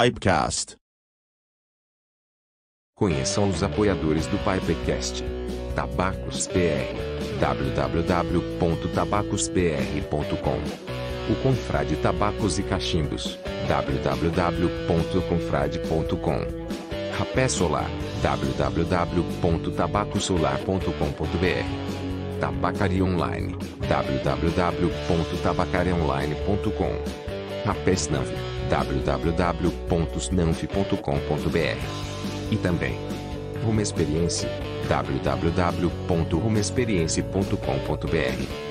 Pipecast. Conheçam os apoiadores do Pipecast. Tabacos PR. www.tabacospr.com. O Confrade Tabacos e Cachimbos. www.confrade.com. Rapé Solar. www.tabacosolar.com.br. Tabacaria Online. www.tabacariaonline.com. Rapé Snanf. www.snanf.com.br. E também Rumo Experiência www.rumexperiência.com.br.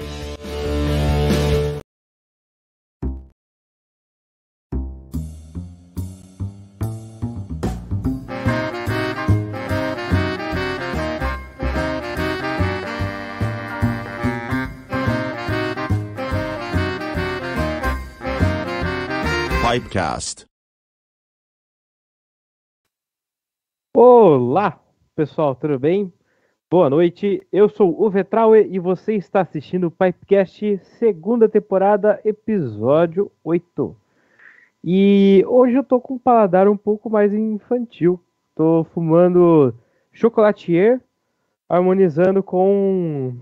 Pipecast. Olá, pessoal, tudo bem? Boa noite, eu sou o Vetraue e você está assistindo o Pipecast segunda temporada, episódio 8. E hoje eu tô com um paladar um pouco mais infantil. Tô fumando chocolatier, harmonizando com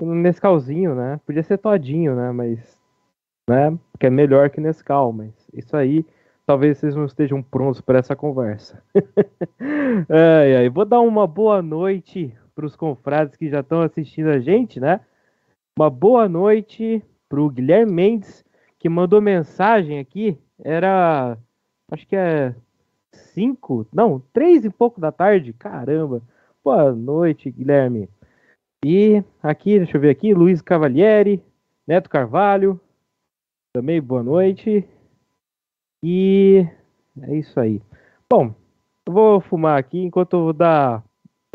um Nescauzinho, né? Podia ser todinho, né? Mas, né? Que é melhor que Nescau, mas isso aí talvez vocês não estejam prontos para essa conversa. ai. Vou dar uma boa noite para os confrades que já estão assistindo a gente, né? Uma boa noite para o Guilherme Mendes, que mandou mensagem aqui. Era, acho que é cinco, não, três e pouco da tarde. Caramba. Boa noite, Guilherme. E aqui, deixa eu ver aqui, Luiz Cavalieri, Neto Carvalho. Também boa noite. E é isso aí. Bom, eu vou fumar aqui enquanto eu vou dar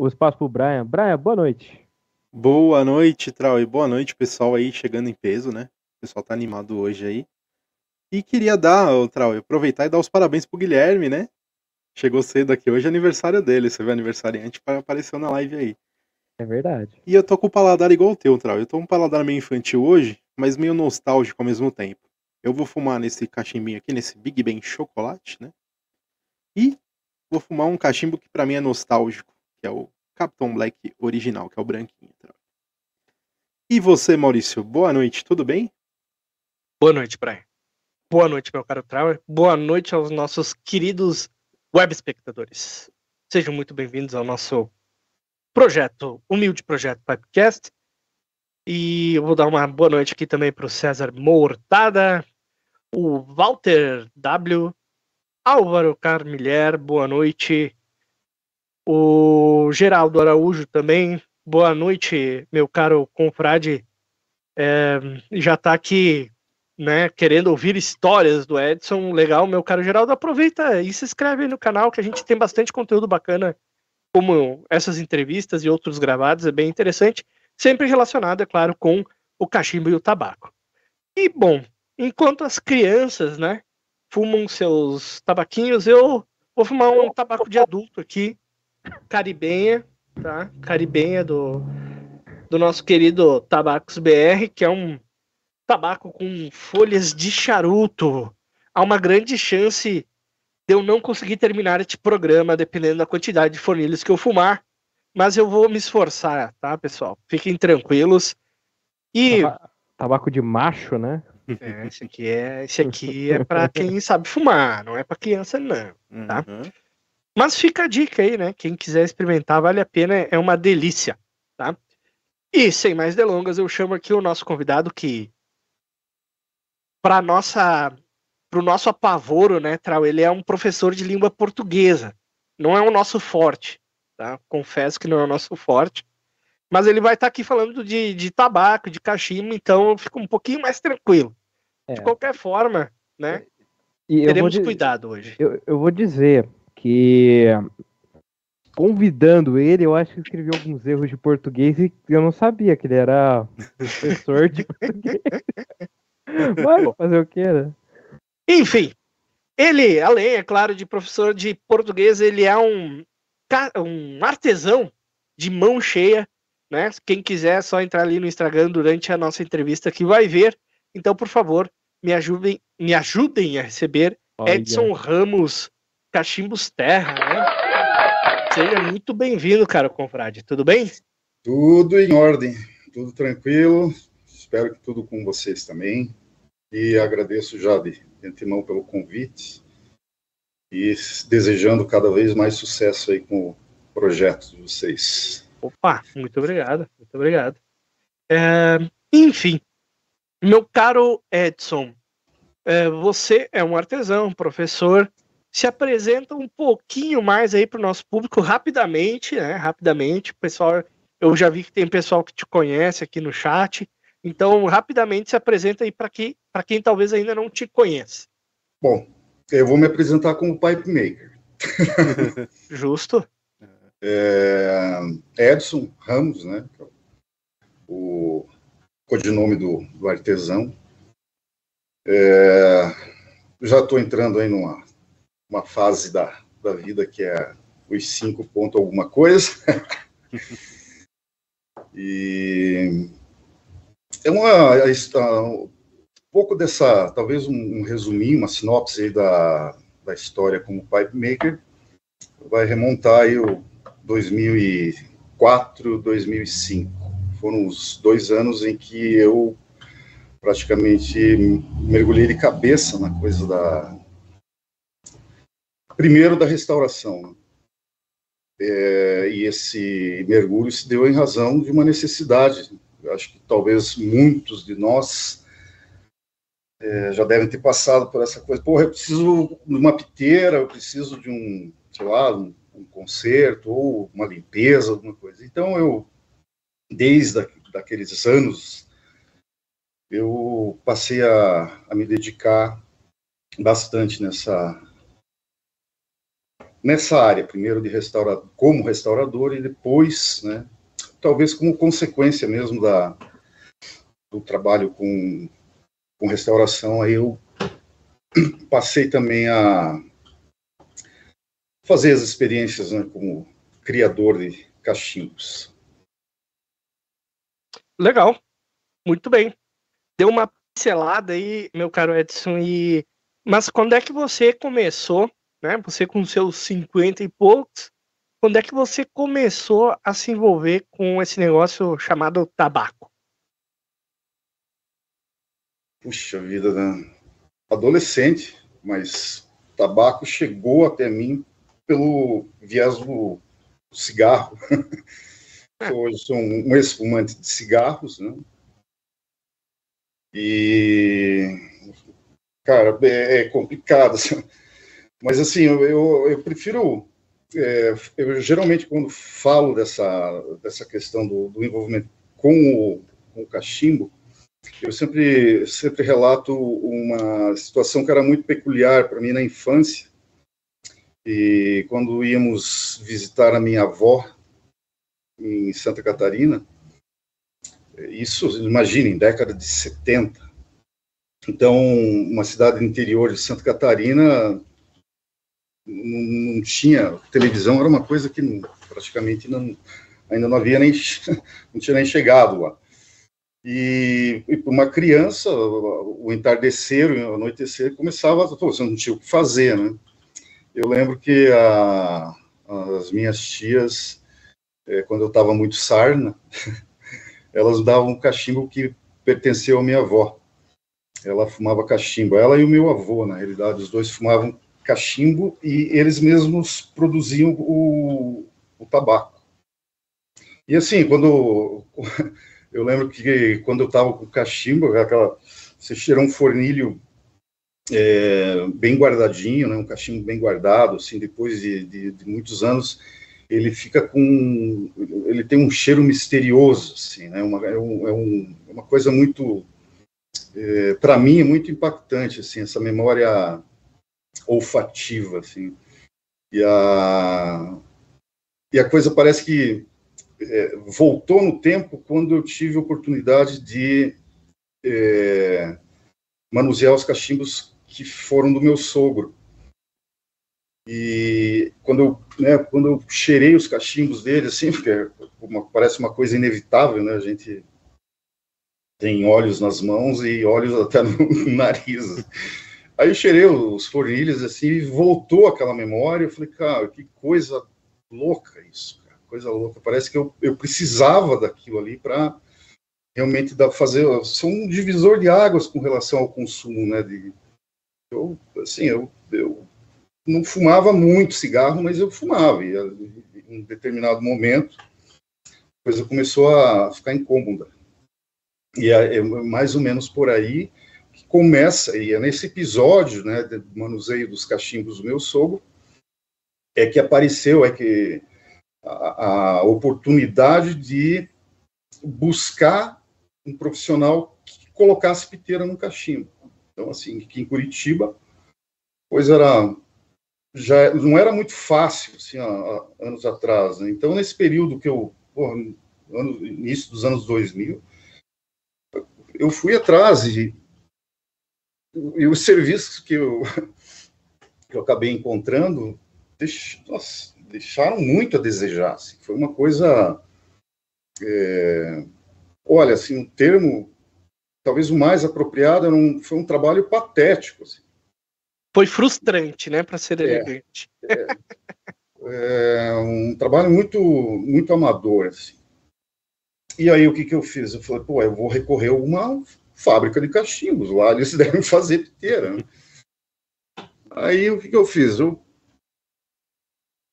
o espaço pro Brian. Brian, boa noite. Boa noite, Trau, e boa noite, pessoal aí chegando em peso, né? O pessoal tá animado hoje aí. E queria dar, Trau, aproveitar e dar os parabéns pro Guilherme, né? Chegou cedo aqui, hoje é aniversário dele, você vê aniversariante, apareceu na live aí. É verdade. E eu tô com o paladar igual o teu, Trau. Eu tô com um paladar meio infantil hoje, mas meio nostálgico ao mesmo tempo. Eu vou fumar nesse cachimbinho aqui, nesse Big Ben chocolate, né? E vou fumar um cachimbo que pra mim é nostálgico, que é o Captain Black original, que é o branquinho. Trau. E você, Maurício, boa noite, tudo bem? Boa noite, Brian. Boa noite, meu caro Trauer. Boa noite aos nossos queridos web espectadores. Sejam muito bem-vindos ao nosso projeto, humilde projeto Pipecast. E eu vou dar uma boa noite aqui também para o César Mortada, o Walter W, Álvaro Carmilher, boa noite. O Geraldo Araújo também, boa noite, meu caro confrade. É, já está aqui né, querendo ouvir histórias do Edson, legal, meu caro Geraldo, aproveita e se inscreve aí no canal que a gente tem bastante conteúdo bacana, como essas entrevistas e outros gravados, é bem interessante, sempre relacionado, é claro, com o cachimbo e o tabaco. E, bom, enquanto as crianças, né, fumam seus tabaquinhos, eu vou fumar um tabaco de adulto aqui, caribenha, tá? Caribenha do, do nosso querido Tabacos BR, que é um tabaco com folhas de charuto. Há uma grande chance de eu não conseguir terminar este programa, dependendo da quantidade de fornilhos que eu fumar. Mas eu vou me esforçar, tá, pessoal? Fiquem tranquilos. E. Taba- Tabaco de macho, né? É, esse aqui é, esse aqui é para quem sabe fumar, não é para criança, não. Tá. Uhum. Mas fica a dica aí, né? Quem quiser experimentar, vale a pena, é uma delícia, tá? E sem mais delongas, eu chamo aqui o nosso convidado que para nossa pro nosso apavoro, né, Trau, ele é um professor de língua portuguesa. Não é o nosso forte, tá? Confesso que não é o nosso forte. Mas ele vai estar aqui falando de, de tabaco, de cachimbo, então eu fico um pouquinho mais tranquilo. É. De qualquer forma, né? E eu vou, Teremos cuidado hoje. eu, eu vou dizer que convidando ele, eu acho que escrevi alguns erros de português e eu não sabia que ele era professor de português. Mas fazer o quê, né? Enfim, ele, além, é claro, de professor de português, ele é um, um artesão de mão cheia, né? Quem quiser é só entrar ali no Instagram durante a nossa entrevista que vai ver. Então, por favor, me ajudem, me ajudem a receber Olha. Edson Ramos Cachimbos Terra, né? Seja muito bem-vindo, cara, confrade. Tudo bem? Tudo em ordem, tudo tranquilo. Espero que tudo com vocês também. E agradeço já de, de antemão pelo convite e desejando cada vez mais sucesso aí com o projeto de vocês. Opa, muito obrigado, muito obrigado. É, enfim, meu caro Edson, é, você é um artesão, professor. Se apresenta um pouquinho mais aí para o nosso público rapidamente, né? Rapidamente, pessoal. Eu já vi que tem pessoal que te conhece aqui no chat. Então, rapidamente se apresenta aí para quem, para quem talvez ainda não te conheça. Bom, eu vou me apresentar como pipe maker. Justo. É, Edson Ramos, né? O codinome do, do artesão. É, já estou entrando aí numa uma fase da, da vida que é os cinco ponto alguma coisa. e é uma, um pouco dessa, talvez um, um resuminho, uma sinopse da, da história como pipe maker, vai remontar aí o 2004, 2005. Foram os dois anos em que eu praticamente mergulhei de cabeça na coisa da. Primeiro, da restauração. Né? É, e esse mergulho se deu em razão de uma necessidade. Eu acho que talvez muitos de nós é, já devem ter passado por essa coisa. Porra, eu preciso de uma piteira, eu preciso de um, sei lá, um, um conserto ou uma limpeza, alguma coisa. Então, eu, desde aqueles anos, eu passei a, a me dedicar bastante nessa nessa área, primeiro de como restaurador e depois, né, talvez como consequência mesmo da, do trabalho com, com restauração, aí eu passei também a fazer as experiências né, como criador de cachimbos. Legal, muito bem. Deu uma pincelada aí, meu caro Edson, e mas quando é que você começou né? Você com seus 50 e poucos, quando é que você começou a se envolver com esse negócio chamado tabaco? Puxa vida, né? adolescente, mas tabaco chegou até mim pelo viés do cigarro. Hoje sou um ex-fumante de cigarros, né? E, cara, é, é complicado. Assim. Mas, assim, eu, eu, eu prefiro. É, eu geralmente, quando falo dessa, dessa questão do, do envolvimento com o, com o cachimbo, eu sempre, sempre relato uma situação que era muito peculiar para mim na infância. E quando íamos visitar a minha avó em Santa Catarina, isso, imaginem, década de 70. Então, uma cidade interior de Santa Catarina, não, tinha televisão, era uma coisa que praticamente não, ainda não havia nem não tinha nem chegado lá. E, e para uma criança, o entardecer, o anoitecer começava, você não tinha o que fazer, né? Eu lembro que a, as minhas tias, é, quando eu estava muito sarna, elas davam um cachimbo que pertenceu à minha avó. Ela fumava cachimbo, ela e o meu avô, na realidade, os dois fumavam cachimbo e eles mesmos produziam o, o tabaco. E assim, quando eu lembro que quando eu estava com cachimbo, aquela, você cheira um fornilho é, bem guardadinho, né, um cachimbo bem guardado, assim, depois de, de, de, muitos anos, ele fica com, ele tem um cheiro misterioso, assim, né, uma, é, um, é, é uma coisa muito, é, para mim, é muito impactante, assim, essa memória olfativa, assim. E a, e a coisa parece que é, voltou no tempo quando eu tive a oportunidade de é, manusear os cachimbos que foram do meu sogro. E quando eu, né, quando eu cheirei os cachimbos dele, assim, porque uma, parece uma coisa inevitável, né? A gente tem olhos nas mãos e olhos até no nariz. Aí eu cheirei os fornilhos assim, e voltou aquela memória. Eu falei, cara, que coisa louca isso, cara, coisa louca. Parece que eu, eu precisava daquilo ali para realmente dar, fazer. Sou um divisor de águas com relação ao consumo, né? De, eu, assim, eu, eu não fumava muito cigarro, mas eu fumava. E em um determinado momento, a coisa começou a ficar incômoda. E é, é mais ou menos por aí que começa, e é nesse episódio, né, do manuseio dos cachimbos do meu sogro, é que apareceu, é que a, a oportunidade de buscar um profissional que colocasse piteira no cachimbo. Então, assim, aqui em Curitiba, pois era já não era muito fácil, assim, há, anos atrás. Né? Então, nesse período que eu, porra, ano, início dos anos 2000, eu fui atrás e, e os serviços que eu, que eu acabei encontrando deix, nossa, deixaram muito a desejar. Assim. Foi uma coisa. É, olha, assim, um termo talvez o mais apropriado um, foi um trabalho patético. Assim. Foi frustrante, né, para ser é, elegante. É, é, um trabalho muito, muito amador. Assim. E aí o que, que eu fiz? Eu falei, pô, eu vou recorrer a uma fábrica de cachimbos, lá eles devem fazer piteira. Né? Aí o que, que eu fiz? Eu,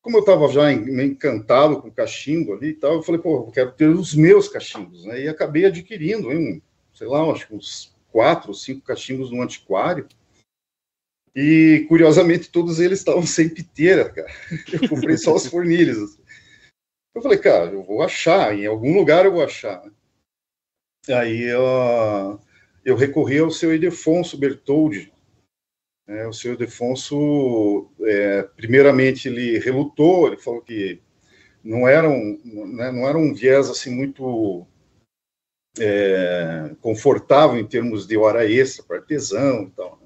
como eu estava já encantado com cachimbo ali e tal, eu falei, pô, eu quero ter os meus cachimbos, né? E acabei adquirindo, hein, sei lá, acho que uns quatro ou cinco cachimbos no antiquário. E, curiosamente, todos eles estavam sem piteira, cara. Eu comprei só os fornilhos. Assim. Eu falei, cara, eu vou achar, em algum lugar eu vou achar. Aí eu, eu recorri ao seu Idefonso Bertoldi. É, o seu Idefonso, é, primeiramente, ele relutou, ele falou que não era um, né, não era um viés assim muito é, confortável em termos de hora extra para artesão e tal.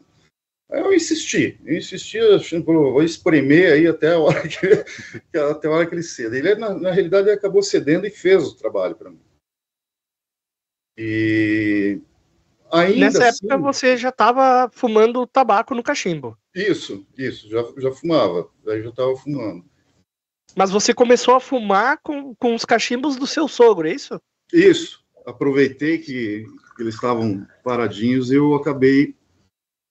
Aí eu insisti, eu insisti, achando, vou espremer aí até a hora que, até a hora que ele ceda. Ele, na, na realidade, ele acabou cedendo e fez o trabalho para mim. E ainda Nessa assim, época você já estava fumando tabaco no cachimbo. Isso, isso, já, já fumava, aí já estava fumando. Mas você começou a fumar com, com os cachimbos do seu sogro, é isso? Isso, aproveitei que eles estavam paradinhos e eu acabei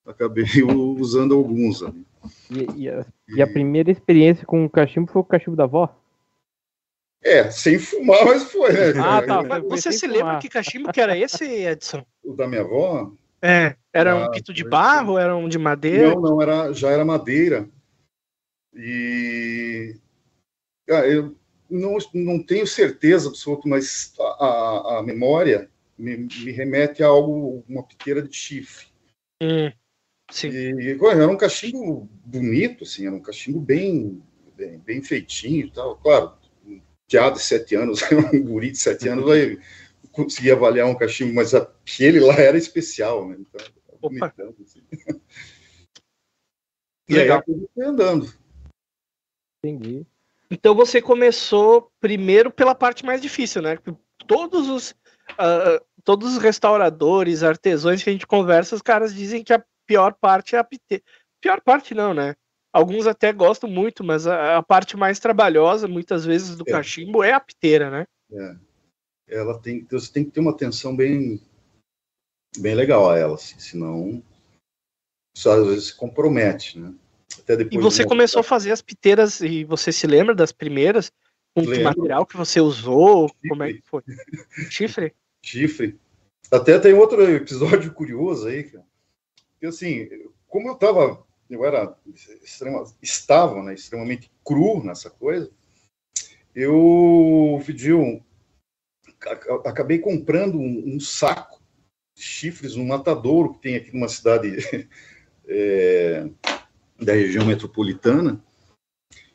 acabei usando alguns ali. E, e, a, e, a, primeira experiência com o cachimbo foi o cachimbo da avó? É, sem fumar, mas foi, né? Ah, tá. Você se fumar. lembra que cachimbo que era esse, Edson? O da minha avó? É, era ah, um pito de barro, era um de madeira? Não, não, era, já era madeira. E cara, eu não, não tenho certeza absoluta, mas a, a, a memória me, me, remete a algo, uma piteira de chifre. Hum. Sim. E, era um cachimbo bonito, assim, era um cachimbo bem, bem, bem feitinho e tal. Claro, um piado de sete anos, um guri de sete anos vai conseguir avaliar um cachimbo, mas aquele lá era especial, né? Então, bonitão, assim. E Legal. aí eu andando. Entendi. Então você começou primeiro pela parte mais difícil, né? Todos os, uh, todos os restauradores, artesãos que a gente conversa, os caras dizem que a pior parte é a piteira. Pior parte não, né? Alguns até gostam muito, mas a, a parte mais trabalhosa, muitas vezes, do é. cachimbo é a piteira, né? É. Ela tem, você tem que ter uma atenção bem, bem legal a ela, assim, senão isso às vezes se compromete, né? E você começou a fazer as piteiras e você se lembra das primeiras? Com que material que você usou? Chifre. Como é que foi? Chifre? Chifre. Até tem outro episódio curioso aí, cara. Porque, assim, como eu estava, eu era, extrema, estava né, extremamente cru nessa coisa, eu pedi um, acabei comprando um, um, saco de chifres no matadouro que tem aqui numa cidade é, da região metropolitana.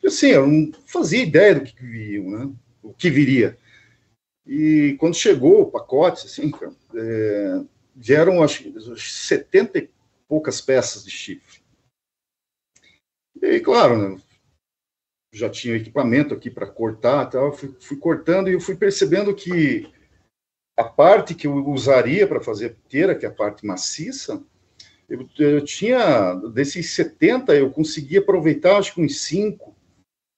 E assim, eu não fazia ideia do que viria, né? O que viria. E quando chegou o pacote, assim, é, vieram acho 70 poucas peças de chifre. E claro, né, já tinha equipamento aqui para cortar, tal, fui, fui, cortando e eu fui percebendo que a parte que eu usaria para fazer a piteira, que é a parte maciça, Eu, eu tinha, desses 70, eu consegui aproveitar acho que uns 5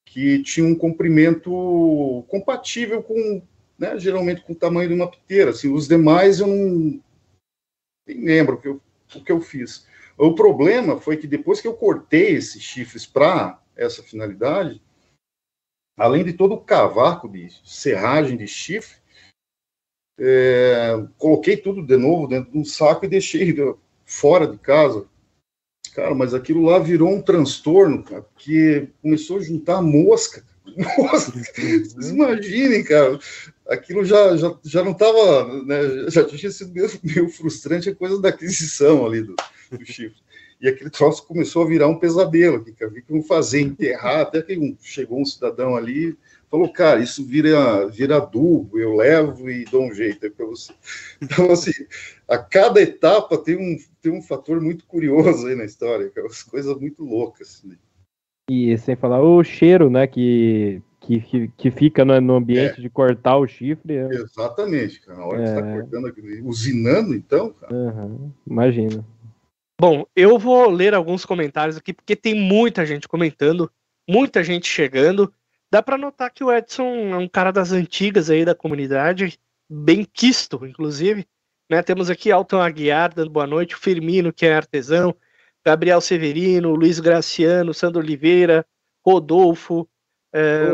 que tinham um comprimento compatível com, né, geralmente com o tamanho de uma piteira. Assim, os demais eu não nem lembro o que eu, o que eu fiz. O problema foi que depois que eu cortei esses chifres para essa finalidade, além de todo o cavaco de serragem de chifre, é, coloquei tudo de novo dentro de um saco e deixei fora de casa. Cara, mas aquilo lá virou um transtorno, cara, porque começou a juntar mosca. Mosca. Vocês imaginem, cara. Aquilo já, já, já não estava, né, já tinha sido meio, meio, frustrante a coisa da aquisição ali do, do chifre. E aquele troço começou a virar um pesadelo, que vi que fazer, enterrar, até que um, chegou um cidadão ali falou, cara, isso vira, vira adubo, eu levo e dou um jeito aí para você. Então, assim, a cada etapa tem um, tem um fator muito curioso aí na história, que é umas coisas muito loucas. Né? E sem falar o cheiro, né, que, que, que fica no, no ambiente é. de cortar o chifre. É... Exatamente, cara. Na hora é. que você está cortando, usinando, então, cara. Uhum. Imagina. Bom, eu vou ler alguns comentários aqui, porque tem muita gente comentando, muita gente chegando. Dá para notar que o Edson é um cara das antigas aí da comunidade, bem quisto, inclusive. Né? Temos aqui Alton Aguiar dando boa noite, o Firmino, que é artesão, Gabriel Severino, Luiz Graciano, Sandro Oliveira, Rodolfo. É,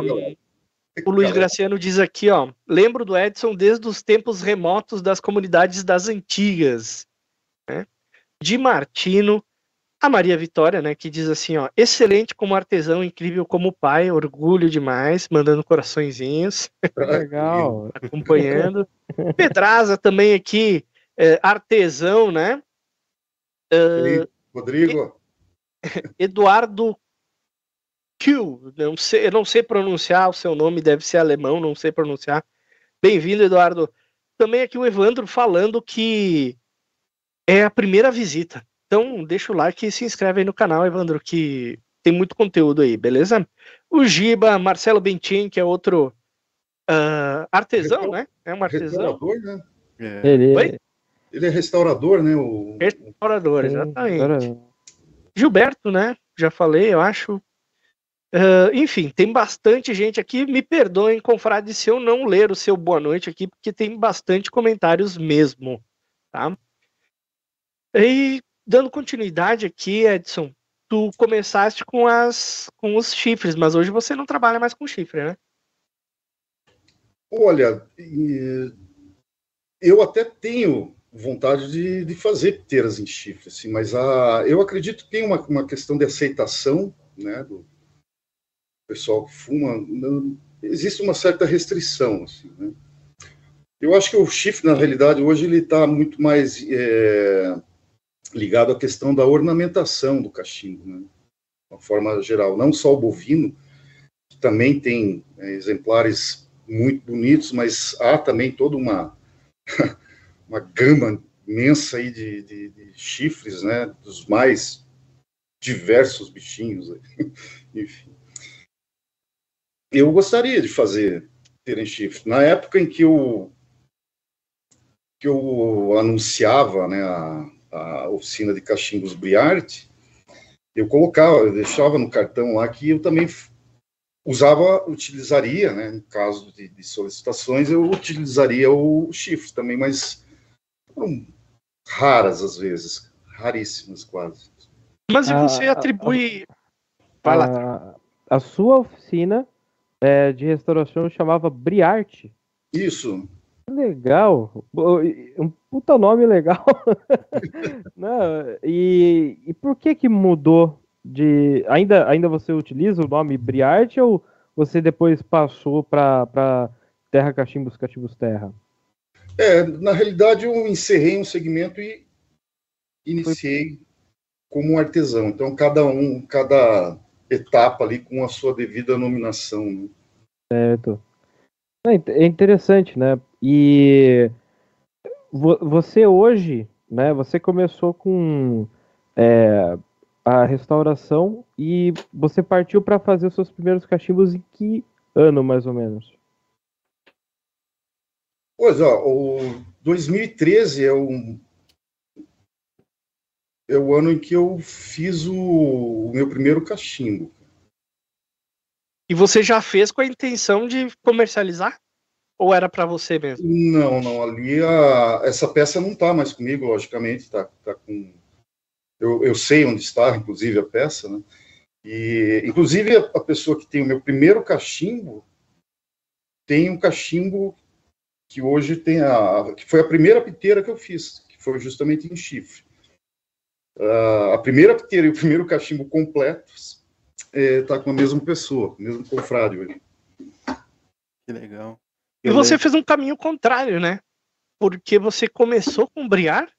o Luiz Graciano diz aqui, ó, lembro do Edson desde os tempos remotos das comunidades das antigas. Né? De Martino, a Maria Vitória, né, que diz assim, ó, excelente como artesão, incrível como pai, orgulho demais, mandando coraçõezinhos. Legal. acompanhando. Pedraza também aqui, é, artesão, né? Uh, Rodrigo. Eduardo Q, não sei, eu não sei pronunciar o seu nome, deve ser alemão, não sei pronunciar. Bem-vindo, Eduardo. Também aqui o Evandro falando que é a primeira visita. Então, deixa o like e se inscreve aí no canal, Evandro, que tem muito conteúdo aí, beleza? O Giba, Marcelo Bentin, que é outro uh, artesão, né? É um artesão. Restaurador, né? É. Ele... Oi? Ele é restaurador, né? O... Restaurador, exatamente. Gilberto, né? Já falei, eu acho. Uh, enfim, tem bastante gente aqui. Me perdoem, confrade, se eu não ler o seu boa noite aqui, porque tem bastante comentários mesmo, tá? E dando continuidade aqui, Edson, tu começaste com as com os chifres, mas hoje você não trabalha mais com chifre, né? Olha, eu até tenho vontade de, de fazer piteiras em chifre, assim, mas a, eu acredito que tem uma, uma questão de aceitação, né, do pessoal que fuma, não, existe uma certa restrição, assim, né? Eu acho que o chifre, na realidade, hoje ele está muito mais é, ligado à questão da ornamentação do cachimbo, né? de uma forma geral, não só o bovino, que também tem é, exemplares muito bonitos, mas há também toda uma, uma gama imensa aí de, de, de chifres, né, dos mais diversos bichinhos, enfim. Eu gostaria de fazer terem chifres. Na época em que eu que eu anunciava, né, a, a oficina de cachimbos Briarte, eu colocava, eu deixava no cartão lá que eu também usava, utilizaria, né, em caso de, de solicitações, eu utilizaria o chifre também, mas foram raras às vezes, raríssimas quase. Mas e você a, atribui... A, a, a, sua oficina é, de restauração chamava Briarte? Isso, Legal, um puta nome legal. Não, e, e por que que mudou de. Ainda, ainda você utiliza o nome Briarte ou você depois passou para Terra Cachimbos Cachimbos Terra? É, na realidade eu encerrei um segmento e iniciei Foi... como um artesão. Então cada um, cada etapa ali com a sua devida nominação. Né? Certo. É, é interessante, né? E você hoje, né? Você começou com é, a restauração e você partiu para fazer os seus primeiros cachimbos em que ano, mais ou menos? Pois, ó, o 2013 é um é o ano em que eu fiz o, o meu primeiro cachimbo. E você já fez com a intenção de comercializar? Ou era para você mesmo? Não, não. Ali a, essa peça não está mais comigo, logicamente. Tá, tá com. Eu, eu sei onde está, inclusive a peça, né? E inclusive a, a pessoa que tem o meu primeiro cachimbo tem um cachimbo que hoje tem a que foi a primeira piteira que eu fiz, que foi justamente em chifre. Uh, a primeira piteira e o primeiro cachimbo completos está é, com a mesma pessoa, o mesmo confrade hoje. Que legal. E você fez um caminho contrário, né? Porque você começou com briar,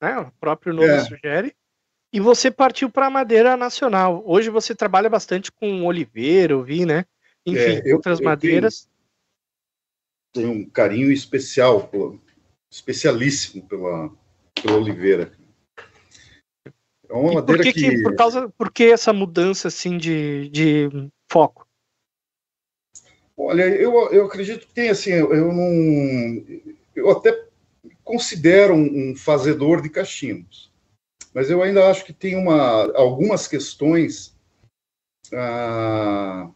né? O próprio nome é. sugere, e você partiu para a madeira nacional. Hoje você trabalha bastante com oliveira, eu vi, né? Enfim, é, eu, outras eu madeiras. Tenho, tenho, um carinho especial, especialíssimo pela, pela oliveira. É uma madeira por que, que... por causa, por que essa mudança assim de, de foco? Olha, eu, eu acredito que tem assim, eu não, eu até considero um, um fazedor de cachimbos, mas eu ainda acho que tem uma, algumas questões ah,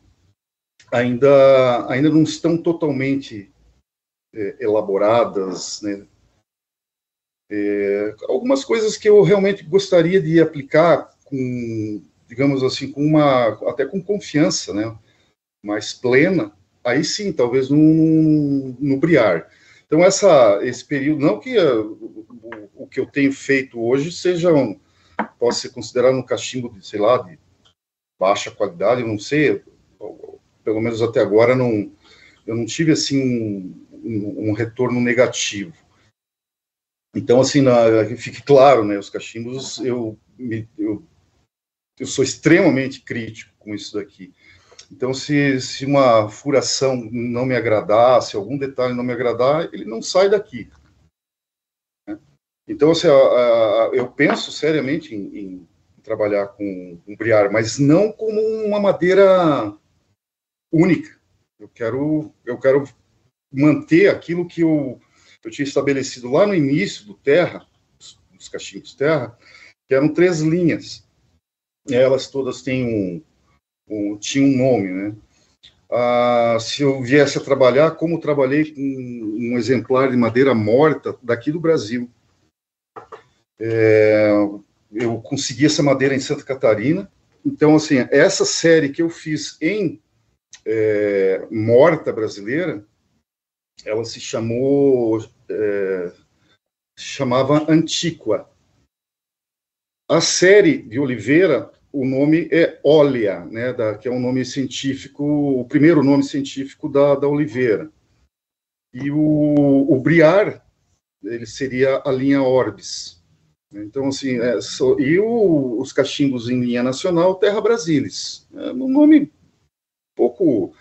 ainda, ainda não estão totalmente é, elaboradas, né? É, algumas coisas que eu realmente gostaria de aplicar com, digamos assim, com uma, até com confiança, né? Mais plena, aí sim, talvez no, no Briar. Então, essa, esse período, não que a, o, o, que eu tenho feito hoje seja, um, pode ser considerado um cachimbo de, sei lá, de baixa qualidade, não sei, pelo menos até agora não, eu não tive, assim, um, um, um retorno negativo. Então, assim, na, fique claro, né, os cachimbos, eu, eu, eu sou extremamente crítico com isso daqui. Então, se, se uma furação não me agradar, se algum detalhe não me agradar, ele não sai daqui. Né? Então, assim, eu penso seriamente em, em trabalhar com, com briar, mas não como uma madeira única. Eu quero, eu quero manter aquilo que eu, eu tinha estabelecido lá no início do Terra, dos cachimbos Terra, que eram três linhas. Elas todas têm um, tinha um nome, né? Ah, se eu viesse a trabalhar, como trabalhei com um exemplar de madeira morta daqui do Brasil. É, eu consegui essa madeira em Santa Catarina. Então, assim, essa série que eu fiz em é, morta brasileira, ela se chamou, é, se chamava Antíqua. A série de Oliveira o nome é Olea, né, da, que é um nome científico, o primeiro nome científico da, da oliveira. E o, o Briar, ele seria a linha Orbis. Então, assim, é, so, e o, os cachimbos em linha nacional, Terra Brasilis. É um nome pouco,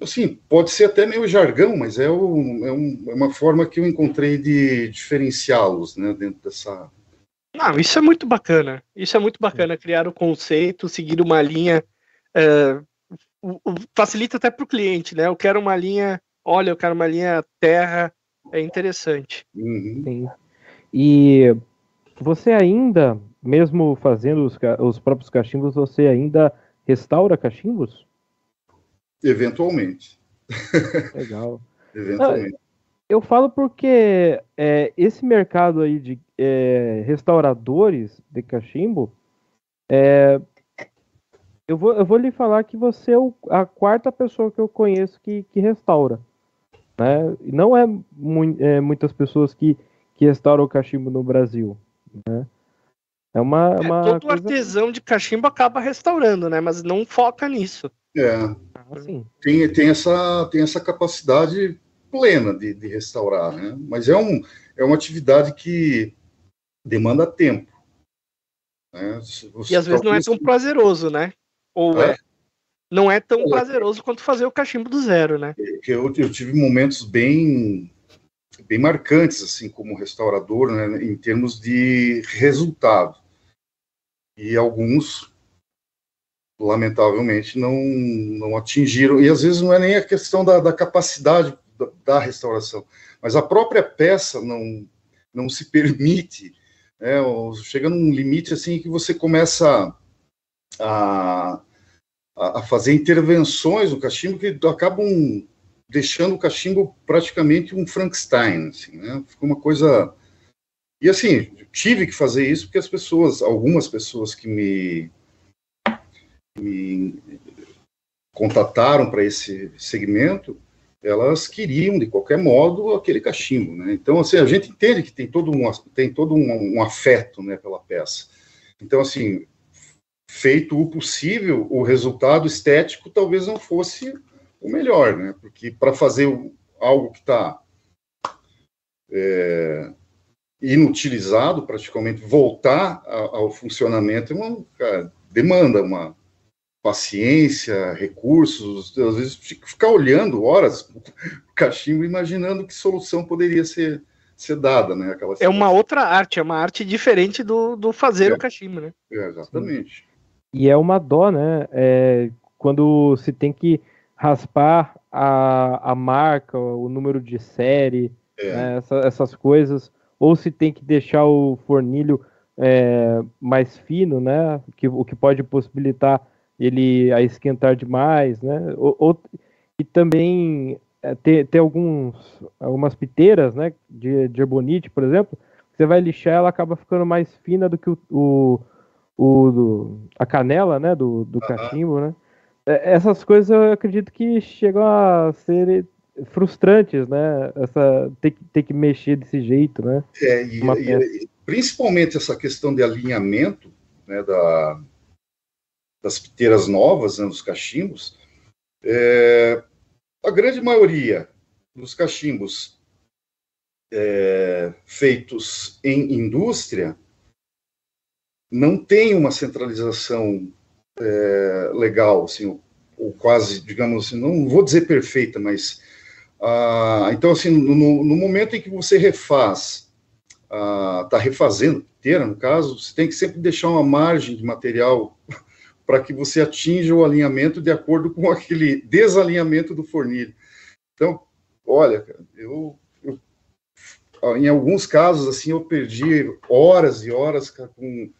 assim, pode ser até meio jargão, mas é, o, é, um, é uma forma que eu encontrei de diferenciá-los, né, dentro dessa, não, isso é muito bacana. Isso é muito bacana, criar o conceito, seguir uma linha. É, facilita até para o cliente, né? Eu quero uma linha, olha, eu quero uma linha terra, é interessante. Uhum. Sim. E você ainda, mesmo fazendo os, os próprios cachimbos, você ainda restaura cachimbos? Eventualmente. Legal. Eventualmente. Ah, eu falo porque é, esse mercado aí de é, restauradores de cachimbo, é, eu, vou, eu vou lhe falar que você é o, a quarta pessoa que eu conheço que, que restaura. Né? Não é, mu é muitas pessoas que, que restauram o cachimbo no Brasil. Né? É uma, é, uma todo coisa... artesão de cachimbo acaba restaurando, né? Mas não foca nisso. É. Assim. Tem, tem, essa, tem essa capacidade plena de, de restaurar, né? Mas é, um, é uma atividade que demanda tempo. Né? e às vezes não é tão prazeroso, né? Ou é? é? Não é tão é. prazeroso quanto fazer o cachimbo do zero, né? Eu, eu tive momentos bem bem marcantes assim como restaurador, né, em termos de resultado. E alguns lamentavelmente não não atingiram e às vezes não é nem a questão da, da capacidade da, restauração, mas a própria peça não, não se permite É, chega num limite assim que você começa a, a fazer intervenções no cachimbo que acabam deixando o cachimbo praticamente um Frankenstein, assim, né? Ficou uma coisa e assim tive que fazer isso porque as pessoas, algumas pessoas que me, me contataram para esse segmento, elas queriam de qualquer modo aquele cachimbo, né? Então assim a gente entende que tem todo um tem todo um, um afeto, né, pela peça. Então assim feito o possível, o resultado estético talvez não fosse o melhor, né? Porque para fazer algo que está é, inutilizado, praticamente, voltar ao funcionamento, é uma, cara, demanda uma paciência, recursos, às vezes ficar olhando horas o cachimbo, imaginando que solução poderia ser, ser dada, né? Aquela é uma outra arte, é uma arte diferente do, do fazer é. o cachimbo, né? É, exatamente. E é uma dó, né? É, quando se tem que raspar a, a marca, o número de série, é. né, essa, essas coisas, ou se tem que deixar o fornilho é, mais fino, né, que, o que pode possibilitar ele a esquentar demais, né, ou, ou e também é, ter, ter alguns, algumas piteiras, né, de, de ebonite, por exemplo, você vai lixar, ela acaba ficando mais fina do que o, o, o do, a canela, né, do, do cachimbo, né, é, essas coisas eu acredito que chegam a ser frustrantes, né? Essa, ter, ter que mexer desse jeito, né? É, e, e, principalmente essa questão de alinhamento né, da, das piteiras novas, né, dos cachimbos, é, a grande maioria dos cachimbos é, feitos em indústria não tem uma centralização é, legal, assim, ou quase, digamos assim, não vou dizer perfeita, mas ah, então assim, no, no, momento em que você refaz, está ah, refazendo inteira, no caso, você tem que sempre deixar uma margem de material para que você atinja o alinhamento de acordo com aquele desalinhamento do fornilho. Então, olha, eu, eu em alguns casos assim eu perdi horas e horas com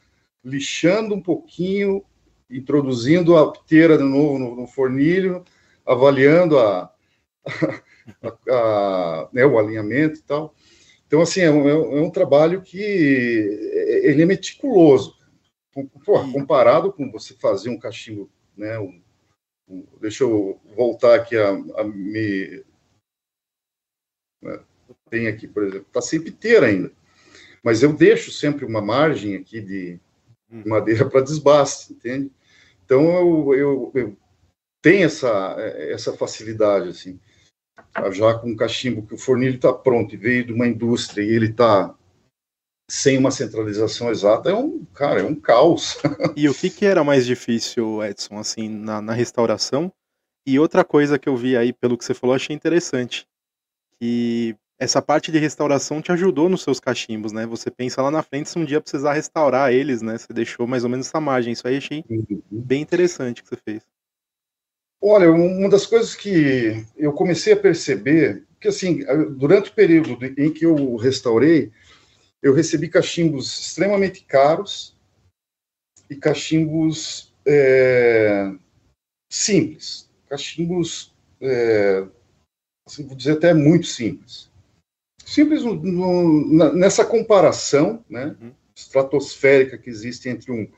lixando um pouquinho introduzindo a piteira de novo no, no fornilho, avaliando a, a, a né, o alinhamento e tal. Então, assim, é um, é um, trabalho que ele é meticuloso. Pô, comparado com você fazer um cachimbo, né, um, um, deixa eu voltar aqui a, a me... Né, tem aqui, por exemplo, está sem piteira ainda. Mas eu deixo sempre uma margem aqui de, Hum. madeira para desbaste, entende? Então eu, eu, eu, tenho essa, essa facilidade, assim, já com o cachimbo que o fornilho está pronto e veio de uma indústria e ele está sem uma centralização exata, é um, cara, é um caos. E o que, que era mais difícil, Edson, assim, na, na restauração? E outra coisa que eu vi aí, pelo que você falou, achei interessante, que essa parte de restauração te ajudou nos seus cachimbos, né? Você pensa lá na frente se um dia precisar restaurar eles, né? Você deixou mais ou menos essa margem. Isso aí achei uhum. bem interessante que você fez. Olha, uma das coisas que eu comecei a perceber, que assim, durante o período em que eu restaurei, eu recebi cachimbos extremamente caros e cachimbos é, simples, cachimbos, é, assim, vou dizer até muito simples simples no, no, nessa comparação né, uhum. estratosférica que existe entre um,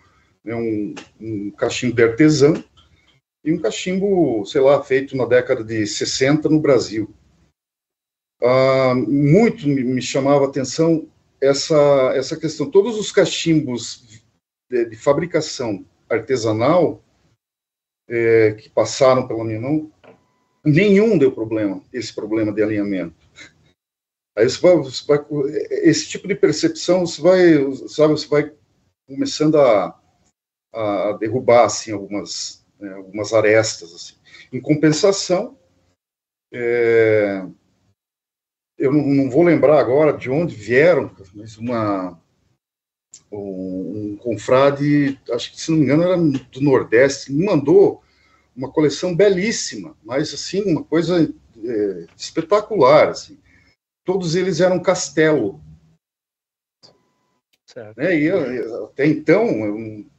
né, um, um, cachimbo de artesão e um cachimbo, sei lá, feito na década de 60 no Brasil. Ah, muito me, me, chamava a atenção essa, essa questão. Todos os cachimbos de, de fabricação artesanal é, que passaram pela minha mão, nenhum deu problema, esse problema de alinhamento. Aí você vai, você vai, esse tipo de percepção você vai, sabe, você vai começando a, a derrubar assim algumas, né, algumas arestas. Assim. Em compensação, é, eu não, não, vou lembrar agora de onde vieram, mas uma um, um confrade, acho que se não me engano era do Nordeste, me mandou uma coleção belíssima, mas assim uma coisa é, espetacular, assim todos eles eram castelo. Certo. Né? E eu- até então eu, não-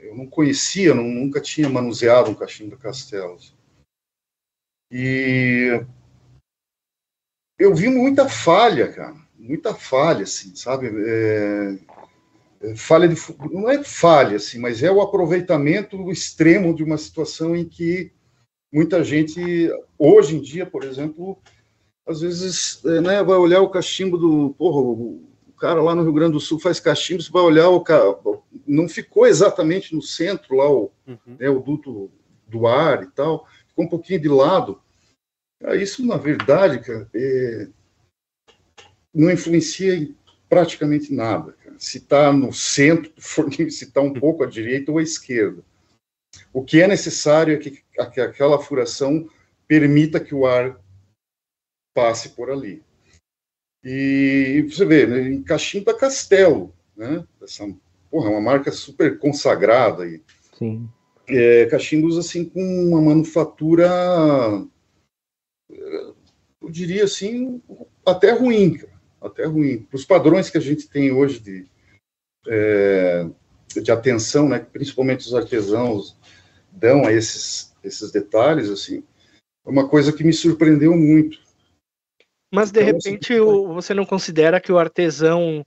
eu não conhecia, não- nunca tinha manuseado um cachimbo Castelos. E eu vi muita falha, cara, muita falha, assim, sabe? É, é, falha de, não é falha, assim, mas é o aproveitamento extremo de uma situação em que muita gente, hoje em dia, por exemplo, às vezes é, né, vai olhar o cachimbo do. Porra, o o cara lá no Rio Grande do Sul faz cachimbo, você vai olhar o cara. Não ficou exatamente no centro lá o, Uhum. né, o duto do ar e tal, ficou um pouquinho de lado. Ah, Isso, na verdade, cara, é, não influencia em praticamente nada. cara. Se está no centro se está um pouco à direita ou à esquerda. O que é necessário é que, aquela furação permita que o ar passe por ali. E você vê, né, em Cachimba Castelo, né? Essa, porra, é uma marca super consagrada e Sim. é, cachimbos assim com uma manufatura, eu diria assim, até ruim, cara, até ruim. Para os padrões que a gente tem hoje de, é, de atenção, né, principalmente os artesãos dão a esses, esses detalhes, assim, é uma coisa que me surpreendeu muito. Mas de Então, assim, repente o- você não considera que o artesão,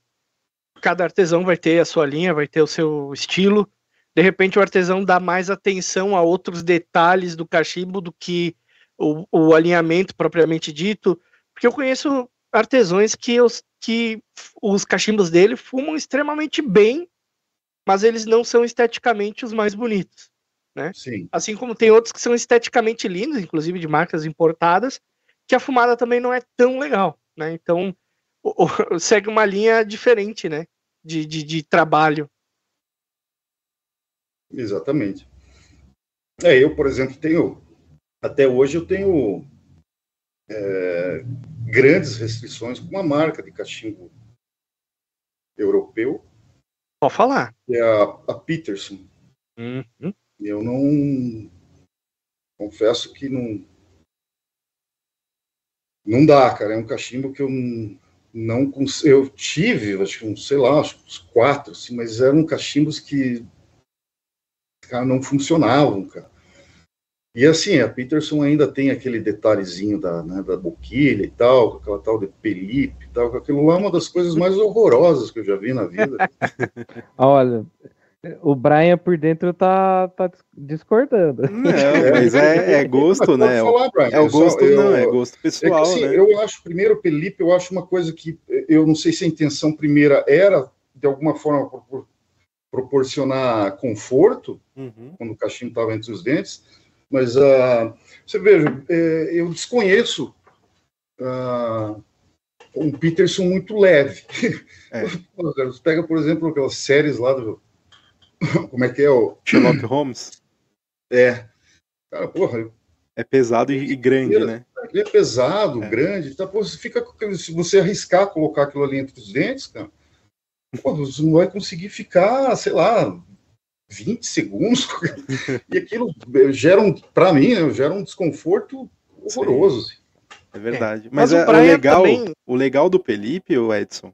cada artesão vai ter a sua linha, vai ter o seu estilo. De repente o artesão dá mais atenção a outros detalhes do cachimbo do que o, o alinhamento propriamente dito. Porque eu conheço artesãos que os, que os cachimbos dele fumam extremamente bem, mas eles não são esteticamente os mais bonitos. Sim, Assim como tem outros que são esteticamente lindos, inclusive de marcas importadas, que a fumada também não é tão legal, né? Então o- o- segue uma linha diferente, né? De, de, de trabalho. exatamente. É, eu, por exemplo, tenho, até hoje eu tenho é, grandes restrições com uma marca de cachimbo europeu, Pode falar. é a, a Peterson. Uhum. Eu não confesso que não não dá, cara. É um cachimbo que eu não, eu tive, acho que uns, sei lá, acho que uns quatro, assim, mas eram cachimbos que cara, não funcionavam, cara. E assim, a Peterson ainda tem aquele detalhezinho da, né, da boquilha e tal, com aquela tal de pelipe e tal, que aquilo lá é uma das coisas mais horrorosas que eu já vi na vida. Olha, o Brian por dentro tá, tá discordando. Não, mas é, é gosto, Mas né? falar, Brian, É o gosto, eu- não, é gosto É que, pessoal, assim, né? eu acho, primeiro, o Felipe, eu acho uma coisa que eu não sei se a intenção primeira era, de alguma forma, propor- proporcionar conforto, Uhum. quando o cachimbo estava entre os dentes, mas ah, você veja, é, eu desconheço ah, um Peterson muito leve. É. Você pega, por exemplo, aquelas séries lá do. Como é que é? O, Sherlock Holmes é. Cara, porra, é pesado e, e grande, né? Ele é pesado, É. grande, tá? Pô, você fica se você arriscar colocar aquilo ali entre os dentes, cara, pô, você não vai conseguir ficar, sei lá, 20 segundos. e aquilo gera um, para mim, né, gera um desconforto horroroso. assim. É verdade. Mas Mas, o é, o, legal, também- o legal do Felipe, o Edson,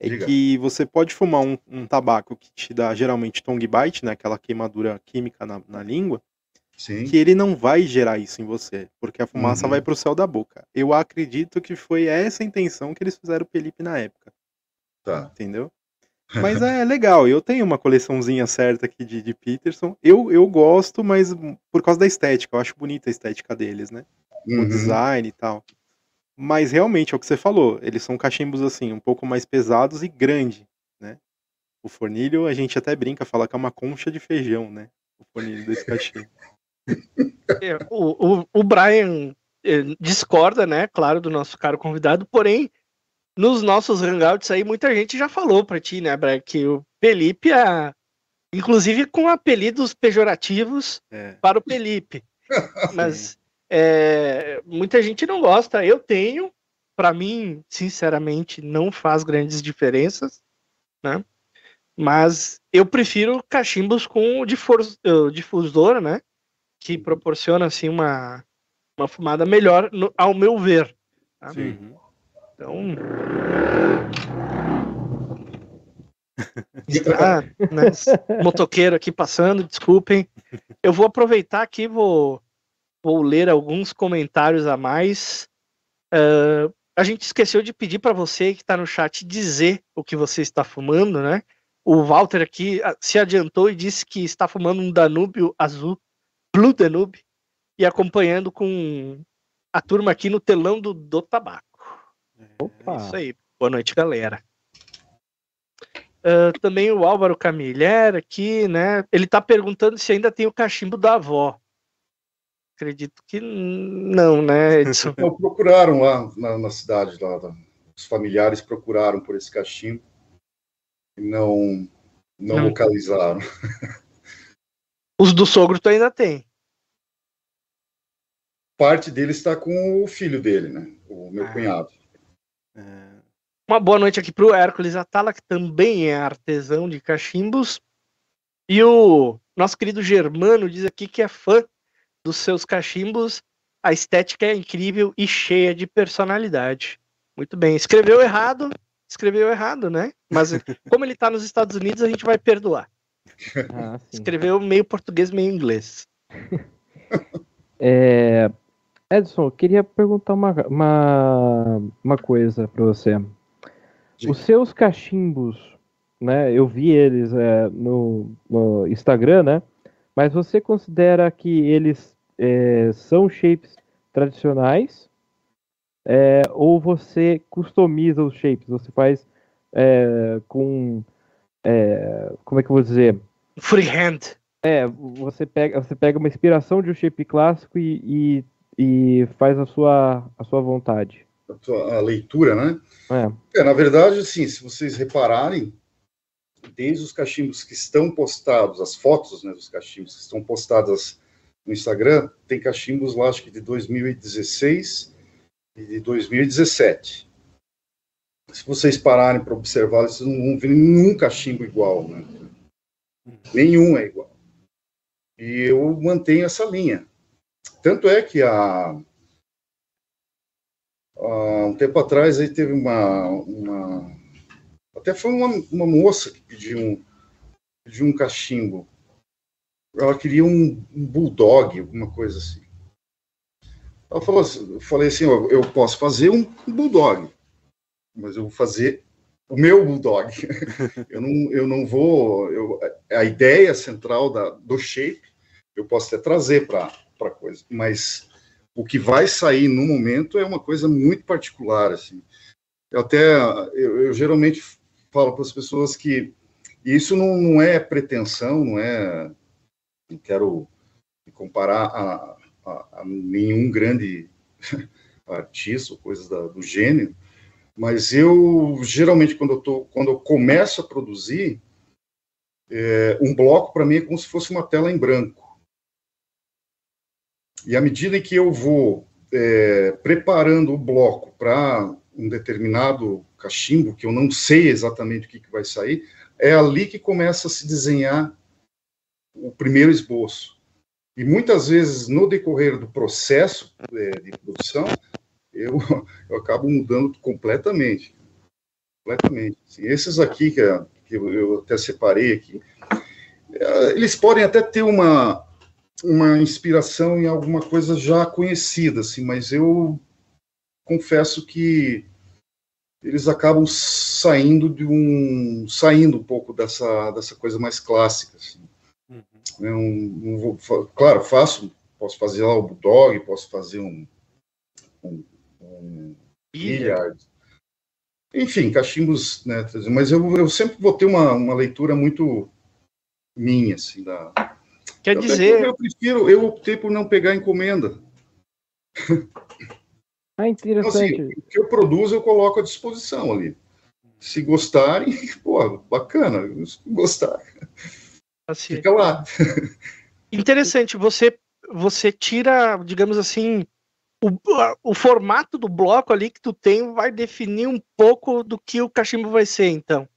é Diga. que você pode fumar um, um tabaco que te dá geralmente tongue bite, né? Aquela queimadura química na, na língua, Sim. que ele não vai gerar isso em você, porque a fumaça Uhum. vai pro céu da boca. Eu acredito que foi essa a intenção que eles fizeram o Felipe na época, Tá. entendeu? Mas é legal, eu tenho uma coleçãozinha certa aqui de, de Peterson. Eu, eu gosto, mas por causa da estética, eu acho bonita a estética deles, né? o Uhum. design e tal. Mas realmente é o que você falou, eles são cachimbos assim, um pouco mais pesados e grande, né? O fornilho, a gente até brinca, fala que é uma concha de feijão, né? O fornilho desse cachimbo. É, o, o, o Brian eh, discorda, né? Claro, do nosso caro convidado, porém, nos nossos hangouts aí, muita gente já falou pra ti, né, Brian, que o Felipe é. Inclusive com apelidos pejorativos É. para o Felipe. Mas é, muita gente não gosta. Eu tenho, para mim, sinceramente, não faz grandes diferenças, né? Mas eu prefiro cachimbos com difor- difusor, né? Que proporciona assim uma, uma fumada melhor, no- ao meu ver. tá? Uhum. Então, Ah, né, motoqueiro aqui passando, desculpem. Eu vou aproveitar aqui, vou, vou ler alguns comentários a mais. Uh, a gente esqueceu de pedir para você que está no chat dizer o que você está fumando, né? O Walter aqui ah, se adiantou e disse que está fumando um Danúbio azul, Blue Danube, e acompanhando com a turma aqui no telão do, do tabaco. Opa. É isso aí. Boa noite, galera. Uh, também o Álvaro Camilher aqui, né? Ele tá perguntando se ainda tem o cachimbo da avó. Acredito que não, né, Edson? Não, procuraram lá na, na cidade, lá, os familiares procuraram por esse cachimbo e não, não, não. localizaram. Os do sogro tu ainda tem? Parte dele está com o filho dele, né? O meu ah. cunhado. É... Uma boa noite aqui para o Hércules Atala, que também é artesão de cachimbos. E o nosso querido Germano diz aqui que é fã dos seus cachimbos. A estética é incrível e cheia de personalidade. Muito bem. Escreveu errado, escreveu errado, né? Mas como ele está nos Estados Unidos, a gente vai perdoar. Ah, escreveu meio português, meio inglês. É, Edson, eu queria perguntar uma, uma, uma coisa para você. Os seus cachimbos, né? Eu vi eles é, no, no Instagram, né? Mas você considera que eles é, são shapes tradicionais? É, ou você customiza os shapes? Você faz é, com. É, como é que eu vou dizer? Freehand. É, você pega, você pega uma inspiração de um shape clássico e, e, e faz a sua, a sua vontade a, leitura, né? É. é. na verdade, assim, se vocês repararem, desde os cachimbos que estão postados, as fotos né, dos cachimbos que estão postadas no Instagram, tem cachimbos lá, acho que de 2016 e de 2017. Se vocês pararem para observar, vocês não vão ver nenhum cachimbo igual, né? Nenhum é igual. E eu mantenho essa linha. Tanto é que a, Uh, um tempo atrás aí teve uma, uma até foi uma, uma moça que pediu um, pediu um cachimbo. Ela queria um, um bulldog, alguma coisa assim. Ela falou assim, eu falei assim, ó, eu posso fazer um bulldog, mas eu vou fazer o meu bulldog. eu não, eu não vou. Eu, a ideia central da, do shape eu posso até trazer para para coisa, mas o que vai sair no momento é uma coisa muito particular, assim. Eu até, eu, eu geralmente falo para as pessoas que isso não, não é pretensão, não é, não quero comparar a, a, a nenhum grande artista ou coisas do gênero, mas eu geralmente quando eu tô, quando eu começo a produzir é, um bloco para mim é como se fosse uma tela em branco e à medida que eu vou é, preparando o bloco para um determinado cachimbo, que eu não sei exatamente o que, que vai sair, é ali que começa a se desenhar o primeiro esboço. E muitas vezes, no decorrer do processo é, de produção, eu, eu acabo mudando completamente. Completamente. Assim, esses aqui, que, que eu até separei aqui, é, eles podem até ter uma, uma inspiração em alguma coisa já conhecida, assim, mas eu confesso que eles acabam saindo de um saindo um pouco dessa dessa coisa mais clássica assim. uhum. eu não vou, claro faço posso fazer lá o bulldog posso fazer um, um, um bilhard enfim cachimbos né mas eu, eu sempre vou ter uma, uma leitura muito minha assim da Quer dizer. Eu prefiro, eu optei por não pegar encomenda. Ah, interessante. Então, assim, o que eu produzo, eu coloco à disposição ali. Se gostarem, pô, bacana. Se gostar, assim, fica lá. Interessante, você, você tira, digamos assim, o, o formato do bloco ali que tu tem vai definir um pouco do que o cachimbo vai ser, então.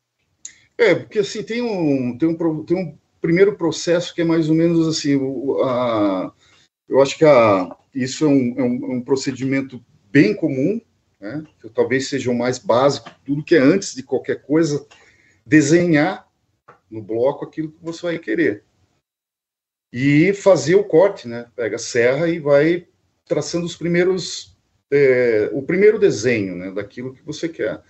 É, porque assim, tem um, tem um, tem um primeiro processo que é mais ou menos assim, o, a, eu acho que a, isso é um, é um, é um procedimento bem comum, né, que talvez seja o mais básico, tudo que é antes de qualquer coisa, desenhar no bloco aquilo que você vai querer. E fazer o corte, né? Pega a serra e vai traçando os primeiros, é, o primeiro desenho, né? Daquilo que você quer.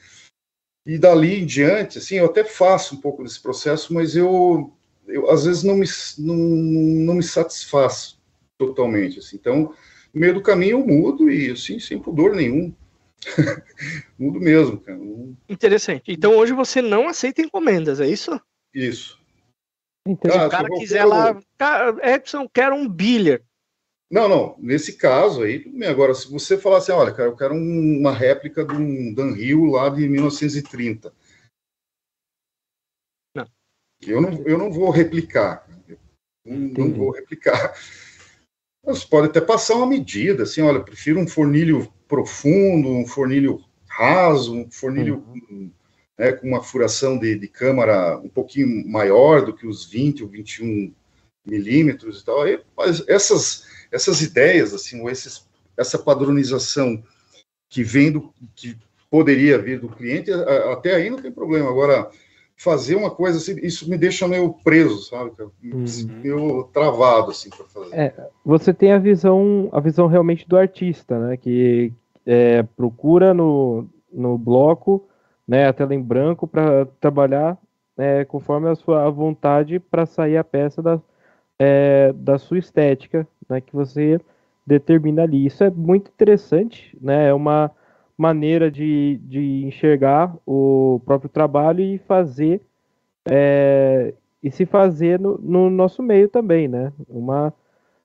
E dali em diante, assim, eu até faço um pouco desse processo, mas eu, eu às vezes não me, não, não me satisfaço totalmente, assim. Então, no meio do caminho eu mudo e, assim, sem pudor nenhum. mudo mesmo, cara. Interessante. Então hoje você não aceita encomendas, é isso? Isso. Então, se o cara quiser lá, Edson, quero um biller. Não, não. Nesse caso aí, tudo bem. Agora, se você falar assim, olha, cara, eu quero um, uma réplica de um Danhill lá de 1930. Eu não, eu não vou replicar. Não, não vou replicar. Você pode até passar uma medida, assim, olha, prefiro um fornilho profundo, um fornilho raso, um fornilho uhum. né, com uma furação de, de, câmara um pouquinho maior do que os 20 ou 21 milímetros e tal. Aí, mas essas, essas ideias, assim, ou esses, essa padronização que vem do que poderia vir do cliente, até aí não tem problema. Agora, fazer uma coisa assim, isso me deixa meio preso, sabe? Uhum. Meio travado, assim, para fazer. É, você tem a visão, a visão realmente do artista, né? Que é, procura no, no bloco, né, a tela em branco para trabalhar é, conforme a sua vontade para sair a peça da, é, da sua estética, né, que você determina ali. Isso é muito interessante, né? É uma maneira de, de enxergar o próprio trabalho e fazer é, e se fazer no, no, nosso meio também, né? Uma,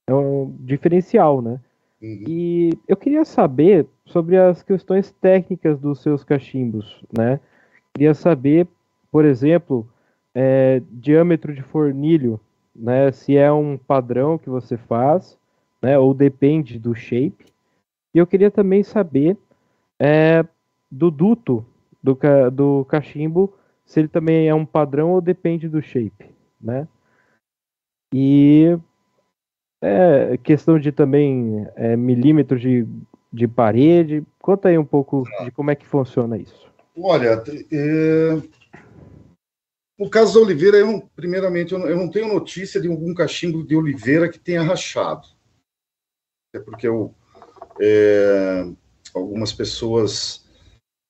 é um diferencial, né? Uhum. E eu queria saber sobre as questões técnicas dos seus cachimbos, né? Queria saber, por exemplo, é, diâmetro de fornilho, né? Se é um padrão que você faz, né? Ou depende do shape. E eu queria também saber é, do duto do, do cachimbo, se ele também é um padrão ou depende do shape, né? E é, questão de também é, milímetros de, de parede. Conta aí um pouco de como é que funciona isso. Olha, é... no caso da Oliveira, eu não, primeiramente, eu não, eu não, tenho notícia de algum cachimbo de Oliveira que tenha rachado. É porque eu, é, algumas pessoas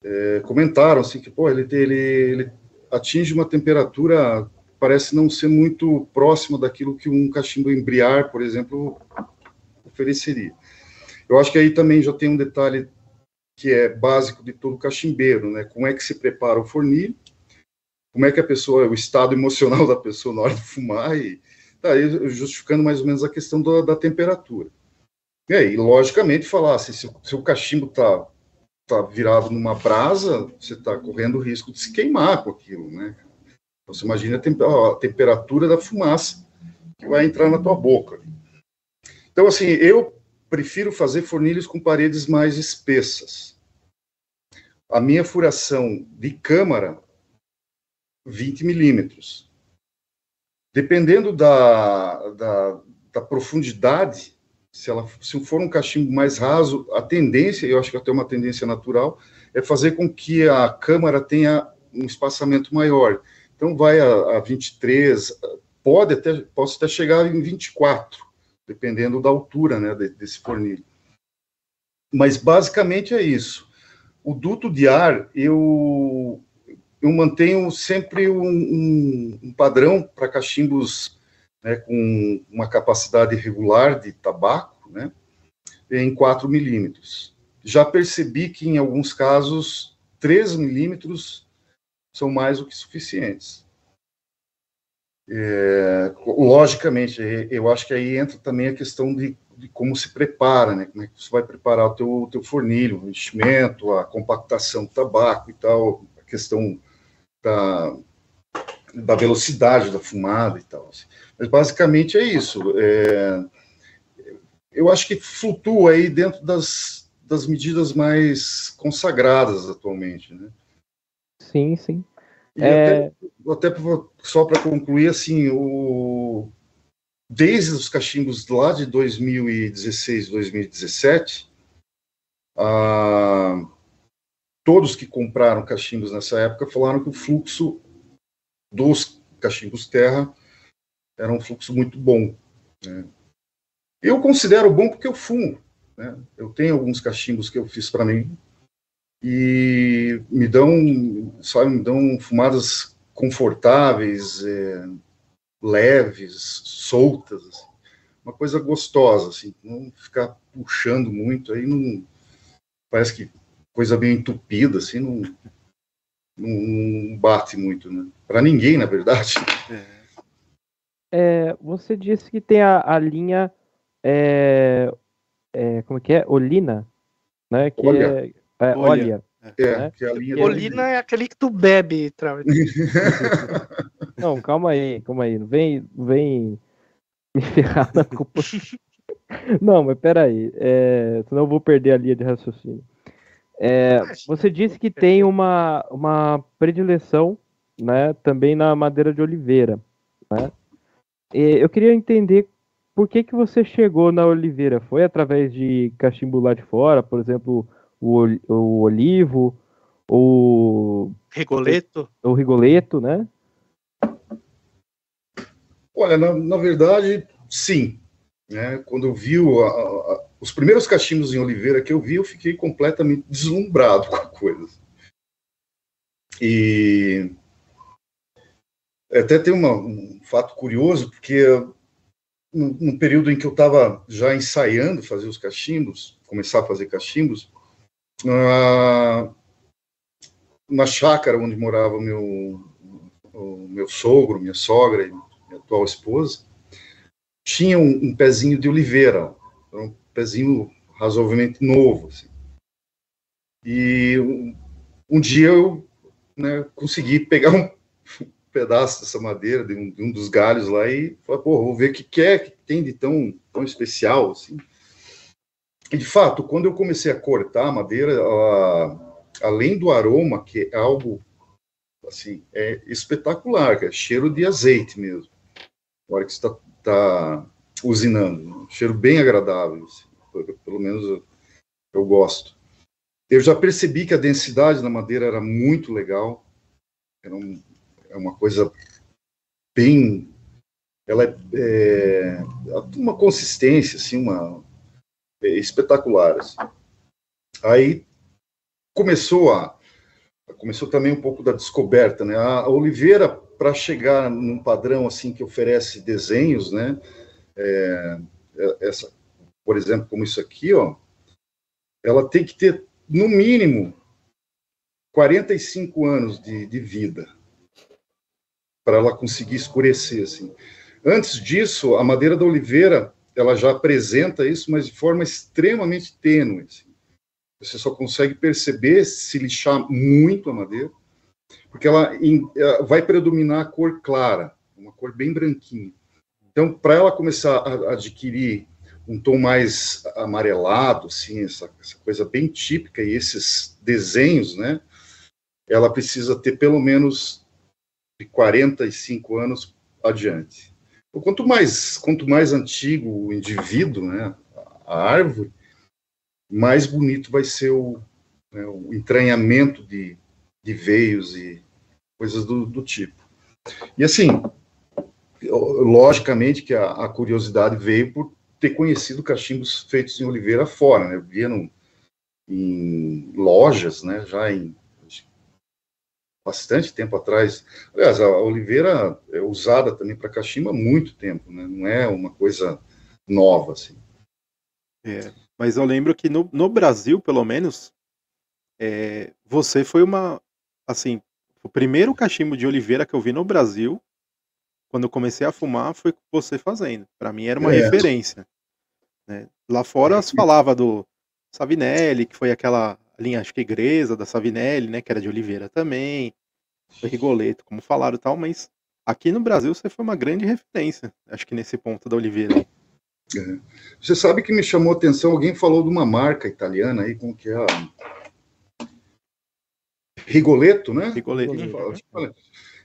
é, comentaram assim que pô, ele, ele, ele atinge uma temperatura parece não ser muito próxima daquilo que um cachimbo embriar, por exemplo, ofereceria. Eu acho que aí também já tem um detalhe que é básico de todo cachimbeiro, né? Como é que se prepara o fornilho, como é que a pessoa, o estado emocional da pessoa na hora de fumar e tá aí justificando mais ou menos a questão da, da temperatura. E aí, logicamente, falar assim, se, se o cachimbo está tá virado numa brasa, você está correndo o risco de se queimar com aquilo, né? Então, você imagina a, a temperatura da fumaça que vai entrar na tua boca. Então, assim, eu prefiro fazer fornilhos com paredes mais espessas. A minha furação de câmara, 20 milímetros. Dependendo da, da, da profundidade se ela se for um cachimbo mais raso, a tendência, eu acho que até uma tendência natural, é fazer com que a câmara tenha um espaçamento maior. Então vai a, a 23, pode até posso até chegar em 24, dependendo da altura, né, desse fornilho. Mas basicamente é isso. O duto de ar, eu eu mantenho sempre um, um, um padrão para cachimbos né, com uma capacidade regular de tabaco, né, em 4 milímetros. Já percebi que, em alguns casos, 3 milímetros são mais do que suficientes. É, logicamente, eu acho que aí entra também a questão de, de, como se prepara, né? Como é que você vai preparar o teu, teu fornilho, o enchimento, a compactação do tabaco e tal, a questão da, da velocidade da fumada e tal. Assim. Mas basicamente é isso. É, eu acho que flutua aí dentro das, das medidas mais consagradas atualmente, né? Sim, sim. E é... até, até só para concluir, assim, o, desde os cachimbos lá de 2016, 2017, a, todos que compraram cachimbos nessa época falaram que o fluxo dos cachimbos terra era um fluxo muito bom. Né? Eu considero bom porque eu fumo. Né? Eu tenho alguns cachimbos que eu fiz para mim e me dão, sabe, me dão fumadas confortáveis, é, leves, soltas, assim. uma coisa gostosa, assim, não ficar puxando muito, aí não parece que coisa bem entupida, assim, não, não bate muito, né? Para ninguém, na verdade. É, você disse que tem a, a linha, é, é, como que é? Olina, né? Que Olha. é, é, Olha. olha. É, né? que é a linha Olina é aquele que tu bebe. Não, calma aí, calma aí. Não vem, vem me ferrar na culpa. Não, mas peraí. É, senão eu vou perder a linha de raciocínio. É, você disse que tem uma, uma predileção né, também na madeira de oliveira. Né? E eu queria entender por que, que você chegou na oliveira. Foi através de cachimbo lá de fora, por exemplo, o, o olivo, ou Rigoleto. o rigoleto, né? Olha, na, na verdade, sim. Né? Quando eu vi o- a- a- os primeiros cachimbos em Oliveira que eu vi, eu fiquei completamente deslumbrado com a coisa. E até tem uma- um fato curioso, porque no, no período em que eu estava já ensaiando fazer os cachimbos, começar a fazer cachimbos, na chácara onde morava meu, o meu sogro, minha sogra e minha atual esposa, tinha um, um pezinho de oliveira, um pezinho razoavelmente novo. Assim. E um, um dia eu né, consegui pegar um pedaço dessa madeira, de um, de um dos galhos lá, e falei, pô, vou ver o que, que é que tem de tão, tão especial. Assim. E, de fato, quando eu comecei a cortar a madeira, ela, além do aroma, que é algo assim, é espetacular, que é cheiro de azeite mesmo. Na hora que você está tá usinando. Um cheiro bem agradável, assim. Pelo menos eu, eu gosto. Eu já percebi que a densidade da madeira era muito legal. Era um- é uma coisa bem. Ela é, é uma consistência, assim, uma é espetacular. assim. Aí começou a começou também um pouco da descoberta, né? A oliveira para chegar num padrão assim que oferece desenhos, né? É, é- essa, por exemplo, como isso aqui, ó, ela tem que ter no mínimo 45 anos de, de vida para ela conseguir escurecer assim. Antes disso, a madeira da oliveira ela já apresenta isso, mas de forma extremamente tênue. assim. Você só consegue perceber se lixar muito a madeira, porque ela eh, vai predominar a cor clara, uma cor bem branquinha. Então, para ela começar a a adquirir um tom mais amarelado, assim, essa, essa coisa bem típica e esses desenhos, né? Ela precisa ter pelo menos de 45 anos adiante. Quanto mais quanto mais antigo o indivíduo, né, a árvore, mais bonito vai ser o, né, o entranhamento de, de veios e coisas do, do tipo. E assim, logicamente que a, a curiosidade veio por ter conhecido cachimbos feitos em Oliveira fora, né? Eu via no, em lojas, né? Já em bastante tempo atrás. Aliás, a Oliveira é usada também para cachimbo há muito tempo, né? Não é uma coisa nova, assim. É, mas eu lembro que no, no Brasil, pelo menos, é, você foi uma. Assim, o primeiro cachimbo de oliveira que eu vi no Brasil, quando eu comecei a fumar, foi você fazendo. Para mim era uma É. referência. né? Lá fora se falava do Savinelli, que foi aquela linha, acho que igreja da Savinelli, né? Que era de oliveira também. O Rigoleto, como falaram e tal, mas aqui no Brasil você foi uma grande referência, acho que nesse ponto da oliveira. Você sabe que me chamou a atenção, alguém falou de uma marca italiana aí, como que é a... Rigoletto, né? Rigoletto. Olha,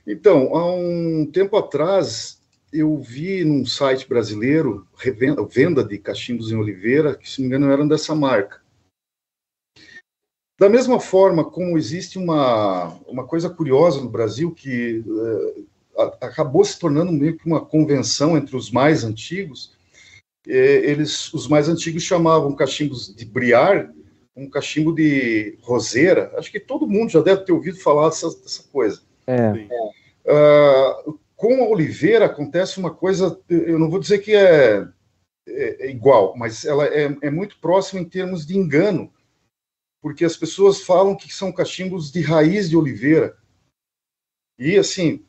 Então, há um tempo atrás, eu vi num site brasileiro revenda, venda de cachimbos em oliveira, que se não me engano eram dessa marca. Da mesma forma como existe uma, uma coisa curiosa no Brasil, que eh, a, acabou se tornando meio que uma convenção entre os mais antigos. É, eles, os mais antigos chamavam cachimbos de briar, um cachimbo de roseira. Acho que todo mundo já deve ter ouvido falar dessa, dessa coisa. É. Uh, com a oliveira acontece uma coisa, eu não vou dizer que é, é, é igual, mas ela é, é, muito próxima em termos de engano, porque as pessoas falam que são cachimbos de raiz de oliveira. E assim,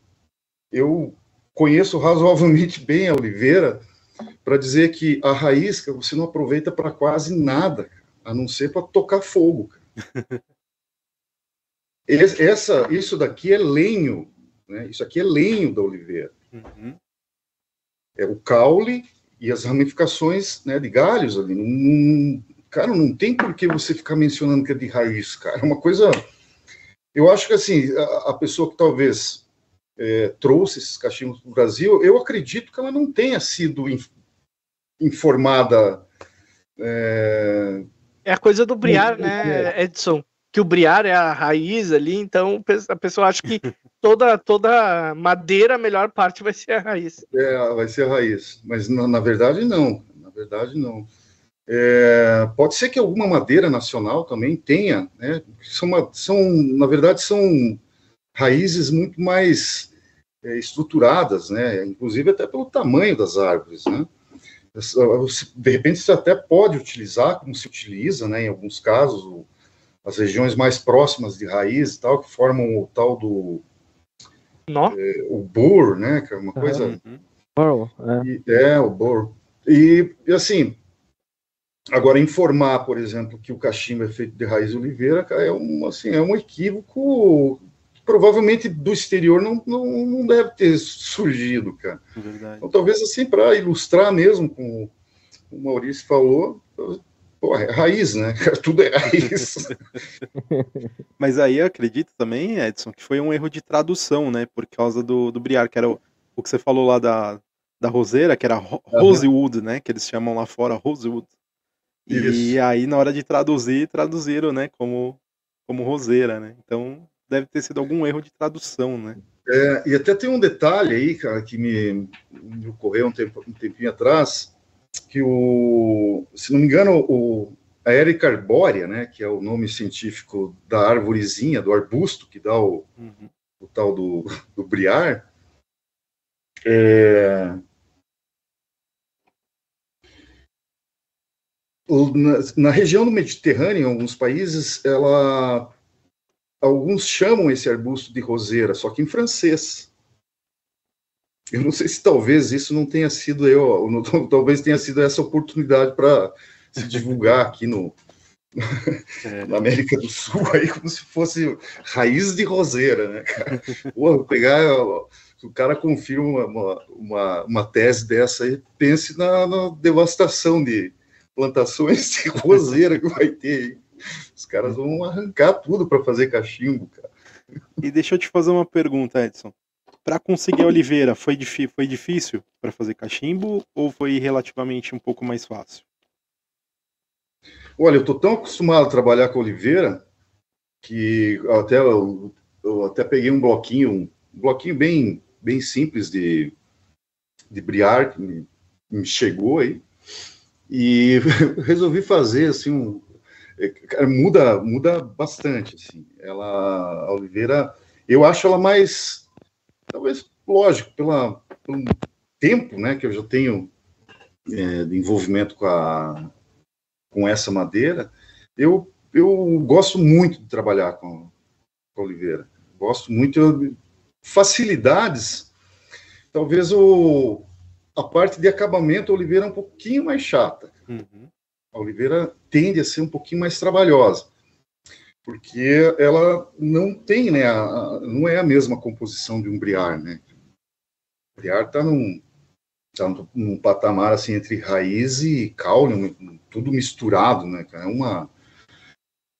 eu conheço razoavelmente bem a oliveira para dizer que a raiz você não aproveita para quase nada, a não ser para tocar fogo. Essa, isso daqui é lenho né? Isso aqui é lenho da oliveira. Uhum. É o caule e as ramificações né, de galhos ali. Não, cara, não tem por que você ficar mencionando que é de raiz, cara. É uma coisa. Eu acho que assim, a, a pessoa que talvez é, trouxe esses cachimbos para o Brasil, eu acredito que ela não tenha sido in, informada. É... é... a coisa do briar, né, é. Edson? Que o briar é a raiz ali, então a pessoa acha que toda, toda madeira, a melhor parte vai ser a raiz. É, vai ser a raiz. Mas na, na verdade, não. Na verdade, não. É, pode ser que alguma madeira nacional também tenha, né? São, são na verdade, são raízes muito mais é, estruturadas, né? Inclusive até pelo tamanho das árvores, né? De repente você até pode utilizar, como se utiliza, né? Em alguns casos, as regiões mais próximas de raiz e tal, que formam o tal do é, o bor, né? Que é uma coisa. Uhum. É. é, o. E, e, assim, agora informar, por exemplo, que o cachimbo é feito de raiz de oliveira, é um, assim, é um equívoco que provavelmente do exterior não, não, não deve ter surgido, cara. Verdade. Então, talvez assim, para ilustrar mesmo, como o Maurício falou, Pô, é raiz, né? Tudo é raiz. Mas aí eu acredito também, Edson, que foi um erro de tradução, né? Por causa do, do Briar, que era o, o que você falou lá da, da roseira, que era Rosewood, né? Que eles chamam lá fora Rosewood. E Isso. aí, na hora de traduzir, traduziram, né? Como, como roseira, né? Então, deve ter sido algum erro de tradução, né? É, e até tem um detalhe aí, cara, que me, me ocorreu um, tempo, um tempinho atrás, que o, se não me engano, o, a Erica arbórea, né, que é o nome científico da árvorezinha, do arbusto que dá o, uhum. o tal do, do briar, é, na, na, região do Mediterrâneo, em alguns países, ela, alguns chamam esse arbusto de roseira, só que em francês. Eu não sei se talvez isso não tenha sido eu, não, talvez tenha sido essa oportunidade para se divulgar aqui no, é. na América do Sul, aí como se fosse raiz de roseira, né, cara? Pegar, o cara confirma uma, uma, uma, tese dessa aí, pense na, na, devastação de plantações de roseira que vai ter aí. Os caras vão arrancar tudo para fazer cachimbo, cara. E deixa eu te fazer uma pergunta, Edson para conseguir a oliveira, foi, foi difícil para fazer cachimbo ou foi relativamente um pouco mais fácil? Olha, eu estou tão acostumado a trabalhar com oliveira que até eu, eu até peguei um bloquinho, um bloquinho bem bem simples de de briar que me, me chegou aí e resolvi fazer assim um é, muda muda bastante assim. Ela a oliveira eu acho ela mais talvez, lógico, pela, pelo tempo né, que eu já tenho é, de envolvimento com, a, com essa madeira, eu, eu gosto muito de trabalhar com, com a oliveira. Gosto muito. facilidades, talvez o, a parte de acabamento, a oliveira é um pouquinho mais chata. Uhum. A oliveira tende a ser um pouquinho mais trabalhosa porque ela não tem, né, a, não é a mesma composição de um briar, né? O briar está num, tá num patamar assim entre raiz e caule, tudo misturado, né? É uma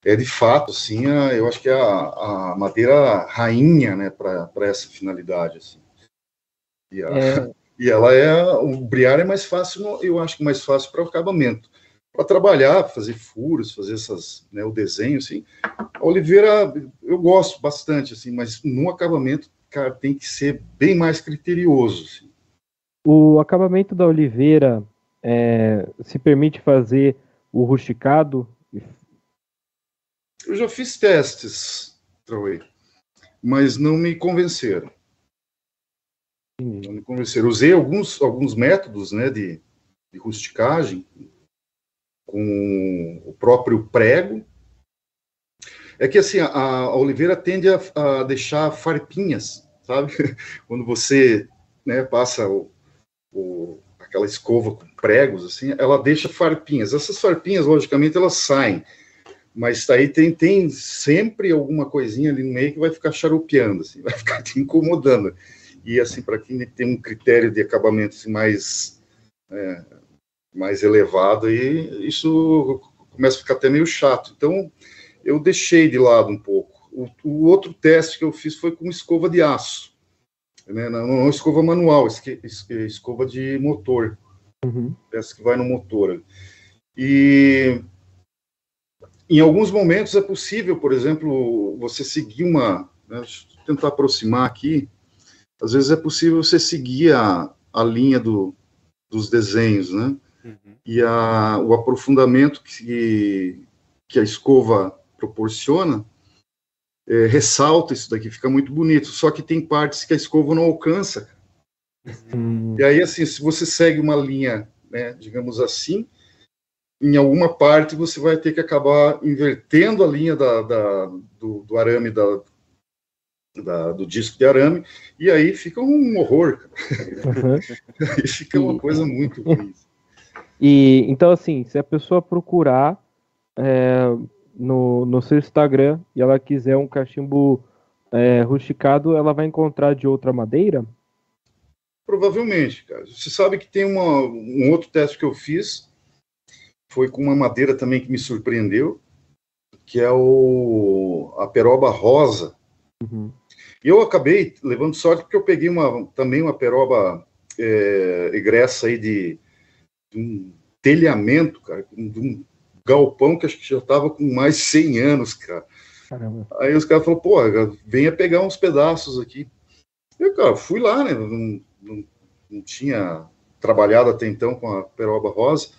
é de fato, assim, a, eu acho que é a, a madeira rainha, né, para essa finalidade, assim. E, a, é... e ela é o briar é mais fácil, eu acho que mais fácil para o acabamento para trabalhar, fazer furos, fazer essas, né, o desenho, assim. A Oliveira, eu gosto bastante, assim, mas no acabamento cara, tem que ser bem mais criterioso. Assim. O acabamento da oliveira é, se permite fazer o rusticado? Eu já fiz testes, Trauê, mas não me convenceram. Me convenceram. Usei alguns, alguns métodos né, de, de rusticagem com o próprio prego. É que assim, a, a oliveira tende a, a, deixar farpinhas, sabe? Quando você né, passa o, o, aquela escova com pregos, assim, ela deixa farpinhas. Essas farpinhas, logicamente, elas saem, mas aí tem, tem sempre alguma coisinha ali no meio que vai ficar charupeando, assim, vai ficar te incomodando. E assim, para quem tem um critério de acabamento assim, mais é, mais elevado, e isso começa a ficar até meio chato. Então, eu deixei de lado um pouco. O, o outro teste que eu fiz foi com escova de aço, né? não, não escova manual, escova de motor, Uhum. essa que vai no motor. E em alguns momentos é possível, por exemplo, você seguir uma. Né, deixa eu tentar aproximar aqui. Às vezes é possível você seguir a, a linha do, dos desenhos, né? Uhum. e a, o aprofundamento que, que a escova proporciona é, ressalta isso daqui, fica muito bonito. Só que tem partes que a escova não alcança. Hum, E aí, assim, se você segue uma linha, né, digamos assim, em alguma parte você vai ter que acabar invertendo a linha da, da- do, do arame, da, da- do disco de arame, e aí fica um horror, cara. aham. Aí fica uma coisa muito ruim. E então, assim, se a pessoa procurar é, no, no seu Instagram e ela quiser um cachimbo é, rusticado, ela vai encontrar de outra madeira? Provavelmente, cara. Você sabe que tem uma- um outro teste que eu fiz, foi com uma madeira também que me surpreendeu, que é o a peroba rosa. Uhum. E eu acabei levando sorte porque eu peguei uma, também uma peroba é, egressa aí de, de um telhamento, cara, de um galpão que acho que já estava com mais de 100 anos, cara. Caramba. Aí os caras falaram, pô, venha pegar uns pedaços aqui. Eu, cara, fui lá, né? Não, não, não tinha trabalhado até então com a peroba rosa.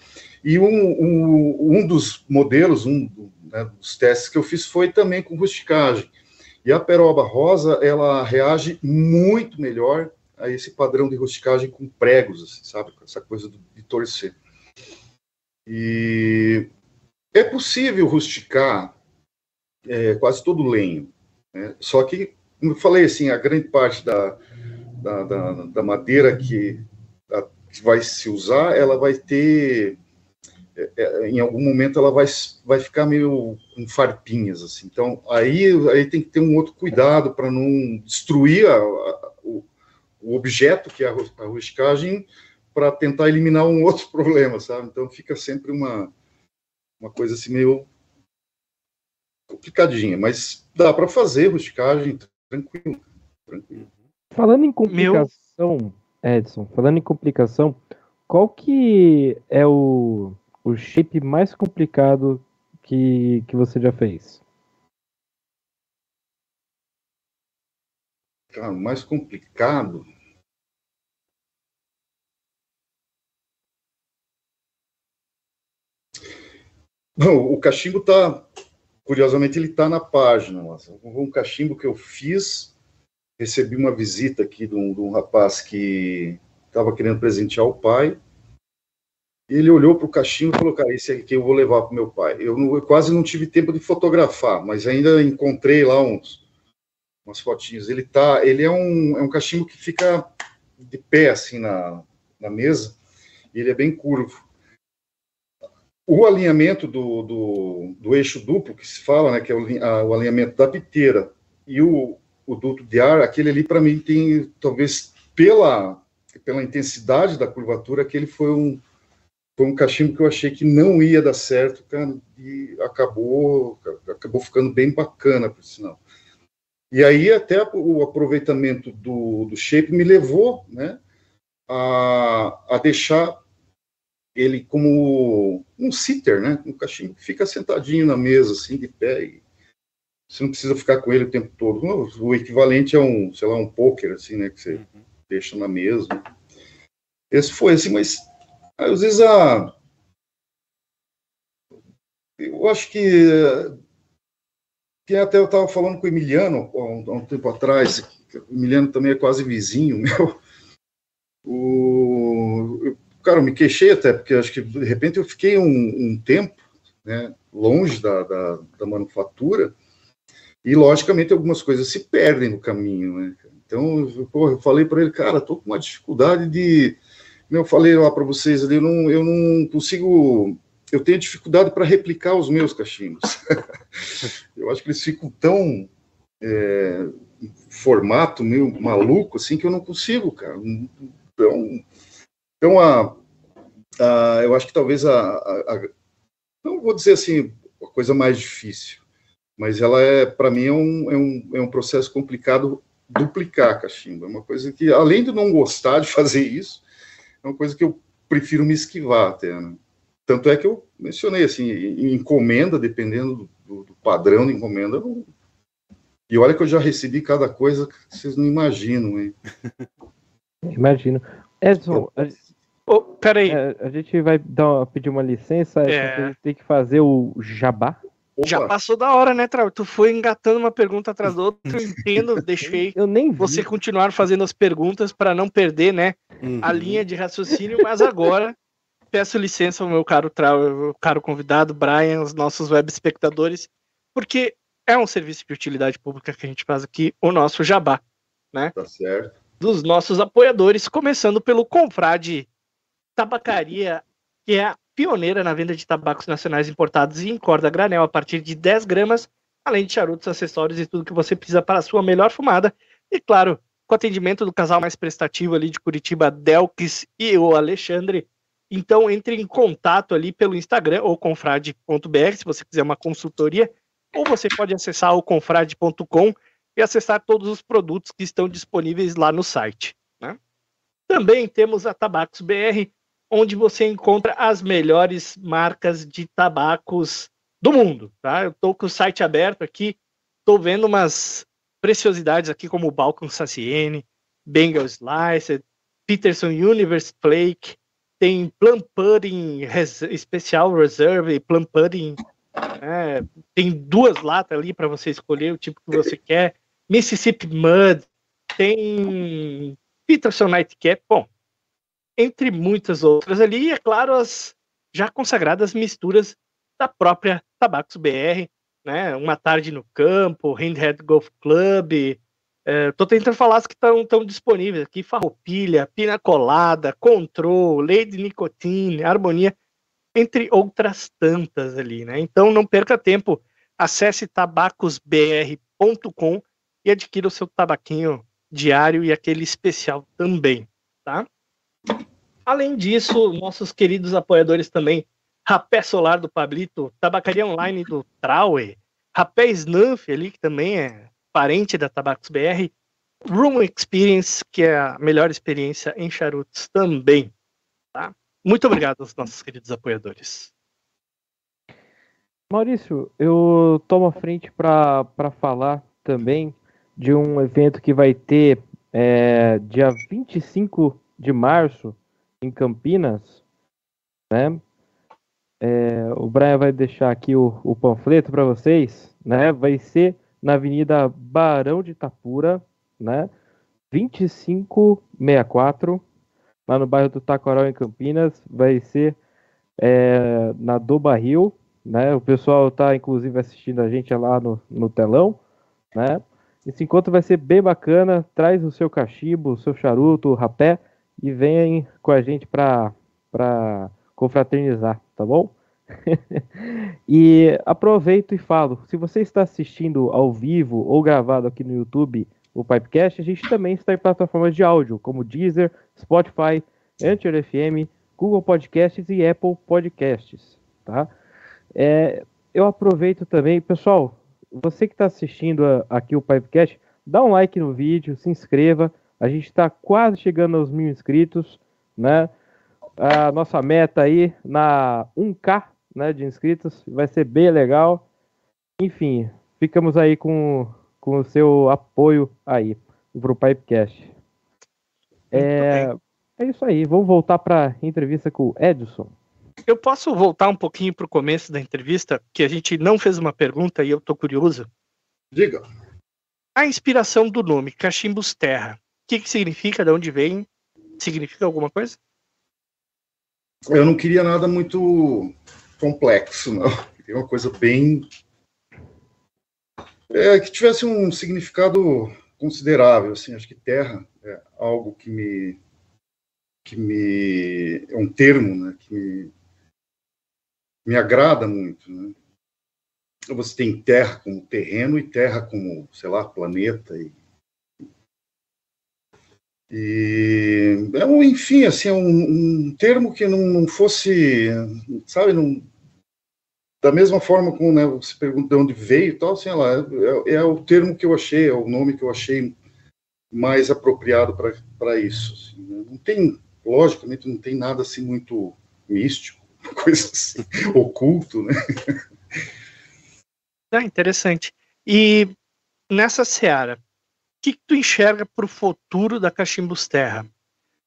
E um, um, um dos modelos, um né, dos testes que eu fiz foi também com rusticagem. E a peroba rosa, ela reage muito melhor a esse padrão de rusticagem com pregos, assim, sabe? Essa coisa de torcer. E é possível rusticar é, quase todo lenho. né? Só que, como eu falei, assim, a grande parte da, da, da, da madeira que, a- que vai se usar, ela vai ter, em algum momento, ela vai, vai ficar meio com farpinhas, assim. Então, aí, aí tem que ter um outro cuidado para não destruir a- a- o, o objeto, que é a ru- a rusticagem, para tentar eliminar um outro problema, sabe? Então, fica sempre uma, uma coisa assim meio complicadinha, mas dá para fazer rusticagem tranquilo, tranquilo. Falando em complicação, Edson, falando em complicação, qual que é o, o shape mais complicado que, que você já fez? Cara, mais complicado. Bom, o cachimbo tá, curiosamente, ele tá na página. Um cachimbo que eu fiz, recebi uma visita aqui de um, de um rapaz que estava querendo presentear o pai. Ele olhou para o cachimbo e falou: Cara, esse aqui eu vou levar para o meu pai. Eu, não- eu quase não tive tempo de fotografar, mas ainda encontrei lá uns, umas fotinhas. Ele tá, ele é um, é um cachimbo que fica de pé assim na, na mesa. E ele é bem curvo. O alinhamento do, do, do eixo duplo que se fala, né, que é o, a- o alinhamento da piteira e o, o duto de ar, aquele ali para mim tem talvez pela pela intensidade da curvatura, aquele foi um foi um cachimbo que eu achei que não ia dar certo, cara, e acabou acabou ficando bem bacana, por sinal. E aí até o aproveitamento do, do shape me levou, né, a, a deixar ele como um sitter, né, um cachimbo que fica sentadinho na mesa, assim, de pé, e você não precisa ficar com ele o tempo todo. O equivalente é um, sei lá, um poker, assim, né? Que você uhum. deixa na mesa. Esse foi assim, mas às vezes a. Eu acho que. que até eu estava falando com o Emiliano há um, há um tempo atrás. O Emiliano também é quase vizinho meu. O, eu, cara, eu me queixei até, porque acho que de repente eu fiquei um, um tempo né, longe da, da, da, manufatura e, logicamente, algumas coisas se perdem no caminho. Né? Então, eu, eu falei para ele, cara, estou com uma dificuldade de. Eu falei lá para vocês ali, eu não, eu não consigo. Eu tenho dificuldade para replicar os meus cachimbos. eu acho que eles ficam tão. É, formato meio maluco assim que eu não consigo, cara. Então, então a, a, eu acho que talvez a, a, não vou dizer assim a coisa mais difícil, mas ela é para mim é um, é, um, é um processo complicado duplicar cachimbo. É uma coisa que além de não gostar de fazer isso, é uma coisa que eu prefiro me esquivar até. Né? Tanto é que eu mencionei assim, encomenda, dependendo do, do padrão de encomenda, não... e olha que eu já recebi cada coisa que vocês não imaginam, hein? Imagino. Edson, a, oh, peraí. A, a gente vai dar, pedir uma licença, é. a gente tem que fazer o jabá. Opa. Já passou da hora, né, Trau? Tu foi engatando uma pergunta atrás da outra, eu entendo, deixei eu nem vi. você continuar fazendo as perguntas para não perder, né, uhum. a linha de raciocínio, mas agora peço licença ao meu caro Trau, caro convidado, Brian, os nossos web espectadores, porque é um serviço de utilidade pública que a gente faz aqui, o nosso jabá, né? Tá certo dos nossos apoiadores, começando pelo Confrade Tabacaria, que é a pioneira na venda de tabacos nacionais importados e em corda granel a partir de 10 gramas, além de charutos, acessórios e tudo que você precisa para a sua melhor fumada. E claro, com atendimento do casal mais prestativo ali de Curitiba, Delques e o Alexandre. Então entre em contato ali pelo Instagram ou confrade.br se você quiser uma consultoria, ou você pode acessar o confrade.com e acessar todos os produtos que estão disponíveis lá no site. Né? Também temos a Tabacos BR, onde você encontra as melhores marcas de tabacos do mundo. Tá? Eu estou com o site aberto aqui, estou vendo umas preciosidades aqui como Balkan Saciene, Bengal Slice, Peterson Universe Flake, tem Plum Pudding Res Special Reserve, Plum Pudding é, tem duas latas ali para você escolher o tipo que você quer. Mississippi Mud, tem Peterson Nightcap, bom, entre muitas outras ali, e é claro, as já consagradas misturas da própria Tabacos BR, né? Uma tarde no campo, Handhead Golf Club. É, tô tentando falar as que estão disponíveis aqui: Farroupilha, Pina Colada, Control, Lady Nicotine, Harmonia entre outras tantas ali, né? Então não perca tempo, acesse tabacosbr.com e adquira o seu tabaquinho diário e aquele especial também, tá? Além disso, nossos queridos apoiadores também, Rapé Solar do Pablito, Tabacaria Online do Traue, Rapé Snuff ali, que também é parente da Tabacos BR, Room Experience, que é a melhor experiência em charutos também, tá? Muito obrigado aos nossos queridos apoiadores. Maurício, eu tomo a frente para falar também de um evento que vai ter é, dia 25 de março em Campinas, né? É, o Brian vai deixar aqui o, o panfleto para vocês, né? Vai ser na Avenida Barão de Itapura, né? 2564 lá no bairro do Taquaral, em Campinas. Vai ser é, na do Barril, né? O pessoal está inclusive assistindo a gente lá no, no telão, né? Esse encontro vai ser bem bacana. Traz o seu cachimbo, o seu charuto, o rapé e venha com a gente para confraternizar, tá bom? e aproveito e falo, se você está assistindo ao vivo ou gravado aqui no YouTube o Pipecast, a gente também está em plataformas de áudio, como Deezer, Spotify, Anchor FM, Google Podcasts e Apple Podcasts, tá? É, eu aproveito também, pessoal, você que está assistindo a, aqui o Pipecast, dá um like no vídeo, se inscreva, a gente está quase chegando aos mil inscritos, né? A nossa meta aí na 1K né, de inscritos vai ser bem legal. Enfim, ficamos aí com, com o seu apoio aí pro Pipecast. É, é isso aí, vamos voltar para entrevista com o Edson. Eu posso voltar um pouquinho para o começo da entrevista, que a gente não fez uma pergunta e eu tô curioso. Diga. A inspiração do nome, Cachimbos Terra, o que, que significa, de onde vem? Significa alguma coisa? Eu não queria nada muito complexo, não. Queria uma coisa bem. É, que tivesse um significado considerável, assim. Acho que terra é algo que me. que me. é um termo, né? Que me, me agrada muito, né? Você tem terra como terreno e terra como, sei lá, planeta e e, é um, enfim, assim, é um, um termo que não, não, fosse, sabe, não, da mesma forma como né, você pergunta de onde veio e tal, assim, lá, é, é, o termo que eu achei, é o nome que eu achei mais apropriado para isso. Assim, né? Não tem, logicamente, não tem nada assim muito místico, coisa assim, oculto, né? É interessante. E nessa seara, que, que tu enxerga para o futuro da Cachimbos Terra?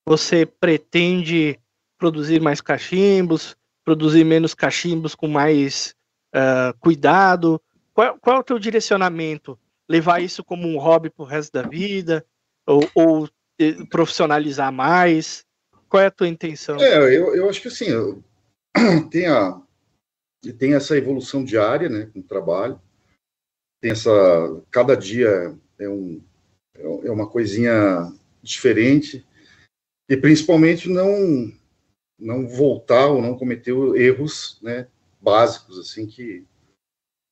Você pretende produzir mais cachimbos, produzir menos cachimbos com mais uh, cuidado? Qual, qual, é o teu direcionamento? Levar isso como um hobby para o resto da vida? Ou, ou eh, profissionalizar mais? Qual é a tua intenção? É, eu, eu acho que assim, eu, tem, a, tem essa evolução diária né, no trabalho, tem essa. Cada dia é um, é uma coisinha diferente e principalmente não não voltar ou não cometer erros né, básicos assim que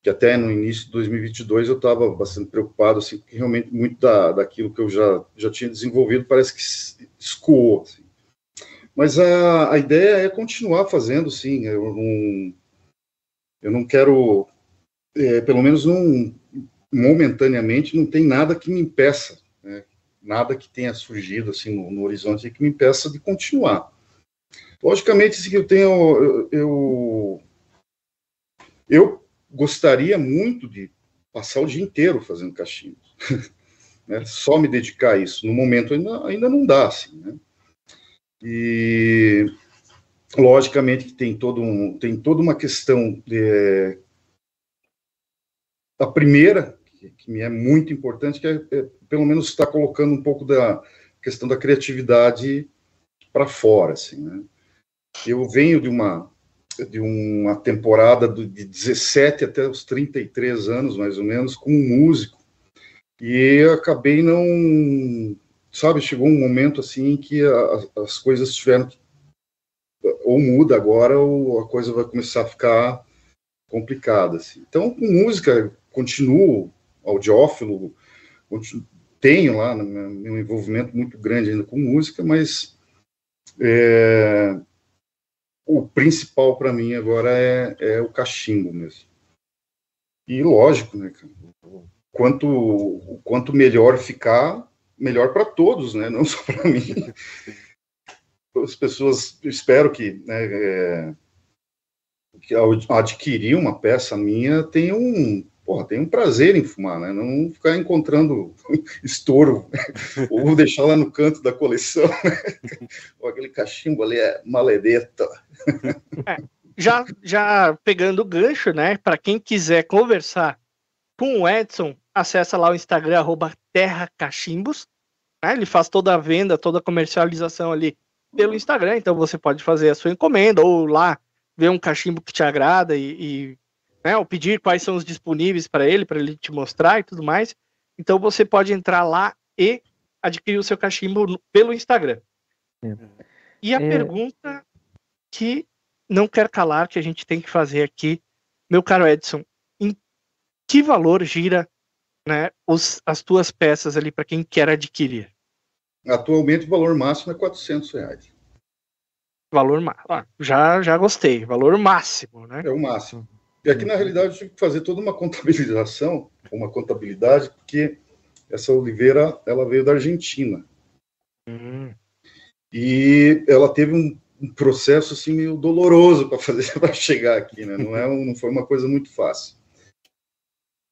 que até no início de 2022 eu estava bastante preocupado assim porque realmente muito da, daquilo que eu já já tinha desenvolvido parece que escoou assim. mas a, a ideia é continuar fazendo sim eu não eu não quero é, pelo menos não momentaneamente não tem nada que me impeça, né? nada que tenha surgido assim no, no, horizonte que me impeça de continuar. Logicamente, assim, eu tenho, eu, eu, eu gostaria muito de passar o dia inteiro fazendo cachimbos, né? só me dedicar a isso. No momento ainda, ainda não dá, assim, né? E logicamente que tem todo um, tem toda uma questão de, a primeira que, me é muito importante, que é, é pelo menos estar colocando um pouco da questão da criatividade para fora, assim, né? Eu venho de uma de uma temporada de 17 até os 33 anos, mais ou menos, como músico. E acabei não, sabe, chegou um momento assim que a, as coisas tiveram ou muda agora ou a coisa vai começar a ficar complicada. Assim. Então, com música, continuo audiófilo, tenho lá meu envolvimento muito grande ainda com música, mas é, o principal para mim agora é, é, o cachimbo mesmo. E lógico, né, quanto quanto melhor ficar, melhor para todos, né, não só para mim. As pessoas, espero que, né, é, que ao adquirir uma peça minha tenham um porra, tem um prazer em fumar, né? Não ficar encontrando estouro, ou deixar lá no canto da coleção, né? Ou aquele cachimbo ali é maledeta. É, já, já pegando o gancho, né? Para quem quiser conversar com o Edson, acessa lá o Instagram, arroba Terra Cachimbos. Né? Ele faz toda a venda, toda a comercialização ali pelo Instagram, então você pode fazer a sua encomenda ou lá ver um cachimbo que te agrada e, e né, ou pedir quais são os disponíveis para ele, para ele te mostrar e tudo mais. Então você pode entrar lá e adquirir o seu cachimbo pelo Instagram. É. E a é... pergunta que não quer calar que a gente tem que fazer aqui, meu caro Edson, em que valor gira né, os, as tuas peças ali para quem quer adquirir? Atualmente o valor máximo é 400 reais. Valor máximo. Ah, já, já gostei. Valor máximo, né? É o máximo. E aqui, na realidade, eu tive que fazer toda uma contabilização, uma contabilidade, porque essa oliveira, ela veio da Argentina. Uhum. E ela teve um, um, processo, assim, meio doloroso para fazer, para chegar aqui, né? Não, é, não foi uma coisa muito fácil.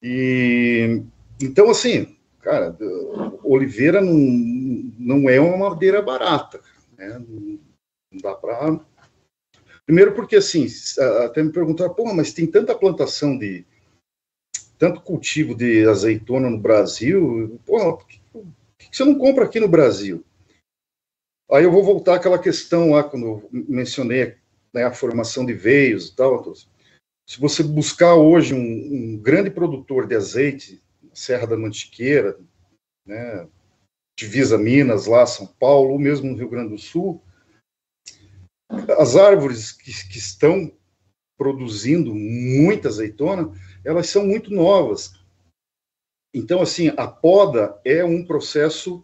E então, assim, cara, oliveira não, não é uma madeira barata, né? Não dá para. Primeiro, porque assim, até me perguntaram, pô, mas tem tanta plantação de. tanto cultivo de azeitona no Brasil, pô, por que, por que você não compra aqui no Brasil? Aí eu vou voltar àquela questão lá, quando eu mencionei né, a formação de veios e tal. Se você buscar hoje um, um grande produtor de azeite, Serra da Mantiqueira, né, divisa Minas, lá, São Paulo, ou mesmo no Rio Grande do Sul, as árvores que, que estão produzindo muita azeitona, elas são muito novas. Então, assim, a poda é um processo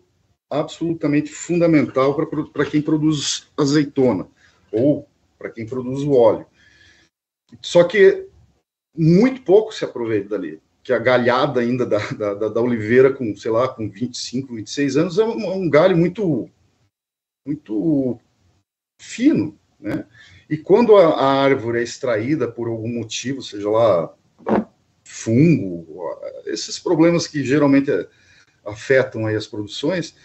absolutamente fundamental para quem produz azeitona, ou para quem produz o óleo. Só que muito pouco se aproveita dali, que a galhada ainda da, da, da oliveira com, sei lá, com 25, 26 anos é um, um galho muito, muito fino, né? E quando a, a, árvore é extraída por algum motivo, seja lá fungo, esses problemas que geralmente afetam aí as produções,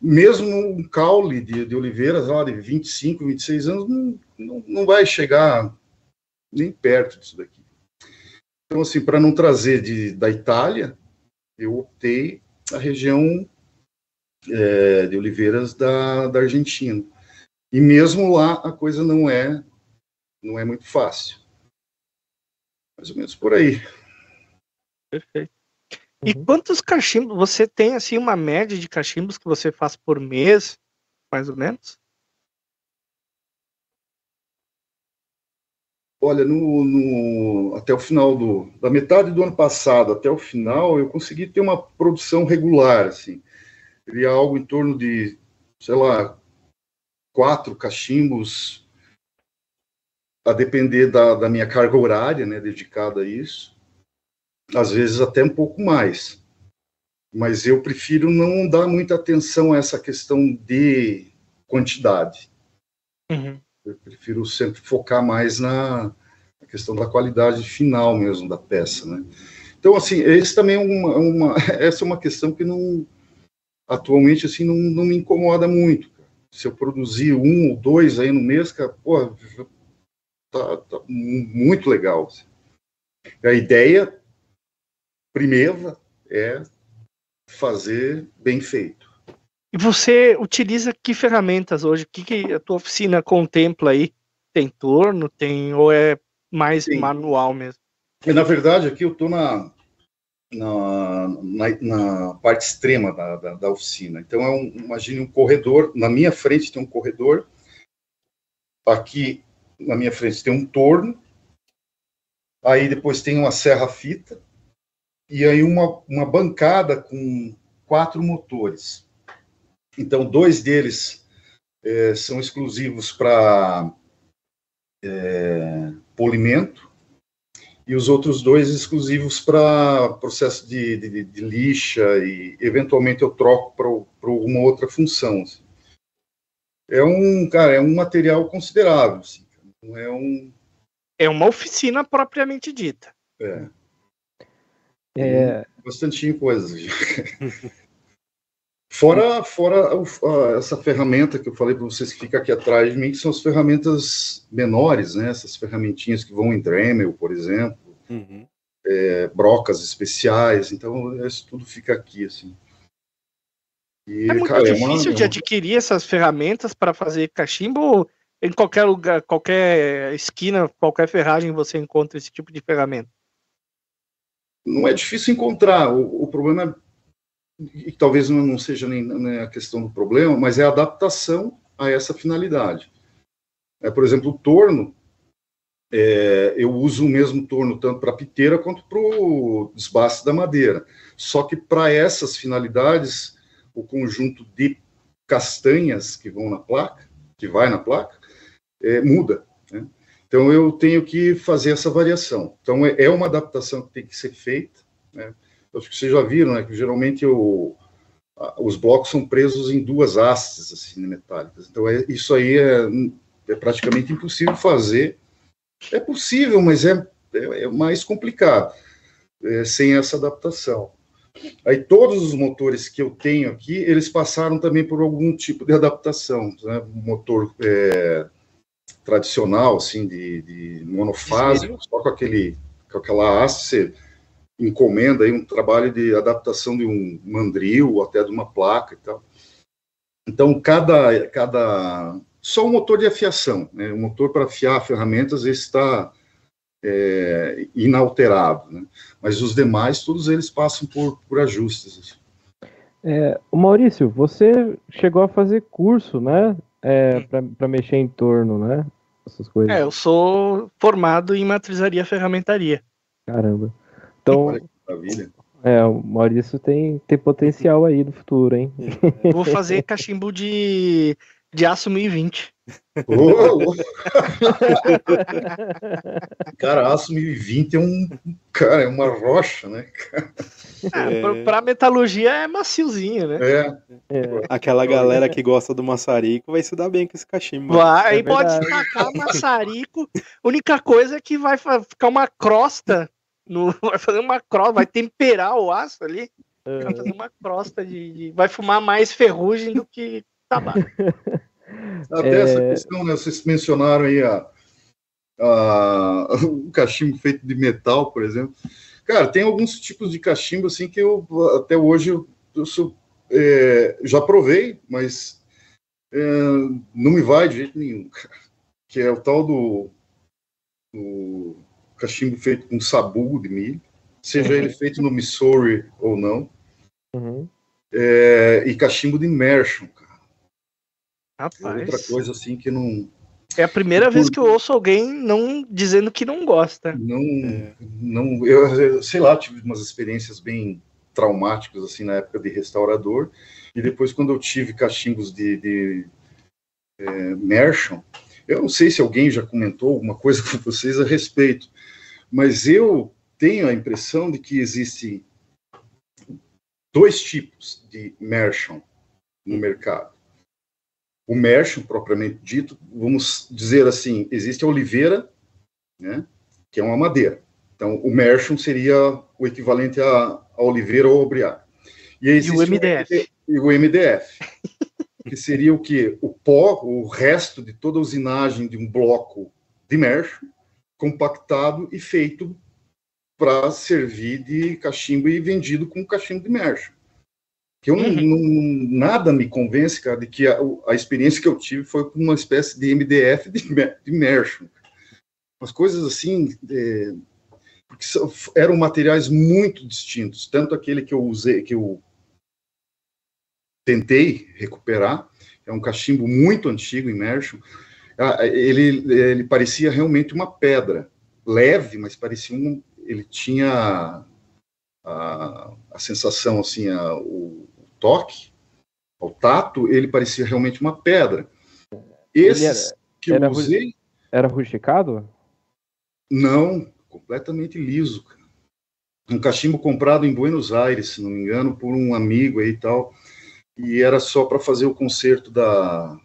mesmo um caule de, de oliveiras lá de 25, 26 anos não, não, não vai chegar nem perto disso daqui. Então, assim, para não trazer de, da Itália, eu optei a região é, de oliveiras da, da Argentina. E mesmo lá a coisa não é não é muito fácil. Mais ou menos por aí. Perfeito. E uhum. quantos cachimbos você tem assim uma média de cachimbos que você faz por mês, mais ou menos? Olha, no, no, até o final do, da metade do ano passado até o final, eu consegui ter uma produção regular, assim. Seria algo em torno de, sei lá, quatro cachimbos, a depender da, da minha carga horária, né, dedicada a isso. Às vezes até um pouco mais. Mas eu prefiro não dar muita atenção a essa questão de quantidade. Uhum. Eu prefiro sempre focar mais na, na, questão da qualidade final mesmo da peça, né? Então, assim, esse também é uma, uma essa é uma questão que não, atualmente, assim, não, não me incomoda muito. Se eu produzir um ou dois aí no mês, cara, pô, tá, tá muito legal. Assim. A ideia, primeira, é fazer bem feito. E você utiliza que ferramentas hoje? O que, que a tua oficina contempla aí? Tem torno, tem ou é mais Sim. manual mesmo? Na verdade, aqui eu estou na, na, na, na, parte extrema da, da, da oficina. Então, é um, imagine um corredor. Na minha frente tem um corredor. Aqui na minha frente tem um torno. Aí depois tem uma serra-fita. E aí uma, uma bancada com quatro motores. Então, dois deles é, são exclusivos para é, polimento e os outros dois exclusivos para processo de, de, de, lixa e eventualmente eu troco para alguma outra função. Assim. É um, cara, é um material considerável, assim, não é um... É uma oficina propriamente dita. É. é... Bastante coisas. Fora, fora essa ferramenta que eu falei para vocês que fica aqui atrás de mim, que são as ferramentas menores, né? Essas ferramentinhas que vão em Dremel, por exemplo, uhum. é, brocas especiais. Então, isso tudo fica aqui, assim. E, é muito cara, difícil é uma... de adquirir essas ferramentas para fazer cachimbo em qualquer lugar, qualquer esquina, qualquer ferragem você encontra esse tipo de ferramenta? Não é difícil encontrar. O, o problema é e talvez não seja nem, a questão do problema, mas é a adaptação a essa finalidade. É, por exemplo, o torno, é, eu uso o mesmo torno tanto para piteira quanto para o desbaste da madeira. Só que para essas finalidades, o conjunto de castanhas que vão na placa, que vai na placa, é, muda. Né? Então eu tenho que fazer essa variação. Então é, é uma adaptação que tem que ser feita. Né? Acho que vocês já viram, né, que geralmente o, os blocos são presos em duas hastes assim, metálicas. Então, é, isso aí é, é, praticamente impossível fazer. É possível, mas é, é, é mais complicado. é, sem essa adaptação. Aí todos os motores que eu tenho aqui, eles passaram também por algum tipo de adaptação, né? motor é, tradicional, assim, de, de monofásico, só com aquele, com aquela haste, encomenda aí um trabalho de adaptação de um mandril ou até de uma placa e tal. Então, cada, cada só o motor de afiação, né? o motor para afiar ferramentas, está é, inalterado, né? mas os demais, todos eles passam por, por ajustes. Assim. É, o Maurício, você chegou a fazer curso, né? É, para mexer em torno, né? Essas coisas. É, eu sou formado em matrizaria ferramentaria. Caramba. Então, Maravilha. é, o Maurício tem, tem potencial aí no futuro, hein? Eu vou fazer cachimbo de, de aço 1020. Ô, ô. cara, aço 1020 é um cara, é uma rocha, né? Ah, É. pra, pra metalurgia é maciozinho, né? É, É, Aquela galera que gosta do maçarico vai se dar bem com esse cachimbo. Vai, É pode verdade. tacar maçarico. Única coisa é que vai ficar uma crosta. No, vai fazer uma crosta, vai temperar o aço ali. é. Vai fazer uma crosta de, de- Vai fumar mais ferrugem do que tabaco. até É. essa questão, né? Vocês mencionaram aí a, a- o cachimbo feito de metal, por exemplo. Cara, tem alguns tipos de cachimbo assim que eu até hoje eu, eu sou, é, já provei, mas é, não me vai de jeito nenhum, cara. Que é o tal do, do cachimbo feito com sabugo de milho, seja ele feito no Missouri ou não, Uhum. é, e cachimbo de immersion, cara. É outra Rapaz, coisa assim que não é a primeira vez que eu ouço alguém não dizendo que não gosta. não, É. não eu, eu sei lá, tive umas experiências bem traumáticas assim na época de restaurador e depois quando eu tive cachimbos de, de é, Merchant, eu não sei se alguém já comentou alguma coisa com vocês a respeito, mas eu tenho a impressão de que existem dois tipos de Merchant no mercado. O Merchant, propriamente dito, vamos dizer assim, existe a oliveira, né, que é uma madeira. Então, o Merchant seria o equivalente à, à oliveira ou ao briar. E, E o MDF. e o MDF, que seria o que? O pó, o resto de toda a usinagem de um bloco de mercho, compactado e feito para servir de cachimbo e vendido com cachimbo de mercho. Que eu não, Uhum. não- nada me convence, cara, de que a, a experiência que eu tive foi com uma espécie de MDF de, de. Umas coisas assim, é, porque eram materiais muito distintos, tanto aquele que eu usei, que eu tentei recuperar, é um cachimbo muito antigo, immersion, Ah, ele, ele parecia realmente uma pedra, leve, mas parecia um, ele tinha a, a sensação, assim, a, o, o toque, o tato, ele parecia realmente uma pedra. Esses que eu era usei, Era rusticado? não, completamente liso. cara. Um cachimbo comprado em Buenos Aires, se não me engano, por um amigo aí e tal. E era só para fazer o conserto da.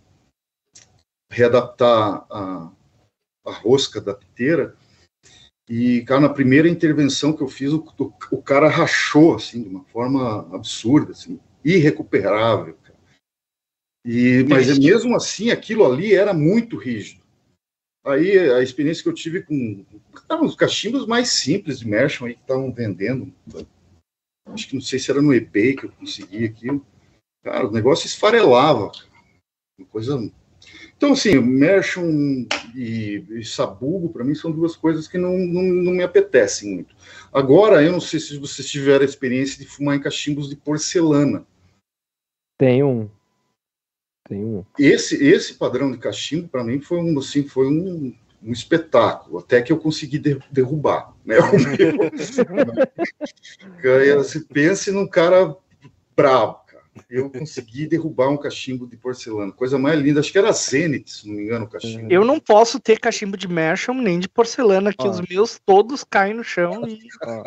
Readaptar a, a rosca da piteira. E, cara, na primeira intervenção que eu fiz, o, o, o cara rachou, assim, de uma forma absurda, assim, irrecuperável. cara. E, mas Triste. mesmo assim, aquilo ali era muito rígido. Aí a experiência que eu tive com os cachimbos mais simples de Merchant aí que estavam vendendo. Acho que não sei se era no eBay que eu consegui aquilo. Cara, o negócio esfarelava. cara. Uma coisa. Então, assim, Merchant e, e Sabugo, para mim, são duas coisas que não, não, não me apetecem muito. Agora, eu não sei se vocês tiveram a experiência de fumar em cachimbos de porcelana. Tem um. Tem um. esse esse padrão de cachimbo para mim foi um assim foi um, um espetáculo até que eu consegui de- derrubar né o meu. Você pense num cara cara. Eu consegui derrubar um cachimbo de porcelana coisa mais linda acho que era Zenith se não me engano o cachimbo Eu não posso ter cachimbo de Mersham nem de porcelana, que Ah. os meus todos caem no chão e Ó,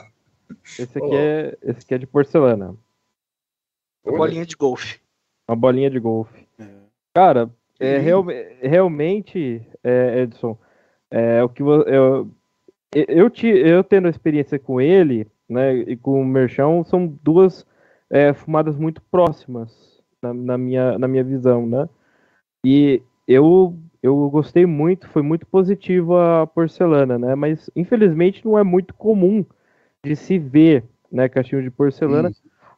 esse, aqui é, esse aqui é de porcelana. Olha, bolinha de golfe. Uma bolinha de golfe. É. Cara, é, real- realmente, é, Edson, é, o que eu, eu, ti- eu tendo experiência com ele, né, e com o Merchão são duas é, fumadas muito próximas na, na, minha, na minha visão, né? E eu, eu gostei muito, foi muito positiva a porcelana, né? Mas infelizmente não é muito comum de se ver, né, cachimbo de porcelana,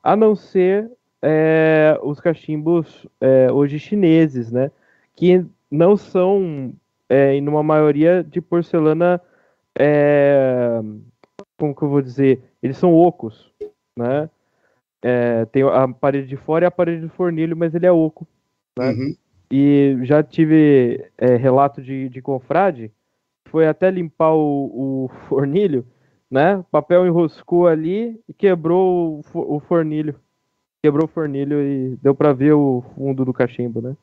a não ser é, os cachimbos é, hoje chineses, né? Que não são, é, em uma maioria, de porcelana. é, como que eu vou dizer? Eles são ocos, né? É, tem a parede de fora e a parede de fornilho, mas ele é oco. né? Uhum. E já tive é, relato de, de confrade, foi até limpar o, o fornilho, né? O papel enroscou ali e quebrou o, o fornilho. Quebrou o fornilho e deu pra ver o fundo do cachimbo, né?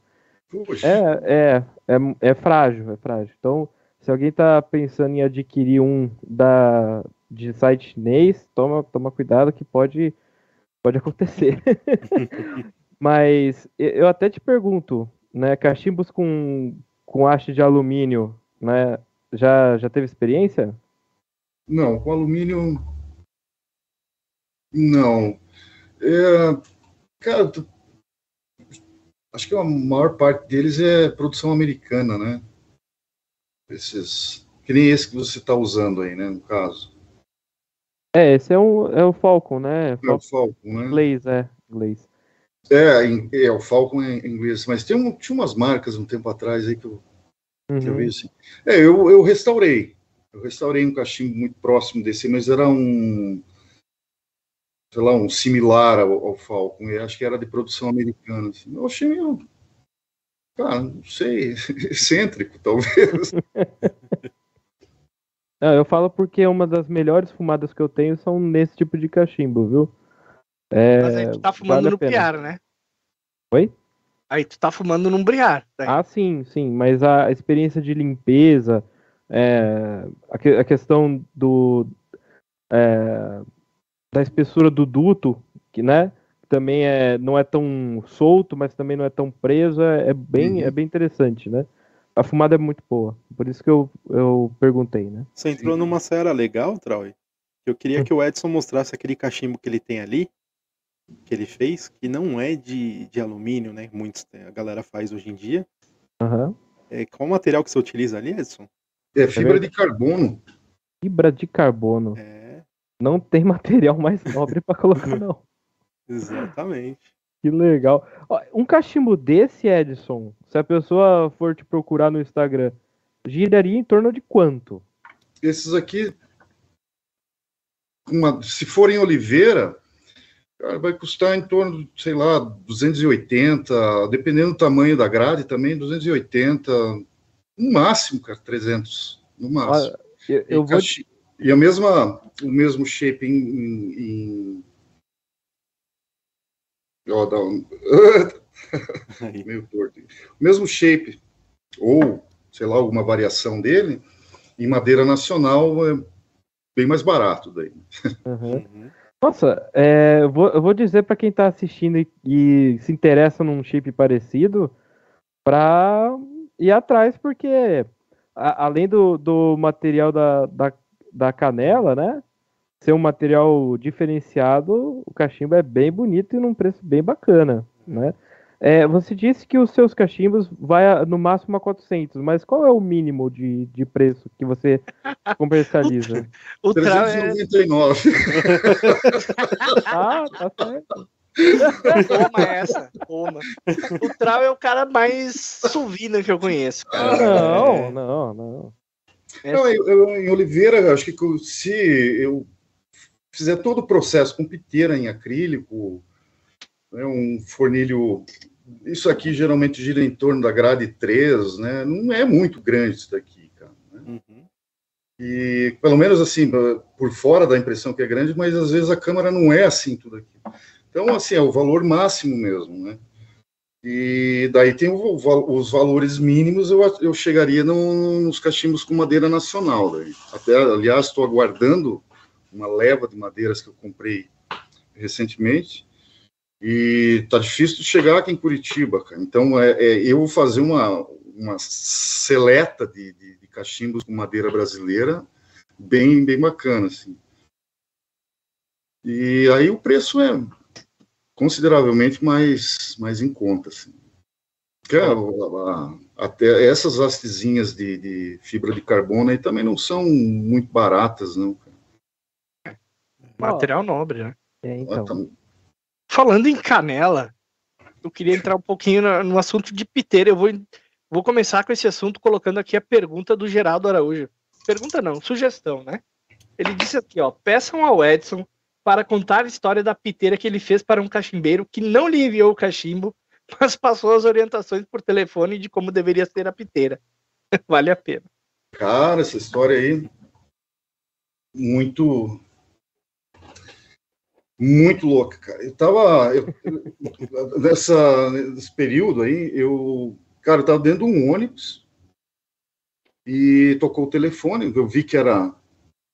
É, é, é, é frágil, é frágil. Então, se alguém tá pensando em adquirir um da, de site chinês, toma, toma cuidado que pode, pode acontecer. Mas eu até te pergunto, né, cachimbos com, com haste de alumínio, né, já, já teve experiência? Não, com alumínio. Não. É, cara, tu- acho que a maior parte deles é produção americana, né? Esses. Que nem esse que você está usando aí, né? No caso. É, esse é, um, é o Falcon, né? É o Falcon Falcon, né? inglês, é, inglês. É, é o Falcon em inglês. Mas tem um, tinha umas marcas um tempo atrás aí que eu, que eu Uhum. vi assim. É, eu, eu restaurei. Eu restaurei um cachimbo muito próximo desse, mas era um. Sei lá, um similar ao, ao Falcon. Eu acho que era de produção americana. assim. Eu achei meio. Cara, não sei, excêntrico, talvez. Não, eu falo porque uma das melhores fumadas que eu tenho são nesse tipo de cachimbo, viu? É, Mas aí tu tá fumando vale no briar, né? Oi? Aí tu tá fumando num briar. Né? Ah, sim, sim, mas a experiência de limpeza, é, a, que- a questão do é, da espessura do duto, que né, também é, não é tão solto, mas também não é tão preso, é, é bem, Uhum. é bem interessante, né? A fumada é muito boa, por isso que eu, eu perguntei, né? Você entrou Sim. numa seara legal, Troy. Eu queria Hum. que o Edson mostrasse aquele cachimbo que ele tem ali, que ele fez, que não é de, de alumínio, né? Muitos a galera faz hoje em dia. Aham. É, qual o material que você utiliza ali, Edson? É fibra de carbono. Fibra de carbono. É, Não tem material mais nobre pra colocar, não. exatamente. Que legal. Ó, Um cachimbo desse, Edson, se a pessoa for te procurar no Instagram, giraria em torno de quanto? Esses aqui, uma- se forem oliveira, cara, vai custar em torno, de, sei lá, 280, dependendo do tamanho da grade também, 280, no máximo, cara, 300, no máximo. Olha, eu, E, eu vou. e a mesma, o mesmo shape em, em- em- ó, dá um- meio torto. O mesmo shape, ou, sei lá, alguma variação dele, em madeira nacional é bem mais barato daí. Aham. Uhum. Nossa, é, eu, vou, eu vou dizer pra quem tá assistindo e, e se interessa num chip parecido, pra ir atrás, porque a- além do, do material da, da, da canela, né? Ser um material diferenciado, o cachimbo é bem bonito e num preço bem bacana, né? É, você disse que os seus cachimbos vai a- no máximo a 400, mas qual é o mínimo de, de preço que você comercializa? O Trau é 399. Ah, tá certo. Toma essa, toma. O Trau é o cara mais suvina que eu conheço, cara. Não, não, não. Não, eu, eu- em Oliveira, eu acho que se eu fizer todo o processo com piteira em acrílico, né, um fornilho. Isso aqui geralmente gira em torno da grade 3, né? Não é muito grande isso daqui, cara. né? Uhum. E pelo menos assim, por fora dá a impressão que é grande, mas às vezes a câmera não é assim tudo aqui. Então, assim, é o valor máximo mesmo, né? E daí tem o os valores mínimos, eu, eu chegaria no- nos cachimbos com madeira nacional. Daí. Até, aliás, estou aguardando uma leva de madeiras que eu comprei recentemente. E tá difícil de chegar aqui em Curitiba, cara. Então, é, é, eu vou fazer uma, uma seleta de, de, de cachimbos com madeira brasileira bem, bem bacana, assim. E aí o preço é consideravelmente mais, mais em conta. Assim. Que é, a- a- até essas hastezinhas de, de fibra de carbono aí também não são muito baratas, não. cara. Material nobre, né? É, então. Tá- Falando em canela, eu queria entrar um pouquinho no, no assunto de piteira. Eu vou, vou começar com esse assunto colocando aqui a pergunta do Geraldo Araújo. Pergunta não, sugestão, né? Ele disse aqui, ó, peçam ao Edson para contar a história da piteira que ele fez para um cachimbeiro que não lhe enviou o cachimbo, mas passou as orientações por telefone de como deveria ser a piteira. vale a pena. Cara, essa história aí muito muito louca, cara. Eu tava eu- nessa nesse período aí, eu cara, eu tava dentro de um ônibus e tocou o telefone, eu vi que era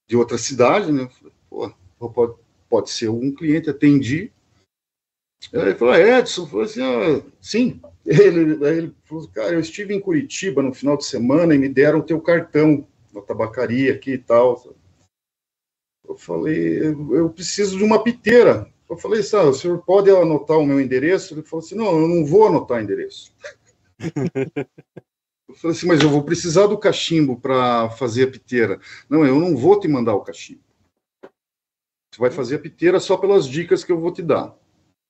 de outra cidade, né? Falei, Pô, pode, pode ser um cliente, atendi. Ele falou, "Ah, Edson, falou assim, ah, sim. Ele, ele falou, cara, eu estive em Curitiba no final de semana e me deram o teu cartão na tabacaria aqui e tal. Falei, eu eu preciso de uma piteira. Eu falei, sabe, o senhor pode anotar o meu endereço? Ele falou assim, não, eu não vou anotar endereço. Eu falei assim, mas eu vou precisar do cachimbo para fazer a piteira. Não, eu não vou te mandar o cachimbo. Você vai fazer a piteira só pelas dicas que eu vou te dar.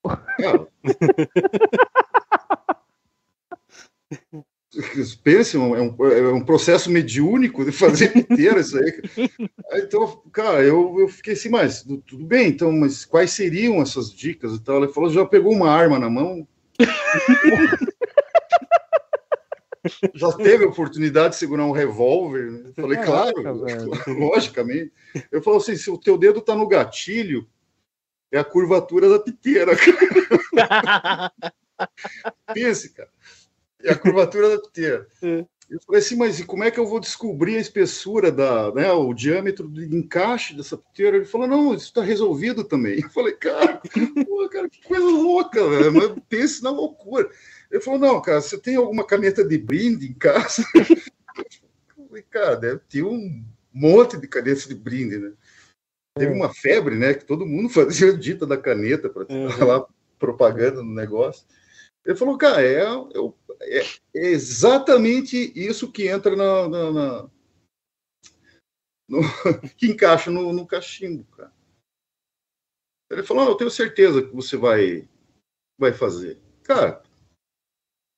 Cara, Pense, é um, é um processo mediúnico de fazer piteira isso aí. Então, cara, eu, eu fiquei assim, mas tu- tudo bem, então, mas quais seriam essas dicas e tal? Ele falou, já pegou uma arma na mão? já teve a oportunidade de segurar um revólver? né? Falei, Caraca, claro, logicamente. Eu falo assim, se o teu dedo tá no gatilho, é a curvatura da piteira. Pense, cara. É a curvatura da piteira. É. Eu falei assim, mas e como é que eu vou descobrir a espessura da, né, o diâmetro de encaixe dessa piteira? Ele falou, não, isso está resolvido também. Eu falei, cara, pô, cara, que coisa louca, velho. Mas pense na loucura. Ele falou, não, cara, você tem alguma caneta de brinde em casa? Eu falei, cara, deve ter um monte de canetas de brinde, né? Teve uma febre, né? Que todo mundo fazia dita da caneta para Uhum. lá propaganda no negócio. Ele falou, cara, é, é- é exatamente isso que entra na. na- na- no- que encaixa no, no cachimbo, cara. Ele falou, "Não, eu tenho certeza que você vai, vai fazer. Cara,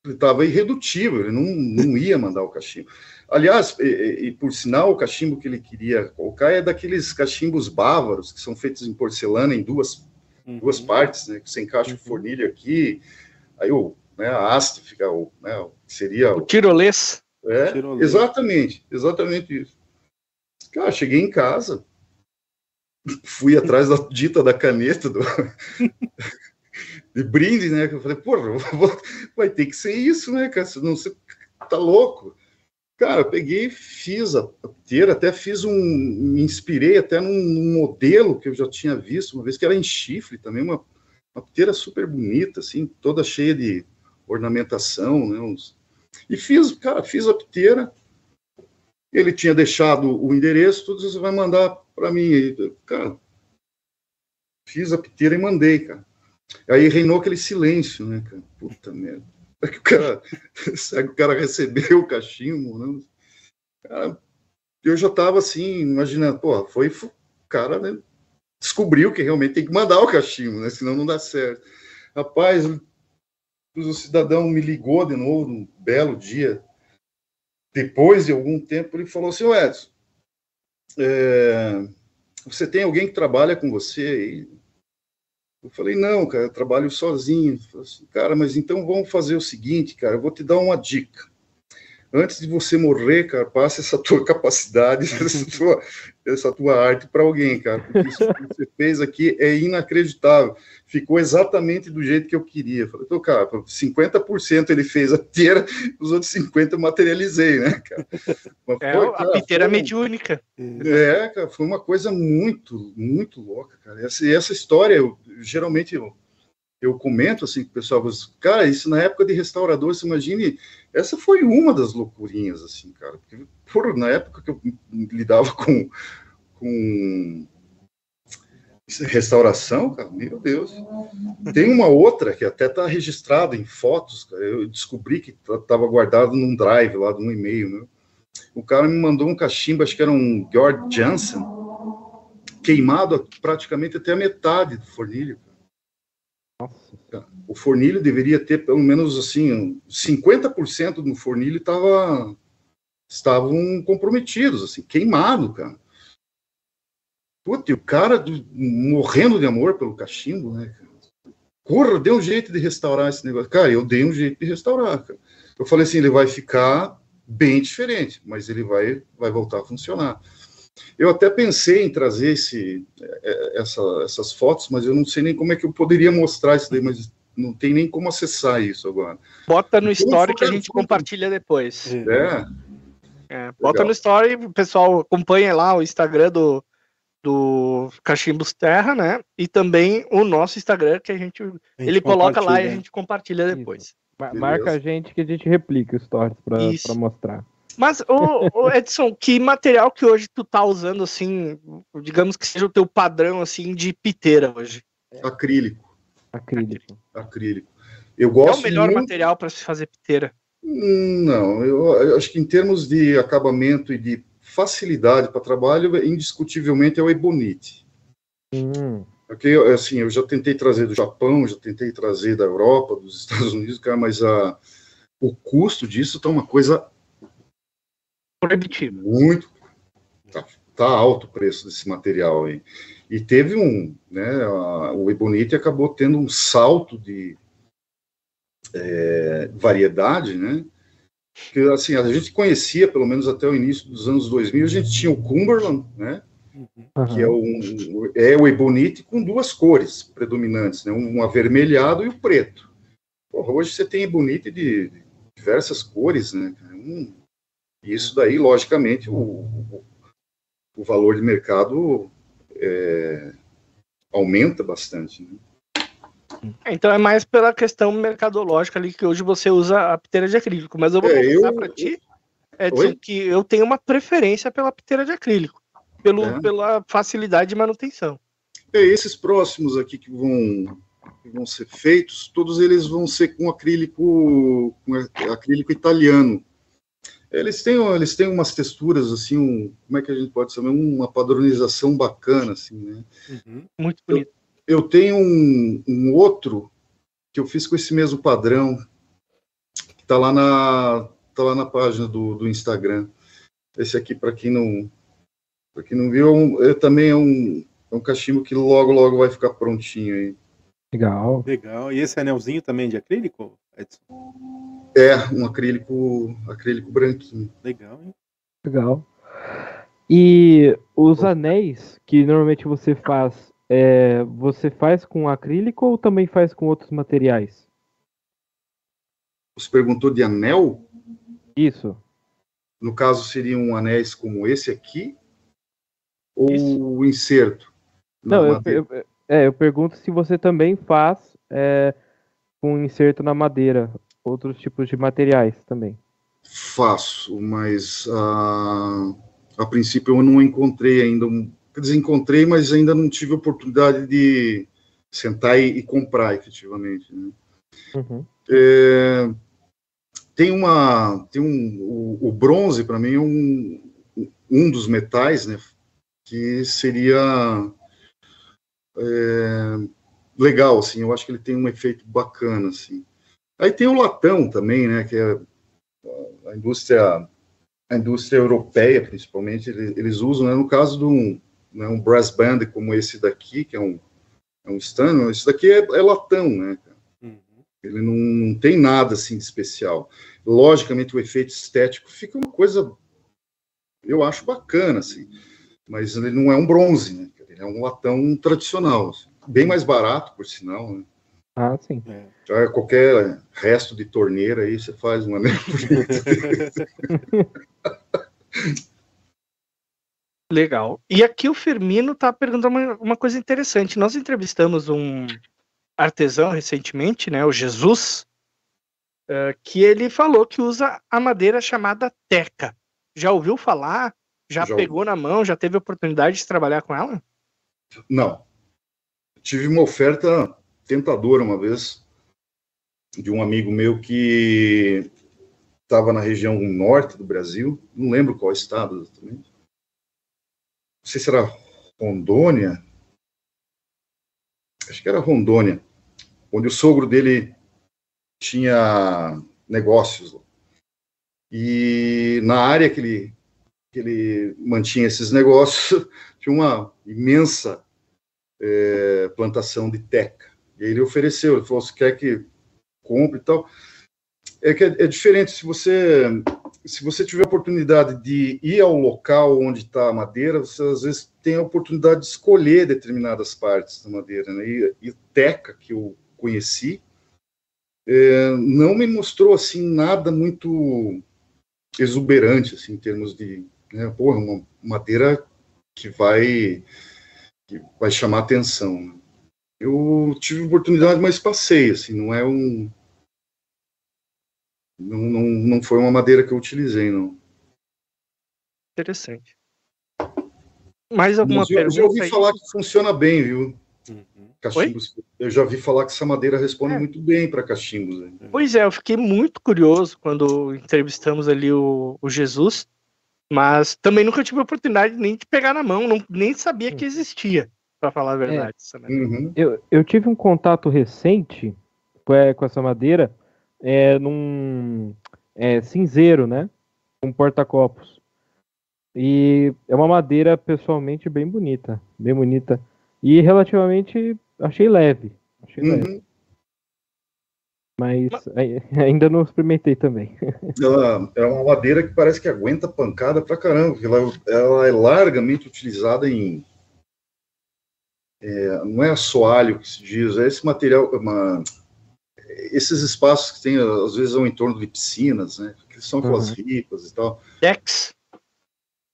ele estava irredutível, ele não, não ia mandar o cachimbo. Aliás, e, e- por sinal, o cachimbo que ele queria colocar é daqueles cachimbos bávaros, que são feitos em porcelana em duas duas Uhum. partes, né? Que você encaixa o fornilho aqui, aí o, né, a haste fica, o, né, seria O o, tirolês. é, tirolês. exatamente, exatamente isso. Cara, cheguei em casa, fui atrás da dita da caneta do de brinde, né? Que eu falei, porra, vou- vai ter que ser isso, né, cara? Senão você tá louco. Cara, eu peguei, fiz a a piteira, até fiz um. Me inspirei até num, num modelo que eu já tinha visto uma vez, que era em chifre também, uma, uma piteira super bonita, assim, toda cheia de ornamentação, né? uns- e fiz, cara, fiz a piteira. Ele tinha deixado o endereço, tudo você vai mandar para mim. E, Cara, fiz a piteira e mandei, cara. Aí reinou aquele silêncio, né, cara? Puta merda. Será que o cara, que o cara recebeu o cachimbo? Né? Cara, eu já tava assim, imaginando, pô, foi cara, né? Descobriu que realmente tem que mandar o cachimbo, né? Senão não dá certo. Rapaz, o cidadão me ligou de novo num belo dia. Depois de algum tempo, ele falou assim: "Ô, Edson, é, você tem alguém que trabalha com você? Eu falei, não, cara, eu trabalho sozinho. Ele falou assim, cara, mas então vamos fazer o seguinte, cara, eu vou te dar uma dica. Antes de você morrer, cara, passe essa tua capacidade, essa tua, essa tua arte para alguém, cara, porque isso que você fez aqui é inacreditável. Ficou exatamente do jeito que eu queria. Falei, então, cara, 50% ele fez a inteira, os outros 50% eu materializei, né, cara? Mas É a cara, piteira foi mediúnica. é, cara, foi uma coisa muito, muito louca, cara. Essa, e essa história, eu, geralmente eu, eu comento assim com o pessoal, cara, isso na época de restaurador, você imagine, essa foi uma das loucurinhas, assim, cara. Porque, por, na época que eu lidava com, com Restauração, cara, meu Deus. Tem uma outra que até está registrada em fotos, cara. Eu descobri que estava guardado num drive lá, um e-mail, né? O cara me mandou um cachimbo, acho que era um George Jansen, queimado praticamente até a metade do fornilho. Nossa. O fornilho deveria ter pelo menos assim, 50% do fornilho estava estavam comprometidos, assim, queimado, cara. Putz, e o cara do- morrendo de amor pelo cachimbo, né, cara? Dê um jeito de restaurar esse negócio. Cara, eu dei um jeito de restaurar, cara. Eu falei assim, ele vai ficar bem diferente, mas ele vai, vai voltar a funcionar. Eu até pensei em trazer esse, eh, essa, essas fotos, mas eu não sei nem como é que eu poderia mostrar isso daí, mas não tem nem como acessar isso agora. Bota no Como story que a gente compartilha depois. É, É, bota Legal. no story, o pessoal acompanha lá o Instagram do, do Cachimbos Terra, né? E também o nosso Instagram, que a gente. A gente ele coloca lá e a gente compartilha depois. Beleza. Marca a gente que a gente replica os stories pra mostrar. Mas, ô, ô, Edson, que material que hoje tu tá usando, assim, digamos que seja o teu padrão, assim, de piteira hoje? acrílico, Acrílico. acrílico. Eu É gosto o melhor muito... material para se fazer piteira. Hum, Não, eu, eu acho que em termos de acabamento e de facilidade para trabalho, indiscutivelmente é o Ebonite. Hum, Porque, assim, eu já tentei trazer do Japão, já tentei trazer da Europa, dos Estados Unidos, cara, mas a, o custo disso tá uma coisa Proibitivo. muito. Tá, tá alto o preço desse material aí. E teve um, né, a- o Ebonite acabou tendo um salto de é, variedade, né? Que, assim, a gente conhecia, pelo menos até o início dos anos 2000, a gente tinha o Cumberland, né? aham. que é, um, é o ebonite com duas cores predominantes, né? um avermelhado e o preto. Porra, hoje você tem ebonite de diversas cores, né? cara? E isso daí, logicamente, o, o, o valor de mercado é, aumenta bastante. Né? Então é mais pela questão mercadológica ali que hoje você usa a piteira de acrílico. Mas eu vou É, eu- para ti, Oi? que eu tenho uma preferência pela piteira de acrílico. Pelo, É? Pela facilidade de manutenção. É, esses próximos aqui que vão, que vão ser feitos, todos eles vão ser com acrílico, com acrílico italiano. Eles têm, eles têm umas texturas assim, um, como é que a gente pode chamar, uma padronização bacana assim, né? Uhum. Muito bonito. Eu tenho um, um outro que eu fiz com esse mesmo padrão, que tá lá na tá lá na página do, do Instagram. Esse aqui para quem não para quem não viu, é um- é também é um é um cachimbo que logo logo vai ficar prontinho aí. Legal. Legal. E esse anelzinho também de acrílico, Edson? É, um acrílico, acrílico branquinho. Legal, hein? Legal. E os anéis que normalmente você faz, é, você faz com acrílico ou também faz com outros materiais? Você perguntou de anel? Isso. No caso, seriam anéis como esse aqui? Ou Isso. o inserto? Não, eu, eu- é, eu pergunto se você também faz é, com inserto na madeira, outros tipos de materiais também. Faço, mas ah, a princípio eu não encontrei ainda. Um, quer dizer, encontrei, mas ainda não tive oportunidade de sentar e, e comprar efetivamente. né? Uhum. É, tem uma tem um o, o bronze para mim é um um dos metais né que seria é, legal assim eu acho que ele tem um efeito bacana assim aí tem o latão também né que é a indústria a indústria europeia principalmente ele- eles usam né, no caso de um, né, um brass band como esse daqui que é um é um stand esse daqui é, é latão né? Uhum. Ele não, não tem nada assim de especial. Logicamente, o efeito estético fica uma coisa, eu acho bacana, assim. Mas ele não é um bronze, né? Ele é um latão tradicional. assim. Bem mais barato, por sinal. Né? Ah, sim. É. Já qualquer resto de torneira aí, você faz um anel. Legal. E aqui o Firmino tá perguntando uma, uma coisa interessante. Nós entrevistamos um artesão recentemente, né, o Jesus, eh, que ele falou que usa a madeira chamada teca. Já ouviu falar? Já, Já pegou na mão? Já teve oportunidade de trabalhar com ela? Não, tive uma oferta tentadora uma vez de um amigo meu que estava na região norte do Brasil, não lembro qual estado exatamente. Não sei se era Rondônia. Acho que era Rondônia, onde o sogro dele tinha negócios. E na área que ele, que ele mantinha esses negócios, tinha uma imensa é, plantação de teca. E ele ofereceu, ele falou, você quer que compre e tal. É que é, é diferente, se você se você tiver a oportunidade de ir ao local onde está a madeira, você às vezes tem a oportunidade de escolher determinadas partes da madeira. Né? E, e teca, que eu conheci, é, não me mostrou assim nada muito exuberante assim, em termos de né, porra, uma madeira que vai que vai chamar atenção. Eu tive oportunidade, mas passei, assim, não é um não, não, não foi uma madeira que eu utilizei, não. Interessante. Mais alguma eu, pergunta? Eu já ouvi aí? falar que funciona bem, viu? Uhum. Cachimbos. Eu já vi falar que essa madeira responde É. muito bem para cachimbos. né? Pois é, eu fiquei muito curioso quando entrevistamos ali o, o Jesus, mas também nunca tive a oportunidade nem de pegar na mão, não, nem sabia que existia, para falar a verdade. essa madeira. Uhum. Eu, eu tive um contato recente com, é, com essa madeira é, num é, cinzeiro, né? Um porta-copos. E é uma madeira pessoalmente bem bonita, bem bonita. E relativamente achei leve. Achei leve. Mas ai- ainda não experimentei também. Ela é uma madeira que parece que aguenta pancada pra caramba, porque ela, ela é largamente utilizada em. é, não é assoalho que se diz, é esse material, uma- esses espaços que tem, às vezes, ao entorno de piscinas, né? Que são aquelas Uhum. ripas e tal. Dex,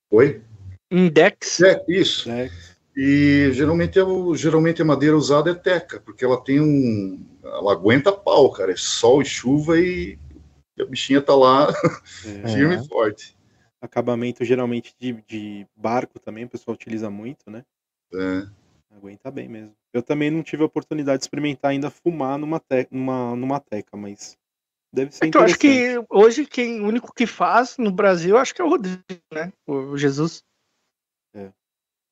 Oi? Index, É, isso. É, E geralmente, é geralmente a madeira usada é teca, porque ela tem um. Ela aguenta pau, cara. É sol e chuva e a bichinha tá lá é. firme É. e forte. Acabamento geralmente de, de barco também, o pessoal utiliza muito, né? É. Aguenta bem mesmo. Eu também não tive a oportunidade de experimentar ainda fumar numa, te numa, numa teca, mas deve ser É que eu acho que hoje quem o único que faz no Brasil, acho que é o Rodrigo, né? O Jesus. É.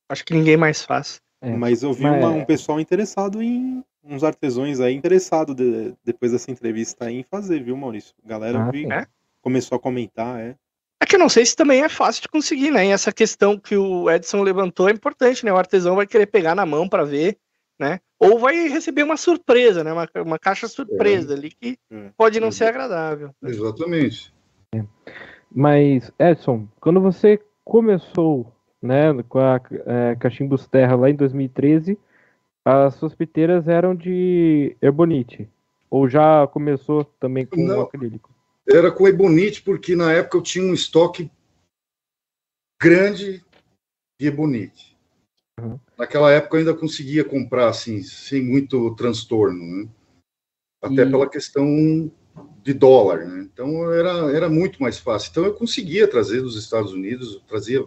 Acho que ninguém mais faz. É, Mas eu vi mas- uma- um pessoal interessado em. Uns artesãos aí interessado de- depois dessa entrevista aí em fazer, viu, Maurício? Galera Ah, vi-. É? começou a comentar, é. É que eu não sei se também é fácil de conseguir, né? E essa questão que o Edson levantou é importante, né? O artesão vai querer pegar na mão para ver, né? Ou vai receber uma surpresa, né? Uma, uma caixa surpresa ali que É. pode não ser agradável. Exatamente. Mas, Edson, quando você começou né, com a é, Cachimbos Terra lá em 2013, as suas piteiras eram de Ebonite? Ou já começou também com Não. acrílico? Era com Ebonite, porque na época eu tinha um estoque grande de Ebonite. Uhum. Naquela época eu ainda conseguia comprar assim, sem muito transtorno, né? Até E- pela questão de dólar, né? Então era, era muito mais fácil. Então eu conseguia trazer dos Estados Unidos, eu trazia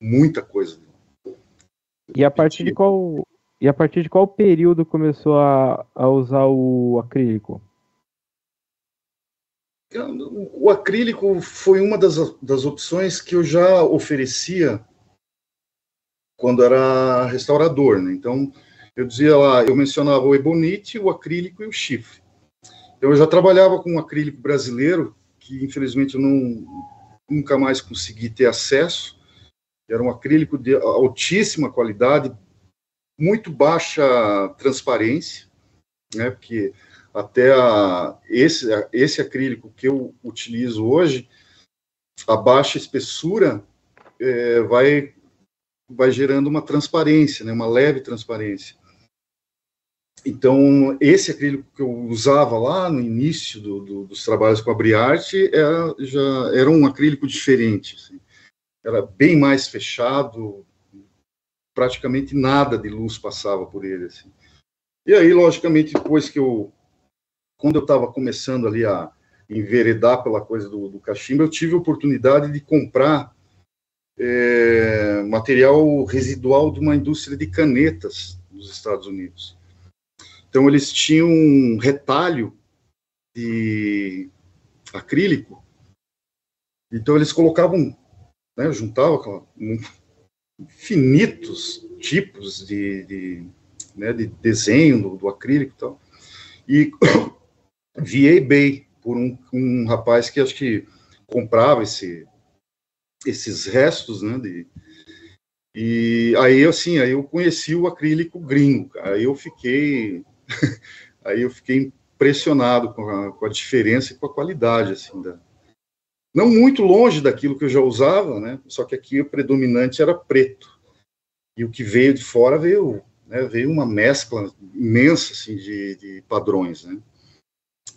muita coisa. E a partir de qual e a partir de qual período começou a, a usar o acrílico? O acrílico foi uma das, das opções que eu já oferecia quando era restaurador, né? Então, eu dizia lá, eu mencionava o ebonite, o acrílico e o chifre. Então, eu já trabalhava com um acrílico brasileiro, que infelizmente eu não, nunca mais consegui ter acesso. Era um acrílico de altíssima qualidade, muito baixa transparência, né? Porque até a, esse, esse acrílico que eu utilizo hoje, a baixa espessura é, vai, vai gerando uma transparência, né, uma leve transparência. Então, esse acrílico que eu usava lá no início do, do, dos trabalhos com a Briarte era, já era um acrílico diferente. Assim. Era bem mais fechado, praticamente nada de luz passava por ele. Assim. E aí, logicamente, depois que eu quando eu estava começando ali a enveredar pela coisa do, do cachimbo, eu tive a oportunidade de comprar é, material residual de uma indústria de canetas nos Estados Unidos. Então eles tinham um retalho de acrílico, então eles colocavam, né, juntavam infinitos tipos de, de, né, de desenho do, acrílico e tal, e via eBay por um, um rapaz que acho que comprava esse, esses restos, né, de, e aí assim, aí eu conheci o acrílico gringo, aí eu fiquei aí eu fiquei impressionado com a, com a diferença e com a qualidade assim da não muito longe daquilo que eu já usava, né? Só que aqui o predominante era preto. E o que veio de fora veio, né, veio uma mescla imensa assim de, de padrões, né?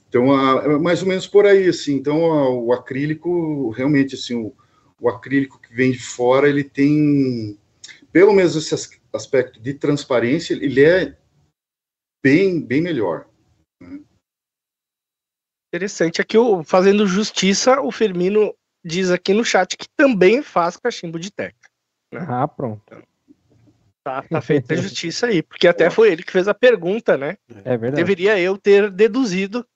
Então, a, é mais ou menos por aí, assim. Então, a, o acrílico, realmente, assim, o, o acrílico que vem de fora, ele tem, pelo menos esse aspecto de transparência, ele é bem, bem melhor. Né? Interessante. Aqui, fazendo justiça, o Firmino diz aqui no chat que também faz cachimbo de teca. Né? Ah, pronto. Tá, tá feita a justiça aí, porque até foi ele que fez a pergunta, né? É verdade. Deveria eu ter deduzido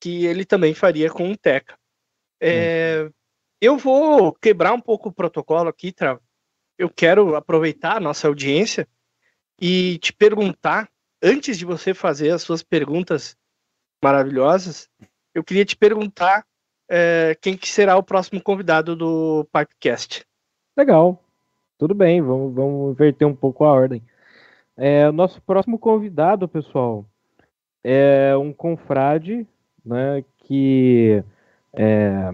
que ele também faria com o Teca. É, eu vou quebrar um pouco o protocolo aqui, Tra. Eu quero aproveitar a nossa audiência e te perguntar, antes de você fazer as suas perguntas maravilhosas, eu queria te perguntar é, quem que será o próximo convidado do Pipecast. Legal. Tudo bem, vamos, vamos inverter um pouco a ordem. É, nosso próximo convidado, pessoal, é um confrade, né, que é,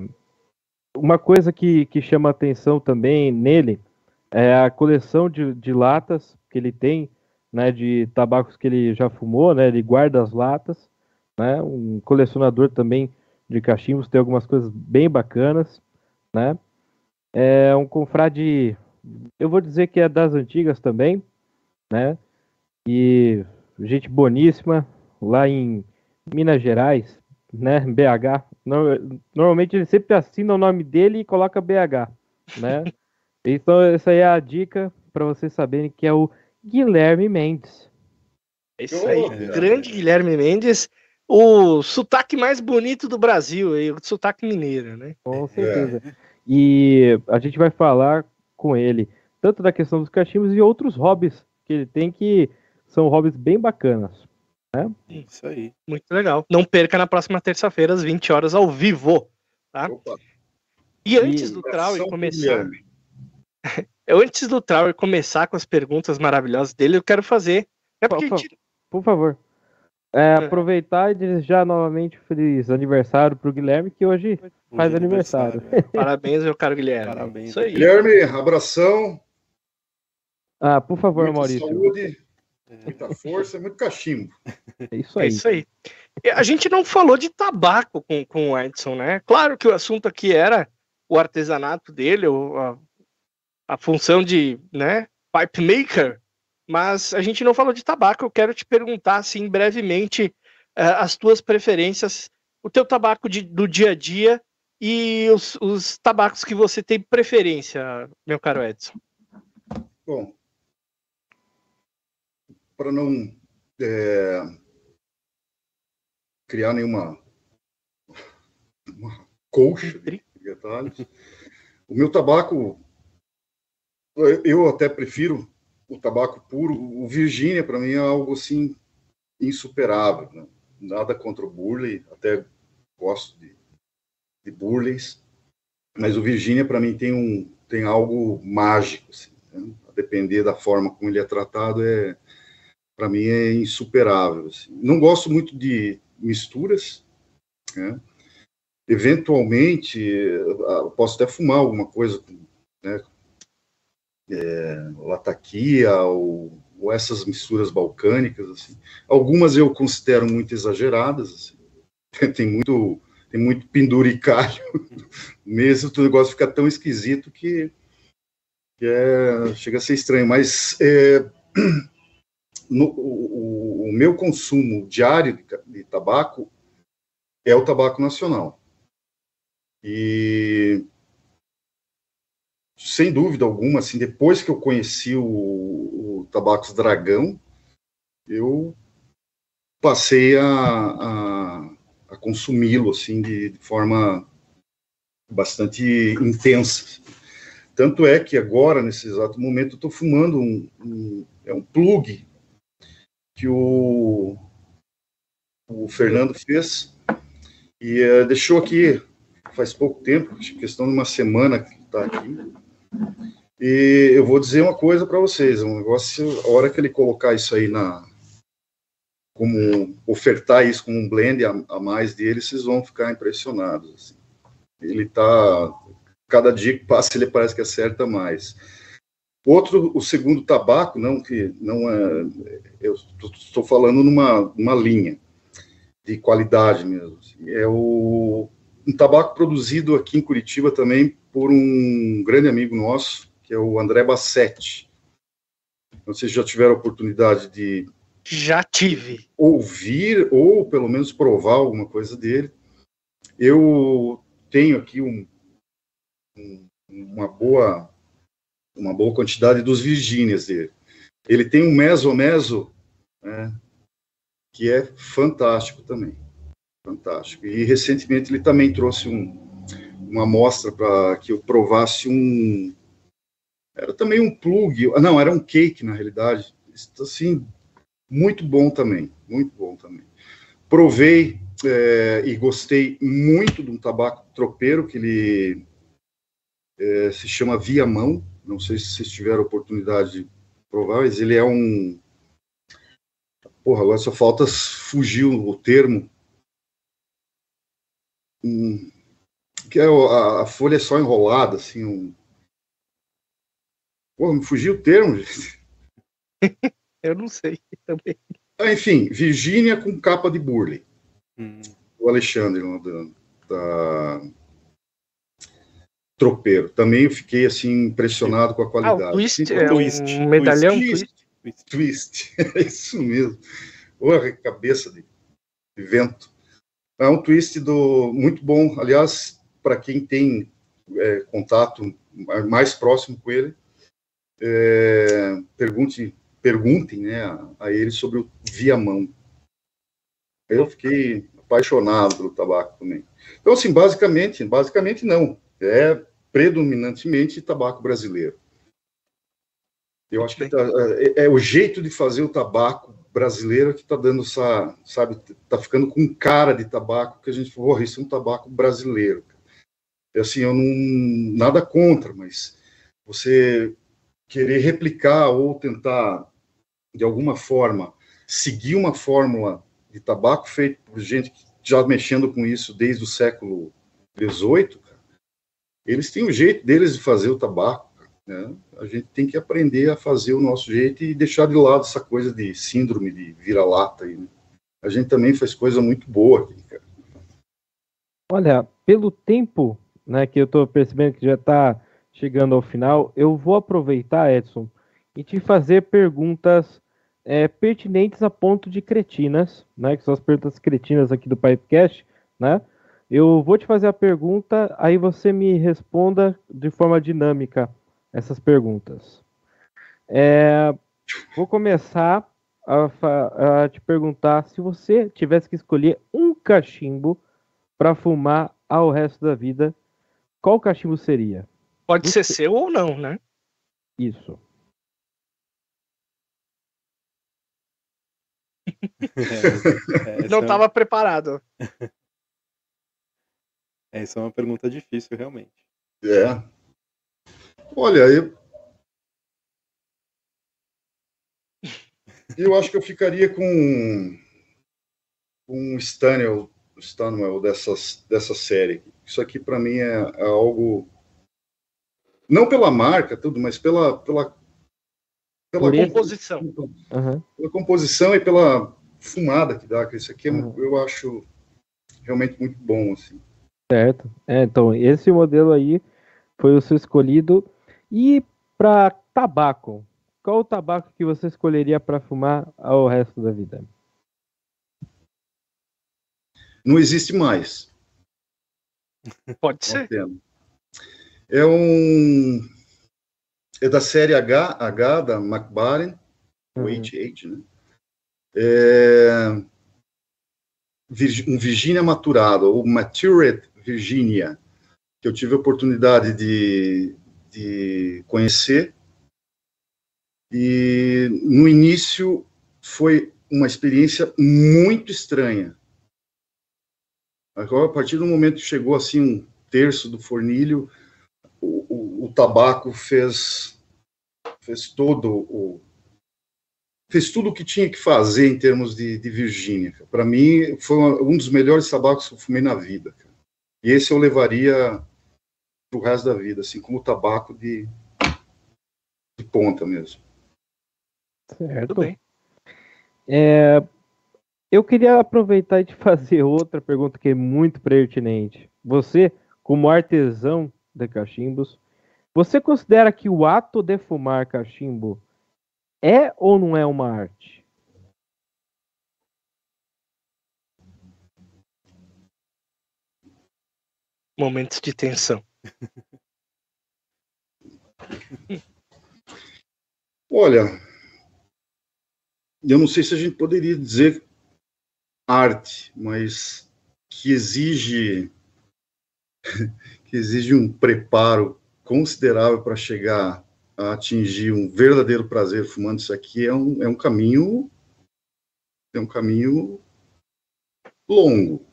uma coisa que, que chama atenção também nele é a coleção de, de latas que ele tem, né, de tabacos que ele já fumou, né, ele guarda as latas, né? Um colecionador também de cachimbos, tem algumas coisas bem bacanas, né? É um confrade, eu vou dizer que é das antigas também, né? E gente boníssima lá em Minas Gerais, né? BH. Normalmente ele sempre assina o nome dele e coloca BH, né? então essa aí é a dica para vocês saberem que é o Guilherme Mendes. É isso aí, oh, grande Guilherme Mendes o sotaque mais bonito do Brasil, o sotaque mineiro, né? Com certeza. É. E a gente vai falar com ele tanto da questão dos cachimbos e outros hobbies que ele tem que são hobbies bem bacanas. Né? Isso aí. Muito legal. Não perca na próxima terça-feira, às 20 horas, ao vivo. Tá? Opa. E antes e... do Trauer começar. antes do Trauer começar com as perguntas maravilhosas dele, eu quero fazer. É porque por, gente... por favor. É, é, aproveitar e desejar novamente feliz aniversário pro Guilherme, que hoje, hoje faz aniversário. aniversário. Parabéns, meu caro Guilherme. Parabéns. Isso aí. Guilherme, abração. Ah, por favor, muita Maurício. Saúde, muita força, muito cachimbo. É isso aí. É isso aí. A gente não falou de tabaco com, com o Edson, né? Claro que o assunto aqui era o artesanato dele, a, a função de né, pipe maker, mas a gente não falou de tabaco. Eu quero te perguntar, assim, brevemente, uh, as tuas preferências, o teu tabaco de, do dia a dia e os, os tabacos que você tem preferência, meu caro Edson. Bom, para não é, criar nenhuma uma colcha de detalhes, o meu tabaco eu até prefiro o tabaco puro, o Virgínia para mim é algo assim insuperável. Né? Nada contra o Burley, até gosto de, de Burleys, mas o Virgínia para mim tem um tem algo mágico, assim, né? a depender da forma como ele é tratado é para mim é insuperável. Assim. Não gosto muito de misturas, né? eventualmente posso até fumar alguma coisa né, é, lataquia ou, ou, essas misturas balcânicas. Assim. Algumas eu considero muito exageradas. Assim. Tem muito tem muito penduricalho mesmo, o negócio fica tão esquisito que, que é, chega a ser estranho. Mas é, no, o, o, meu consumo diário de, de tabaco é o tabaco nacional. E sem dúvida alguma, assim, depois que eu conheci o, o Tabacos Dragão, eu passei a, a, a consumi-lo assim de, de, forma bastante intensa. Tanto é que agora, nesse exato momento, eu estou fumando um, um, é um plug que o, o Fernando fez e uh, deixou aqui faz pouco tempo, questão de uma semana que está aqui. E eu vou dizer uma coisa para vocês, um negócio, a hora que ele colocar isso aí na, como ofertar isso como um blend a, a mais dele, vocês vão ficar impressionados. Assim. Ele está cada dia que passa ele parece que acerta mais. Outro, o segundo tabaco, não que não é, eu estou falando numa, numa linha de qualidade mesmo. Assim. É o um tabaco produzido aqui em Curitiba também por um grande amigo nosso, que é o André Bassetti. Não sei se já tiveram a oportunidade de já tive. Ouvir ou pelo menos provar alguma coisa dele. Eu tenho aqui um, um, uma boa uma boa quantidade dos Virgínias dele. Ele tem um meso-meso né, que é fantástico também. Fantástico. E recentemente ele também trouxe um, uma amostra para que eu provasse um. Era também um plug. Não, era um cake, na realidade. Assim, muito bom também, muito bom também. Provei é, e gostei muito de um tabaco tropeiro que ele é, se chama Via Mão. Não sei se vocês tiveram oportunidade de provar, mas ele é um. Porra, agora só falta fugir o termo. Um, que é a, a, folha é só enrolada, assim. Um... Porra, me fugiu o termo, gente. Eu não sei também. Ah, enfim, Virgínia com capa de burle. Hum. O Alexandre da, da, Tropeiro. Também eu fiquei assim impressionado com a qualidade. Ah, o twist, é twist. um medalhão twist. Twist. twist. é isso mesmo. Porra, cabeça de, de vento. É um twist do muito bom. Aliás, para quem tem é, contato mais próximo com ele, é, pergunte perguntem né, a, a ele sobre o via-mão. Eu fiquei apaixonado pelo tabaco também. Então, assim, basicamente, basicamente não. É predominantemente tabaco brasileiro. Eu acho que tá, é, é, o jeito de fazer o tabaco brasileiro que está dando essa, sabe, está ficando com cara de tabaco que a gente falou, isso é um tabaco brasileiro. Assim, eu não nada contra, mas você querer replicar ou tentar de alguma forma, seguir uma fórmula de tabaco feito por gente já mexendo com isso desde o século XVIII, eles têm um jeito deles de fazer o tabaco. Né? A gente tem que aprender a fazer o nosso jeito e deixar de lado essa coisa de síndrome de vira-lata. Né? A gente também faz coisa muito boa aqui, cara. Olha, pelo tempo né, que eu estou percebendo que já está chegando ao final, eu vou aproveitar, Edson, e te fazer perguntas é, pertinentes a ponto de cretinas, né? Que são as perguntas cretinas aqui do Pipecast, né? Eu vou te fazer a pergunta, aí você me responda de forma dinâmica essas perguntas. É, vou começar a, a, te perguntar se você tivesse que escolher um cachimbo para fumar ao resto da vida, qual cachimbo seria? Pode você... ser seu ou não, né? Isso. É, não estava é... preparado. Essa é uma pergunta difícil, realmente. É. Olha, eu. Eu acho que eu ficaria com um Stanley, Stanwell dessas, dessa série. Isso aqui para mim é, é, algo não pela marca tudo, mas pela pela pela composição. Uhum. Pela composição e pela fumada que dá, que isso aqui uhum. eu acho realmente muito bom, assim. Certo. É, então, esse modelo aí foi o seu escolhido. E para tabaco, qual o tabaco que você escolheria para fumar ao resto da vida? Não existe mais. Pode ser. É um é da série H, H da McBaren, o uhum. HH, né? é, um Virginia maturado, ou Matured Virginia, que eu tive a oportunidade de, de conhecer. E no início foi uma experiência muito estranha. Agora, a partir do momento que chegou assim um terço do fornilho, o, o, o tabaco fez fez todo o fez tudo o que tinha que fazer em termos de, de Virgínia. Para mim, foi um dos melhores tabacos que eu fumei na vida. E esse eu levaria para o resto da vida, assim como tabaco de, de ponta mesmo. Certo. Tudo bem. É, eu queria aproveitar e te fazer outra pergunta que é muito pertinente. Você, como artesão de cachimbos, você considera que o ato de fumar cachimbo é ou não é uma arte? Momentos de tensão. Olha, eu não sei se a gente poderia dizer arte, mas que exige que exige um preparo considerável para chegar a atingir um verdadeiro prazer fumando isso aqui é um, é um caminho é um caminho longo.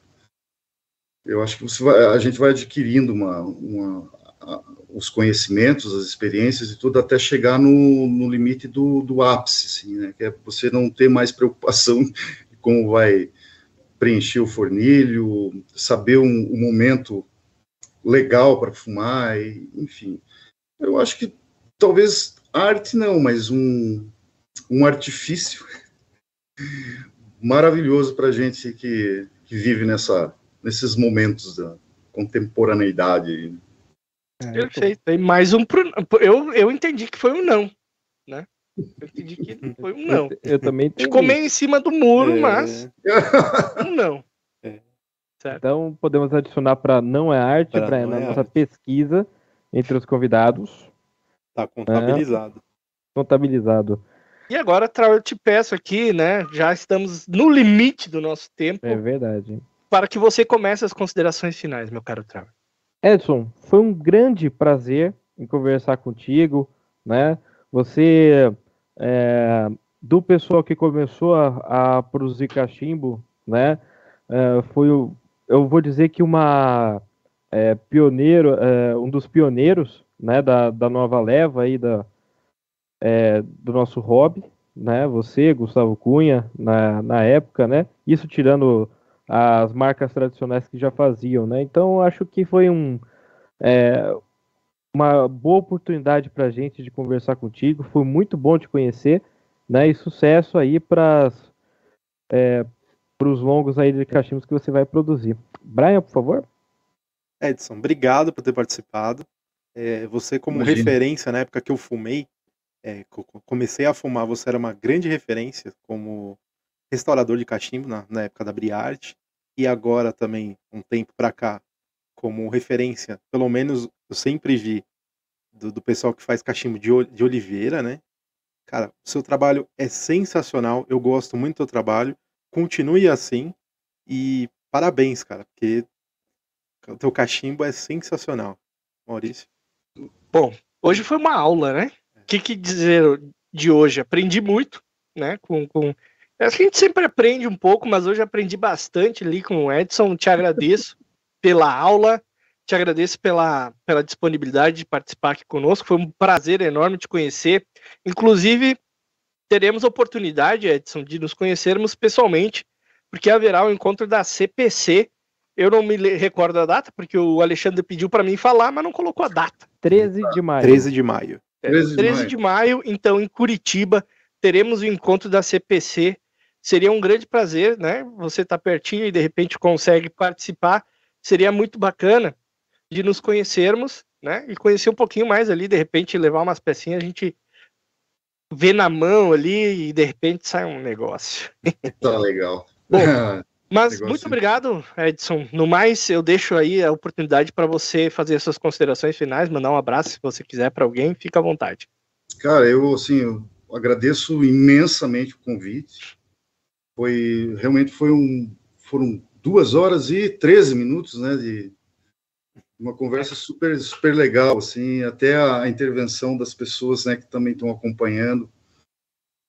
Eu acho que você vai, a gente vai adquirindo uma, uma a, os conhecimentos, as experiências e tudo até chegar no, no limite do, do ápice, assim, né? Que é você não ter mais preocupação de como vai preencher o fornilho, saber um, um momento legal para fumar, e, enfim. Eu acho que talvez arte não, mas um, um artifício maravilhoso para gente que, que vive nessa, nesses momentos da contemporaneidade. É, Perfeito. E mais um pro... eu, eu entendi que foi um não, né? Eu entendi que foi um não. Eu, eu também entendi. Ficou meio em cima do muro, é... mas um não. É. Então podemos adicionar para não é arte, para é nossa arte. pesquisa entre os convidados. Tá contabilizado. É, contabilizado. E agora, eu te peço aqui, né? Já estamos no limite do nosso tempo. É verdade. Para que você comece as considerações finais, meu caro Trau. Edson, foi um grande prazer em conversar contigo, né? Você é, do pessoal que começou a, a produzir cachimbo, né? É, foi o, eu vou dizer que uma é, pioneiro, é, um dos pioneiros, né? Da, da nova leva aí da é, do nosso hobby, né? Você, Gustavo Cunha, na, na época, né? Isso tirando as marcas tradicionais que já faziam, né? Então acho que foi um é, uma boa oportunidade para a gente de conversar contigo. Foi muito bom te conhecer, né? E sucesso aí para é, os longos aí de cachimbos que você vai produzir. Brian, por favor. Edson, obrigado por ter participado. É, você como Imagina. referência na época que eu fumei, é, comecei a fumar, você era uma grande referência como restaurador de cachimbo na, na época da Briarte e agora também um tempo para cá como referência, pelo menos eu sempre vi do, do pessoal que faz cachimbo de, de oliveira, né? Cara, o seu trabalho é sensacional, eu gosto muito do seu trabalho, continue assim e parabéns, cara, porque o teu cachimbo é sensacional. Maurício. Bom, hoje foi uma aula, né? O é. que, que dizer de hoje? Aprendi muito, né? Com, com... Acho que a gente sempre aprende um pouco, mas hoje aprendi bastante ali com o Edson. Te agradeço pela aula, te agradeço pela, pela disponibilidade de participar aqui conosco. Foi um prazer enorme te conhecer. Inclusive, teremos oportunidade, Edson, de nos conhecermos pessoalmente, porque haverá o um encontro da CPC. Eu não me recordo a data, porque o Alexandre pediu para mim falar, mas não colocou a data. 13 de maio. 13 de maio. É, 13 de 13 maio. de maio, então, em Curitiba, teremos o encontro da CPC. Seria um grande prazer, né? Você está pertinho e de repente consegue participar seria muito bacana de nos conhecermos, né? E conhecer um pouquinho mais ali, de repente levar umas pecinhas, a gente vê na mão ali e de repente sai um negócio. Tá legal. Bom, mas muito obrigado, Edson. No mais, eu deixo aí a oportunidade para você fazer as suas considerações finais, mandar um abraço se você quiser para alguém, fica à vontade. Cara, eu assim, eu agradeço imensamente o convite. Foi realmente foi um, foram duas horas e 13 minutos, né, de uma conversa super, super legal, assim, até a, intervenção das pessoas, né, que também estão acompanhando.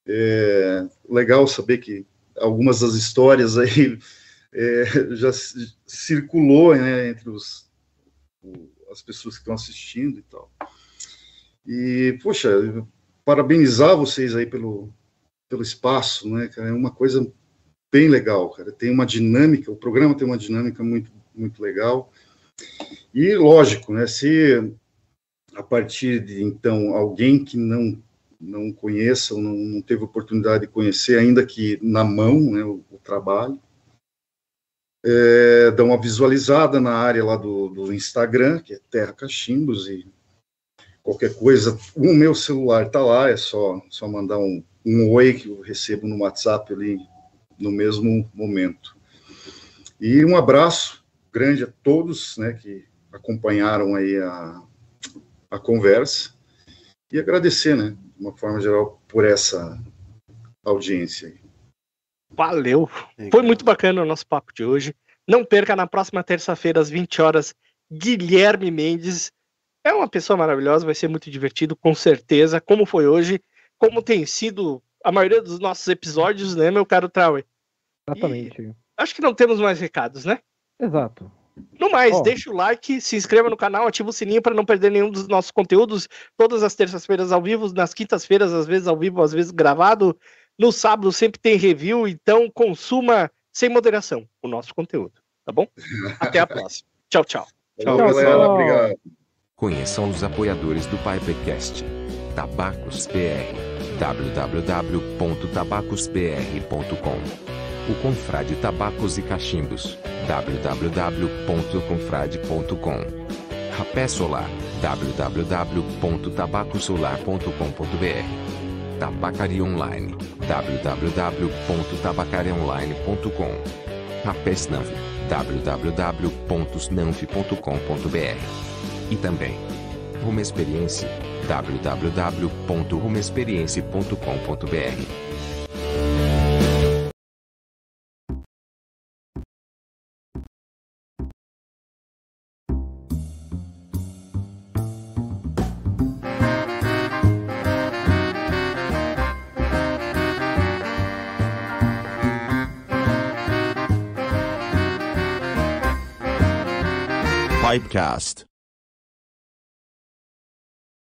É legal saber que algumas das histórias aí é, já circulou, né, entre os, as pessoas que estão assistindo e tal. E, poxa, parabenizar vocês aí pelo, pelo espaço, né, cara, é uma coisa bem legal, cara, tem uma dinâmica, o programa tem uma dinâmica muito, muito legal, e lógico, né, se a partir de então alguém que não não conheça ou não, não teve oportunidade de conhecer, ainda que na mão, né, o, o trabalho, é, dá uma visualizada na área lá do, do Instagram, que é Terra Cachimbos, e qualquer coisa, o meu celular está lá, é só, só mandar um, um oi que eu recebo no WhatsApp ali no mesmo momento. E um abraço grande a todos né, que acompanharam aí a, a conversa e agradecer, né, de uma forma geral, por essa audiência. Aí. Valeu! Foi muito bacana o nosso papo de hoje. Não perca na próxima terça-feira, às 20 horas, Guilherme Mendes. É uma pessoa maravilhosa, vai ser muito divertido, com certeza, como foi hoje, como tem sido a maioria dos nossos episódios, né, meu caro Trauer? Exatamente. E acho que não temos mais recados, né? Exato. No mais, Ó. deixa o like, se inscreva no canal, ativa o sininho para não perder nenhum dos nossos conteúdos. Todas as terças-feiras ao vivo, nas quintas-feiras, às vezes ao vivo, às vezes gravado. No sábado sempre tem review, então consuma sem moderação o nosso conteúdo, tá bom? Até a próxima. Tchau, tchau. Valeu, Tchau, galera. tchau. Obrigado. Conheçam os apoiadores do Pipecast. Tabacos PR. www.tabacospr.com O Confrade Tabacos e Cachimbos. www.confrade.com Rapé Solar. www.tabacosolar.com.br Tabacaria Online. www.tabacariaonline.com Rapé Snanf. www.snanf.com.br E também Rumo Experiência www.rumexperiência.com.br Pipecast.